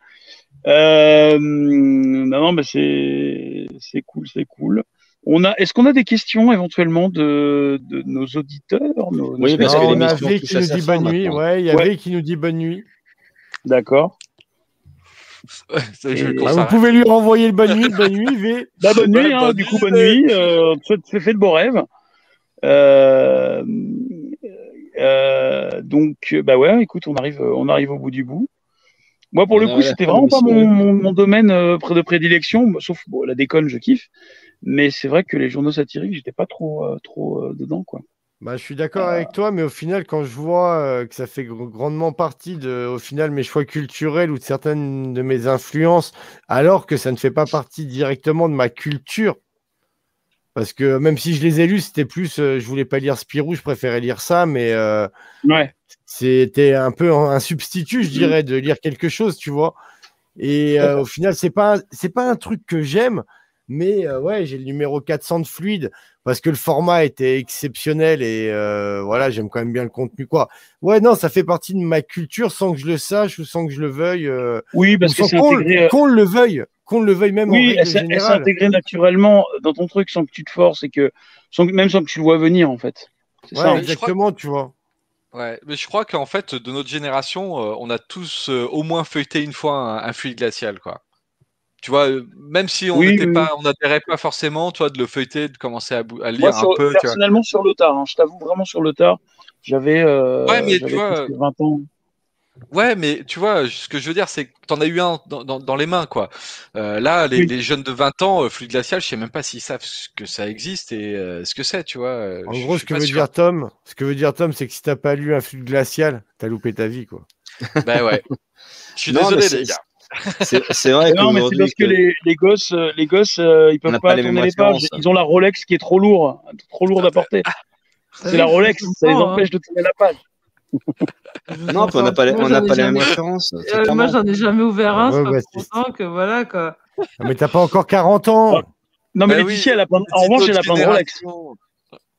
Euh, non, non, mais c'est c'est cool, c'est cool. On a, est-ce qu'on a des questions éventuellement de, de nos auditeurs nos, nos Oui, parce Non, que on a V qui nous dit bonne nuit. Ouais, il y a Ouais. V qui nous dit bonne nuit. D'accord. Et- Bah, vous pouvez lui renvoyer le bonne nuit, bonne nuit, V. Bah, bonne nuit, hein, bonne du coup, nuit. bonne nuit. Euh, faites, faites de beaux rêves. Euh, euh, donc, bah ouais, écoute, on arrive, on arrive au bout du bout. Moi, pour On le coup, c'était vraiment de pas mon, mon, mon domaine euh, près de prédilection, sauf bon, la déconne, je kiffe. Mais c'est vrai que les journaux satiriques, j'étais pas trop, euh, trop euh, dedans, quoi. Bah, je suis d'accord avec toi, mais au final, quand je vois euh, que ça fait gr- grandement partie de, au final, mes choix culturels ou de certaines de mes influences, alors que ça ne fait pas partie directement de ma culture, parce que même si je les ai lus, c'était plus, euh, je voulais pas lire Spirou, je préférais lire ça, mais euh, Ouais. c'était un peu un substitut, je dirais, de lire quelque chose, tu vois. Et euh, au final, c'est pas, c'est pas un truc que j'aime, mais euh, ouais, j'ai le numéro 400 de fluide parce que le format était exceptionnel et euh, voilà, j'aime quand même bien le contenu, quoi. Ouais, non, ça fait partie de ma culture sans que je le sache ou sans que je le veuille, euh, Oui, ou parce que qu'on intégré. le veuille, qu'on le veuille même en Oui, règle elle s'est intégrée naturellement dans ton truc sans que tu te forces et que, sans, que- même sans que tu le vois venir, en fait. C'est Ouais, ça. hein. exactement, tu vois. Ouais, mais je crois qu'en fait, de notre génération, euh, on a tous euh, au moins feuilleté une fois un, un fluide glacial, quoi. Tu vois, euh, même si on Oui, pas, on n'adhérait pas forcément, toi, de le feuilleter, de commencer à, lire Moi, un peu, tu vois. personnellement, sur le tard, hein, je t'avoue vraiment sur le tard. J'avais euh, Ouais, mais tu vois, presque 20 ans. Ouais, mais tu vois, ce que je veux dire, c'est que t'en as eu un dans, dans, dans les mains, quoi. Euh, là, les, Oui. les jeunes de 20 ans, euh, fluide glacial, je sais même pas s'ils savent ce que ça existe et euh, ce que c'est, tu vois. euh, En gros, ce que veut sûr. dire Tom, ce que veut dire Tom, c'est que si t'as pas lu un flux glacial, t'as loupé ta vie, quoi. Bah ouais. Je suis Non, désolé, les gars. C'est vrai Non, mais c'est parce que les, les gosses, euh, les gosses, euh, ils peuvent pas, pas les tourner les pages. Ils ont la Rolex qui est trop lourd, trop lourde à porter. C'est la Rolex, ça les empêche de tourner la page. Non, puis on n'a pas, les- Moi, on n'a j'en ai pas les mêmes jamais- références. Euh, moi, j'en ai jamais ouvert un, Ouais, c'est pas ouais, pour que voilà quoi. Ah, mais t'as pas encore 40 ans. Non, mais Bah Laetitia, elle a en revanche, elle a plein de Rolex. génération.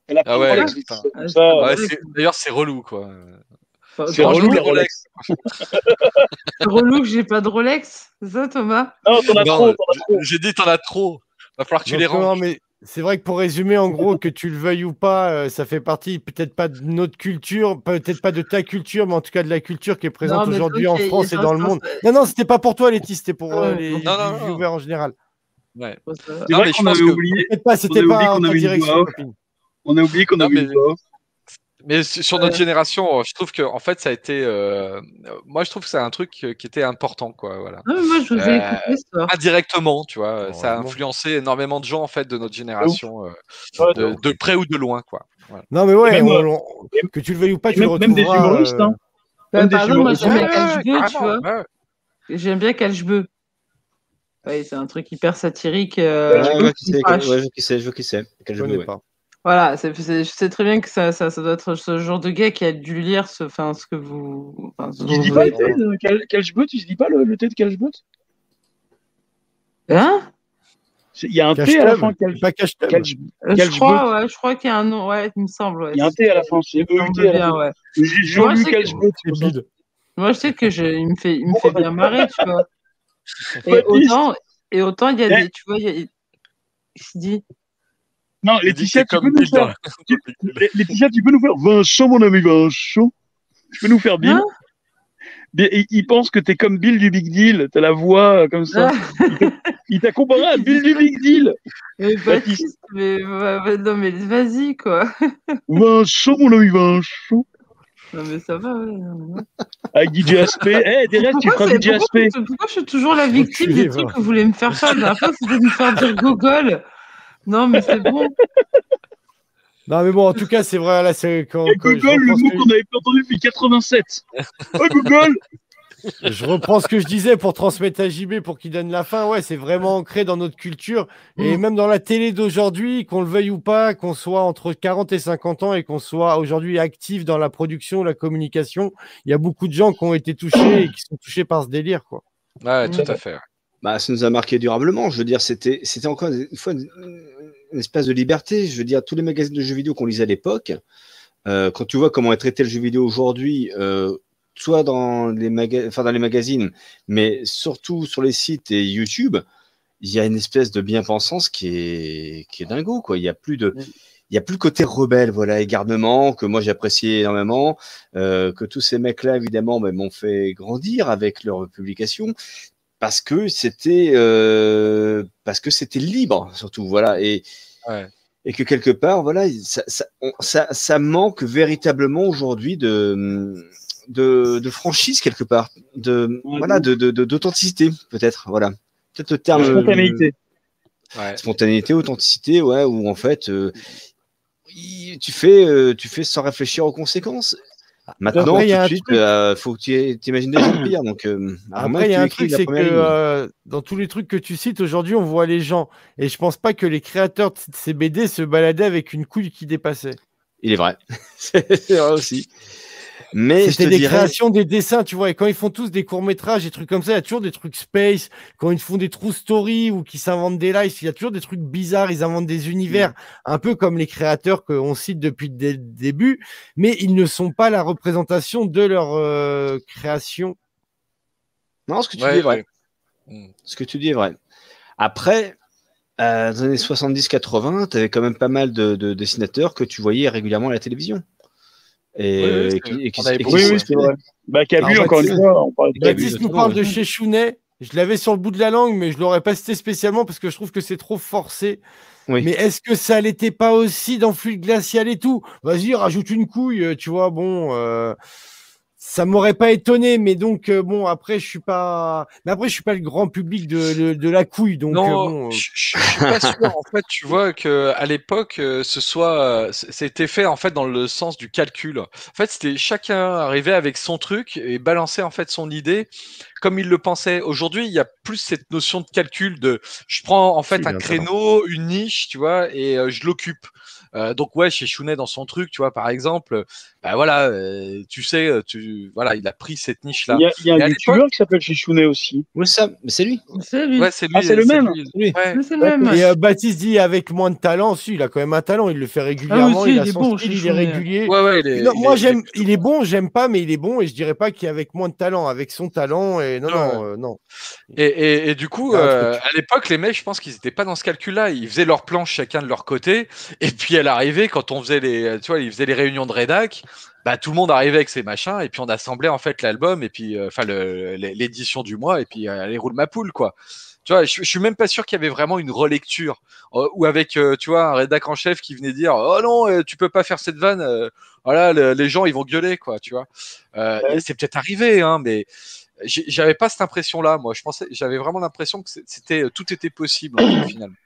Elle a Ah ouais, Ah, D'ailleurs, c'est relou, quoi. C'est relou, les Rolex. relou que j'ai pas de Rolex. C'est ça, Thomas? Non, t'en as Non, trop. J'ai dit, t'en as trop. Va falloir que tu Donc, les non, ranges. mais c'est vrai que pour résumer, en gros, que tu le veuilles ou pas, euh, ça fait partie peut-être pas de notre culture, peut-être pas de ta culture, mais en tout cas de la culture qui est présente aujourd'hui en France et dans le monde. Non, non, c'était pas pour toi, Letty, c'était pour euh, les, non, non, les non. viewers en général. Ouais. C'est vrai qu'on pense avait que- oublié, Peut-être pas, c'était pas oublié en direction, on a oublié qu'on avait une voix. Mais su- sur notre génération, euh, je trouve que en fait, ça a été. euh, Moi, je trouve que c'est un truc euh, qui était important, quoi. Voilà. Non, mais moi, je vous ai Euh, écouté ce soir. Indirectement, tu vois, ça a influencé énormément de gens en fait de notre génération, euh, Ouais, de, de près ou de loin, quoi. Voilà. Non, mais ouais, même, on- on- que tu le veuilles ou pas, tu le même- même des retrouveras, humoristes, euh, hein. Même des par exemple, moi, humoristes. j'aime bien Ouais, Calchebeu, tu vois. ouais. J'aime bien. Ouais, c'est un truc hyper satirique. euh, Ouais, je vois qui c'est, je vois qui c'est, je vois qui c'est. Quel Je jeu, connais ouais. pas. Voilà, c'est- c'est- je sais très bien que ça, ça, ça doit être ce genre de gars qui a dû lire ce, enfin, ce que vous. Ce Tu dis pas le thé de Cal- Tu se dis pas le, le thé de Calchebut Hein? Il y a un thé à la fin. Cal- Pas cache Euh, Je crois, ouais, je crois qu'il y a un nom, ouais, il me semble, ouais. Il y a un thé à la fin. C'est EUT fin. ouais. J'ai lu. Moi, je sais que je, il me fait, il me fait bien marrer, tu vois. Et autant, et autant, il y a Eh. des, tu vois, il y a, il se dit, Non, Laetitia, tu peux comme nous faire. Laetitia, tu peux nous faire Vincent, mon ami Vincent. Tu peux nous faire Bill Hein il, pense que t'es comme Bill du Big Deal. T'as la voix euh, comme ça. Il t'a comparé à Bill du Big Deal. mais Baptiste, mais, ouais, ouais, non, mais vas-y, quoi. Vincent, mon ami Vincent. Non, mais ça va, ouais. Avec DJ Aspect. Eh, Thérèse, tu c'est- DJ pourquoi, Aspect. pourquoi je suis toujours la victime des trucs que vous voulez me faire faire La dernière fois, c'était de me faire dire gogol. Non, mais c'est bon. Non, mais bon, en tout cas, c'est vrai, là, c'est quand, Et quand je, Google, le reprends ce mot que, qu'on n'avait pas entendu depuis 87. Oh, Google je reprends ce que je disais pour transmettre à JB pour qu'il donne la fin. Ouais, c'est vraiment ancré dans notre culture et même dans la télé d'aujourd'hui, qu'on le veuille ou pas, qu'on soit entre 40 et 50 ans et qu'on soit aujourd'hui actif dans la production, la communication, il y a beaucoup de gens qui ont été touchés et qui sont touchés par ce délire, quoi. Ouais, tout à fait. Bah, ça nous a marqué durablement. Je veux dire, c'était, c'était encore une fois une, espèce de liberté. Je veux dire, tous les magazines de jeux vidéo qu'on lisait à l'époque, euh, quand tu vois comment est traité le jeu vidéo aujourd'hui, euh, soit dans les, maga- dans les magazines, mais surtout sur les sites et YouTube, il y a une espèce de bien-pensance qui est, qui est dingo, quoi. Il y a plus de, il a plus le côté rebelle, voilà, et que moi j'appréciais énormément, euh, que tous ces mecs-là évidemment ben, m'ont fait grandir avec leurs publications parce que c'était euh, parce que c'était libre surtout, voilà, et Ouais. et que quelque part, voilà, ça, ça, on- ça, ça manque véritablement aujourd'hui de, de, de franchise quelque part, de voilà, de de- de- d'authenticité peut-être, voilà, peut-être le terme spontanéité. Ouais. spontanéité, authenticité, ouais, où en fait, euh, tu fais, euh, tu fais sans réfléchir aux conséquences. Maintenant, Après, tout de suite, truc- euh, faut que tu t'imagines déjà le pire. Donc, euh, Après, il y a un truc, c'est que euh, dans tous les trucs que tu cites aujourd'hui, on voit les gens. Et je pense pas que les créateurs de ces BD se baladaient avec une couille qui dépassait. Il est vrai, c'est vrai aussi. Mais C'était des dirais, créations, des dessins, tu vois. Et quand ils font tous des courts-métrages, des trucs comme ça, il y a toujours des trucs space. Quand ils font des true story ou qu'ils s'inventent des lives, il y a toujours des trucs bizarres. Ils inventent des univers, un peu comme les créateurs qu'on cite depuis le dé- début. Mais ils ne sont pas la représentation de leur euh, création. non, ce que tu Ouais, dis est vrai. ouais. Mm. Ce que tu dis est vrai. Après, euh, dans les années 70-80, tu avais quand même pas mal de, de dessinateurs que tu voyais régulièrement à la télévision. Et, Oui, oui, c'est- Oui, vrai. Bah, Cabu, encore une fois, on parle de nous parle de chez Chounet. Je l'avais sur le bout de la langue, mais je l'aurais pas cité spécialement parce que je trouve que c'est trop forcé. Oui. Mais est-ce que ça l'était pas aussi dans Fluide Glacial et tout? Vas-y, rajoute une couille, euh, tu vois. Bon, euh, ça m'aurait pas étonné, mais donc euh, bon, après je suis pas, mais après je suis pas le grand public de, de, de la couille, donc euh, non, bon. euh, je, je- je suis pas sûr. En fait, tu vois que à l'époque, euh, ce soit, euh, c'était fait en fait dans le sens du calcul. En fait, c'était chacun arrivait avec son truc et balançait en fait son idée comme il le pensait. Aujourd'hui, il y a plus cette notion de calcul de, je prends en fait un créneau, une niche, tu vois, et euh, je l'occupe. Euh, donc ouais, chez Chounet dans son truc, tu vois, par exemple, bah voilà, euh, tu sais, tu voilà, il a pris cette niche là. Il y a, il y a Et un youtubeur qui s'appelle chez Chounet aussi. Oui, ça, mais c'est lui. C'est lui. Ouais, c'est lui. Ah, c'est le même lui. Ouais. Mais c'est le même. Et euh, Baptiste dit avec moins de talent, si, il a quand même un talent, il le fait régulièrement, Ah il a est son bon, style, il est régulier. Ouais, ouais, il est- Non, il moi est- j'aime, il est bon, j'aime pas, mais il est bon et je dirais pas qu'avec moins de talent, avec son talent et non, Ouais. non, euh, non. Et, et, et du coup, euh, à l'époque, les mecs, je pense qu'ils n'étaient pas dans ce calcul-là. Ils faisaient leur planche chacun de leur côté. Et puis, à l'arrivée, quand on faisait les, tu vois, ils faisaient les réunions de rédac, bah, tout le monde arrivait avec ses machins. Et puis, on assemblait, en fait, l'album et puis, euh, enfin, l'édition du mois. Et puis, euh, allez, roule ma poule, quoi. Tu vois, je, je suis même pas sûr qu'il y avait vraiment une relecture. Euh, ou avec, euh, tu vois, un rédac en chef qui venait dire, oh non, tu peux pas faire cette vanne. voilà, le- les gens, ils vont gueuler, quoi, tu vois. Ouais. C'est peut-être arrivé, hein, mais j'avais pas cette impression-là. Moi, je pensais, j'avais vraiment l'impression que c'était tout était possible en fait, finalement.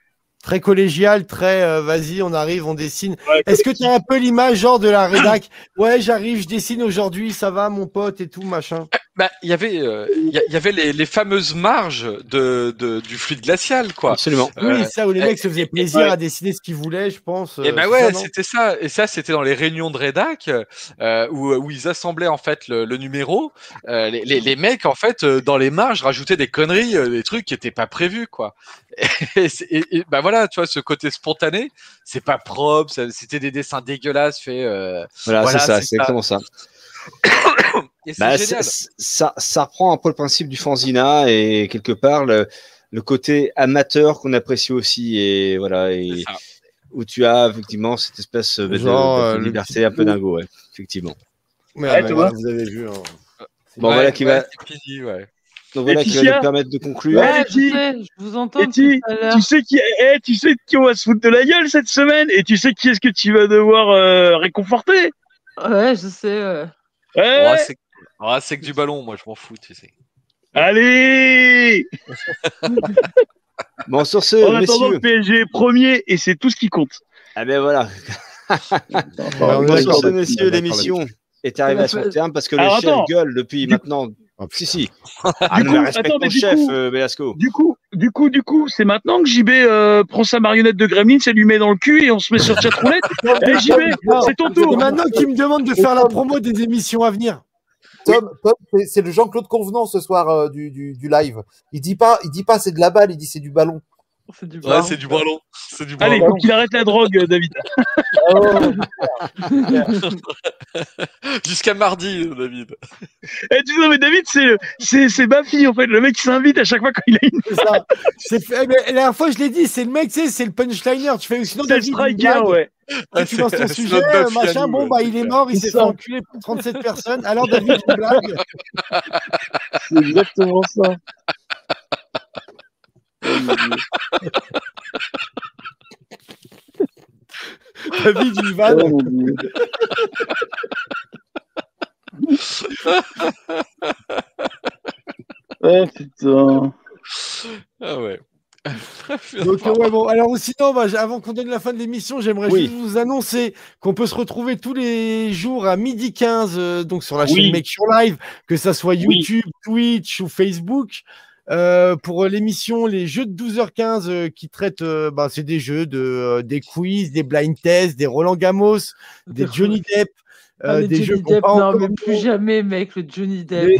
Très collégial, très euh, vas-y, on arrive, on dessine. Ouais, Est-ce que tu as un peu l'image genre de la rédac? Ouais, j'arrive, je dessine aujourd'hui, ça va, mon pote et tout, machin. Bah, il y avait, euh, il y, il y avait les, les fameuses marges de, de- du fluide glacial, quoi. Absolument. Oui, Euh, ça où les eh, mecs se faisaient plaisir ouais. à dessiner ce qu'ils voulaient, je pense. Et euh, ben c'est ouais, c'était ça. Et ça, c'était dans les réunions de rédac euh, où, où ils assemblaient en fait le, le numéro. Euh, les, les, les mecs en fait euh, dans les marges rajoutaient des conneries, euh, des trucs qui étaient pas prévus quoi. Et, et, et ben voilà, tu vois, ce côté spontané, c'est pas propre. C'était des dessins dégueulasses faits. euh, Voilà, Voilà, c'est ça, c'est c'est ça. exactement ça. et Bah, génial. ça, ça reprend un peu le principe du fanzina et quelque part le, le côté amateur qu'on apprécie aussi et voilà et où tu as effectivement cette espèce de, de- Genre, de euh, liberté petit un peu dingo, ouais, effectivement. Mais, Ouais, voilà, vois. vous avez vu. hein. Bon Ouais, voilà qui ouais, va, c'est fini, ouais. donc voilà qui va Laetitia nous permettre de conclure. Ouais. Je sais, je vous entends. Tu sais qui, eh, tu sais qui on va se foutre de la gueule cette semaine et tu sais qui est-ce que tu vas devoir euh, réconforter? Ouais, je sais. ouais. Ouais. Oh, c'est que du ballon, moi je m'en fous, tu sais. Allez Bon sur ce, En attendant, messieurs, le PSG est premier et c'est tout ce qui compte. ah ben voilà. Bon, sur ce, messieurs, l'émission est arrivée à son terme parce que le Alors, chef attends. gueule depuis Du- maintenant. Oh, si si. Du Ah, non, coup, mais respecte attends, ton mais du chef, coup- euh, Velasco. Du coup, du coup, du coup, c'est maintenant que JB euh, prend sa marionnette de Gremlin, ça lui met dans le cul et on se met sur chatroulette. Eh JB, c'est ton C'est tour. maintenant qu'il me demande de faire la promo des émissions à venir. Tom, Tom, c'est- le Jean-Claude Convenant ce soir euh, du, du, du live. Il dit pas, il dit pas c'est de la balle, il dit c'est du ballon. C'est du Ouais, ballon. c'est du ballon. C'est du ballon. Allez, faut qu'il arrête la drogue, euh, David. Jusqu'à mardi, David. Eh, tu sais, mais David, c'est le- c'est c'est ma fille en fait. Le mec qui s'invite à chaque fois quand il a une. C'est ça. Eh, la dernière fois, je l'ai dit, c'est le mec, tu sais, c'est le punchliner. Tu fais sinon C'est le striker, ouais. et tu lances ton sujet, euh, machin, nous, bon, bah, c'est il est mort, il s'est fait enculer par 37 personnes. Alors, David, une blague. C'est exactement ça. David, une vanne. Oh, mon Dieu. Oh putain. Ah ouais. Donc, euh, ouais, bon, alors sinon, bah, avant qu'on donne la fin de l'émission, j'aimerais Oui. juste vous annoncer qu'on peut se retrouver tous les jours à midi 15, euh, donc sur la Oui. chaîne Make Your Live, que ça soit Oui. YouTube, Twitch ou Facebook. euh, pour l'émission les jeux de 12h15 euh, qui traitent euh, bah, c'est des jeux de euh, des quiz des blind tests des Roland Gamos des Johnny Depp Ah, euh, des Johnny jeux Depp, non, mais plus jamais, mec, le Johnny Depp.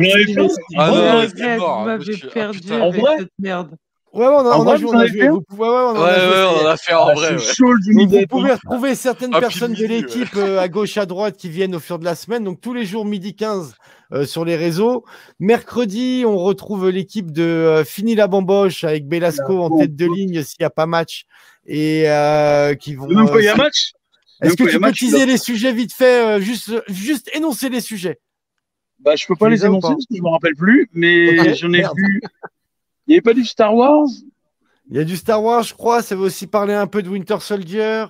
Ah non, mort, hein. Ah, perdu avec cette merde. Ouais, on a, on a vrai, joué, vous on a joué. Vous ouais, ouais, on Ouais, a joué, on a fait en Ah, vrai. chaud vous Depp. pouvez retrouver certaines personnes de l'équipe euh, à gauche, à droite qui viennent au fur de la semaine. Donc tous les jours midi 15 euh, sur les réseaux. Mercredi, on retrouve l'équipe de euh, Fini la bamboche avec Belasco en tête de ligne s'il n'y a pas match et euh, qui vont. Même quand il y a euh, match? Est-ce que tu a peux match, teaser les sujets vite fait, euh, juste, juste énoncer les sujets? Bah, je peux pas Tu les énoncer pas? parce que je me rappelle plus, mais j'en ai merde. vu. Il y avait pas du Star Wars? Il y a du Star Wars, je crois. Ça veut aussi parler un peu de Winter Soldier.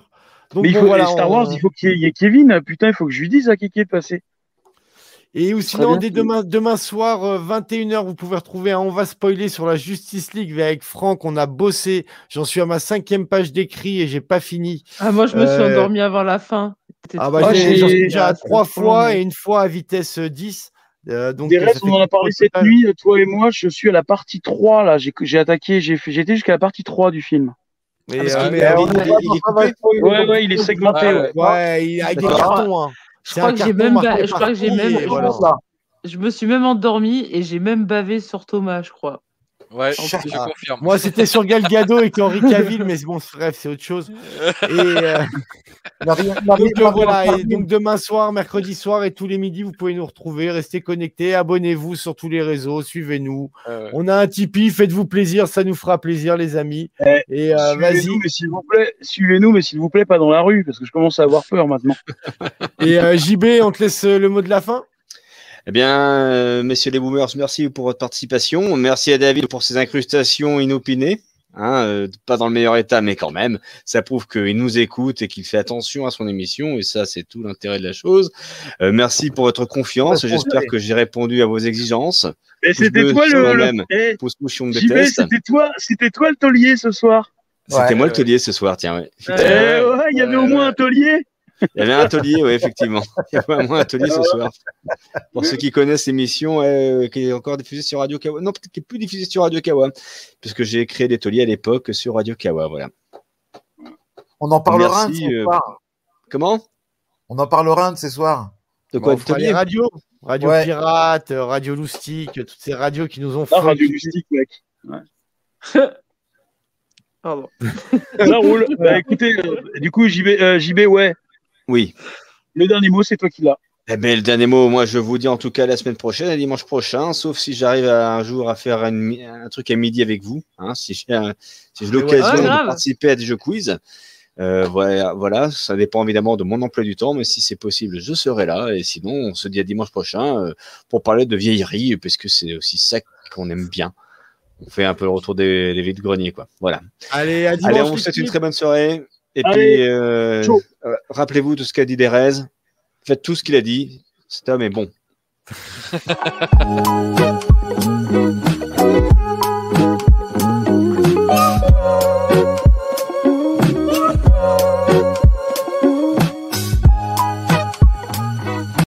Donc Mais il bon, faut voilà, Star on- Wars, il faut qu'il y ait- Kevin. Putain, il faut que je lui dise à qui qui est passé. Et ou sinon, dès demain, demain soir, euh, 21h, vous pouvez retrouver un On va spoiler sur la Justice League avec Franck. On a bossé. J'en suis à ma cinquième page d'écrit et j'ai pas fini. Ah, moi, je me suis Euh, endormi avant la fin. Ah bah, Ah, j'ai- j'ai- j'en suis déjà à Ah, c'est trois fois long. et une fois à vitesse euh, 10. Euh, donc, Des restes, on en a parlé cette total. nuit, toi et moi. Je suis à la partie 3, là. J'ai attaqué, j'ai j'étais jusqu'à la partie 3 du film. Mais, parce euh, mais, il- euh, il- il- il est coupé Ouais, ouais, il est segmenté. Ouais, ouais. ouais, il avec des cartons. Hein. Je crois que j'ai même, je crois que j'ai même. Voilà. je me suis même endormi et j'ai même bavé sur Thomas, je crois. Ouais, je confirme. Moi, c'était sur Gal Gadot et Henri Cavill, mais bon, bref, c'est autre chose. Et euh, donc, euh, voilà, et donc demain soir, mercredi soir et tous les midis, vous pouvez nous retrouver. Restez connectés, abonnez-vous sur tous les réseaux, suivez-nous. Euh, On a un Tipeee, faites-vous plaisir, ça nous fera plaisir, les amis. Eh, Et euh, vas-y. Suivez-nous, mais s'il vous plaît, suivez-nous, mais s'il vous plaît, pas dans la rue, parce que je commence à avoir peur maintenant. Et euh, JB, on te laisse le mot de la fin. Eh bien, euh, messieurs les boomers, merci pour votre participation. Merci à David pour ses incrustations inopinées. Hein, euh, pas dans le meilleur état, mais quand même, ça prouve qu'il nous écoute et qu'il fait attention à son émission, et ça, c'est tout l'intérêt de la chose. Euh, merci pour votre confiance. J'espère que j'ai répondu à vos exigences. Et Pouce c'était toi le. Eh, c'était toi, c'était toi le taulier ce soir. C'était Ouais. moi le taulier ce soir, tiens. Ouais. Eh ouais, il y avait au moins un taulier. Il y avait un taulier, oui, effectivement. Il y avait un taulier ce soir. Pour ceux qui connaissent l'émission, euh, qui est encore diffusée sur Radio Kawa. Non, peut-être qui est plus diffusée sur Radio Kawa, puisque j'ai créé des tauliers à l'époque sur Radio Kawa. Voilà. On en parlera un de ce euh, soir. Comment? On en parlera un de ce soirs. De quoi on de fera les radios. Radio Ouais. Pirate, euh, Radio Loustique, toutes ces radios qui nous ont Ah, fait. radio lustique, mec. Pardon. Ça roule. Bah, écoutez, euh, du coup, JB, euh, JB, ouais, Oui. le dernier mot, c'est toi qui l'as. Eh ben, le dernier mot, moi, je vous dis en tout cas la semaine prochaine, à dimanche prochain, sauf si j'arrive un jour à faire une un truc à midi avec vous, hein, si j'ai un- si j'ai l'occasion Ouais, de participer à des jeux quiz. Euh, voilà, voilà, ça dépend évidemment de mon emploi du temps, mais si c'est possible, je serai là. Et sinon, on se dit à dimanche prochain euh, pour parler de vieillerie, parce que c'est aussi ça qu'on aime bien. On fait un peu le retour des, des vides greniers, quoi. Voilà. Allez, à dimanche. Allez, on vous souhaite une très bonne soirée. Et Allez, puis, euh, euh, rappelez-vous de ce qu'a dit Derez. Faites tout ce qu'il a dit. Cet homme est bon.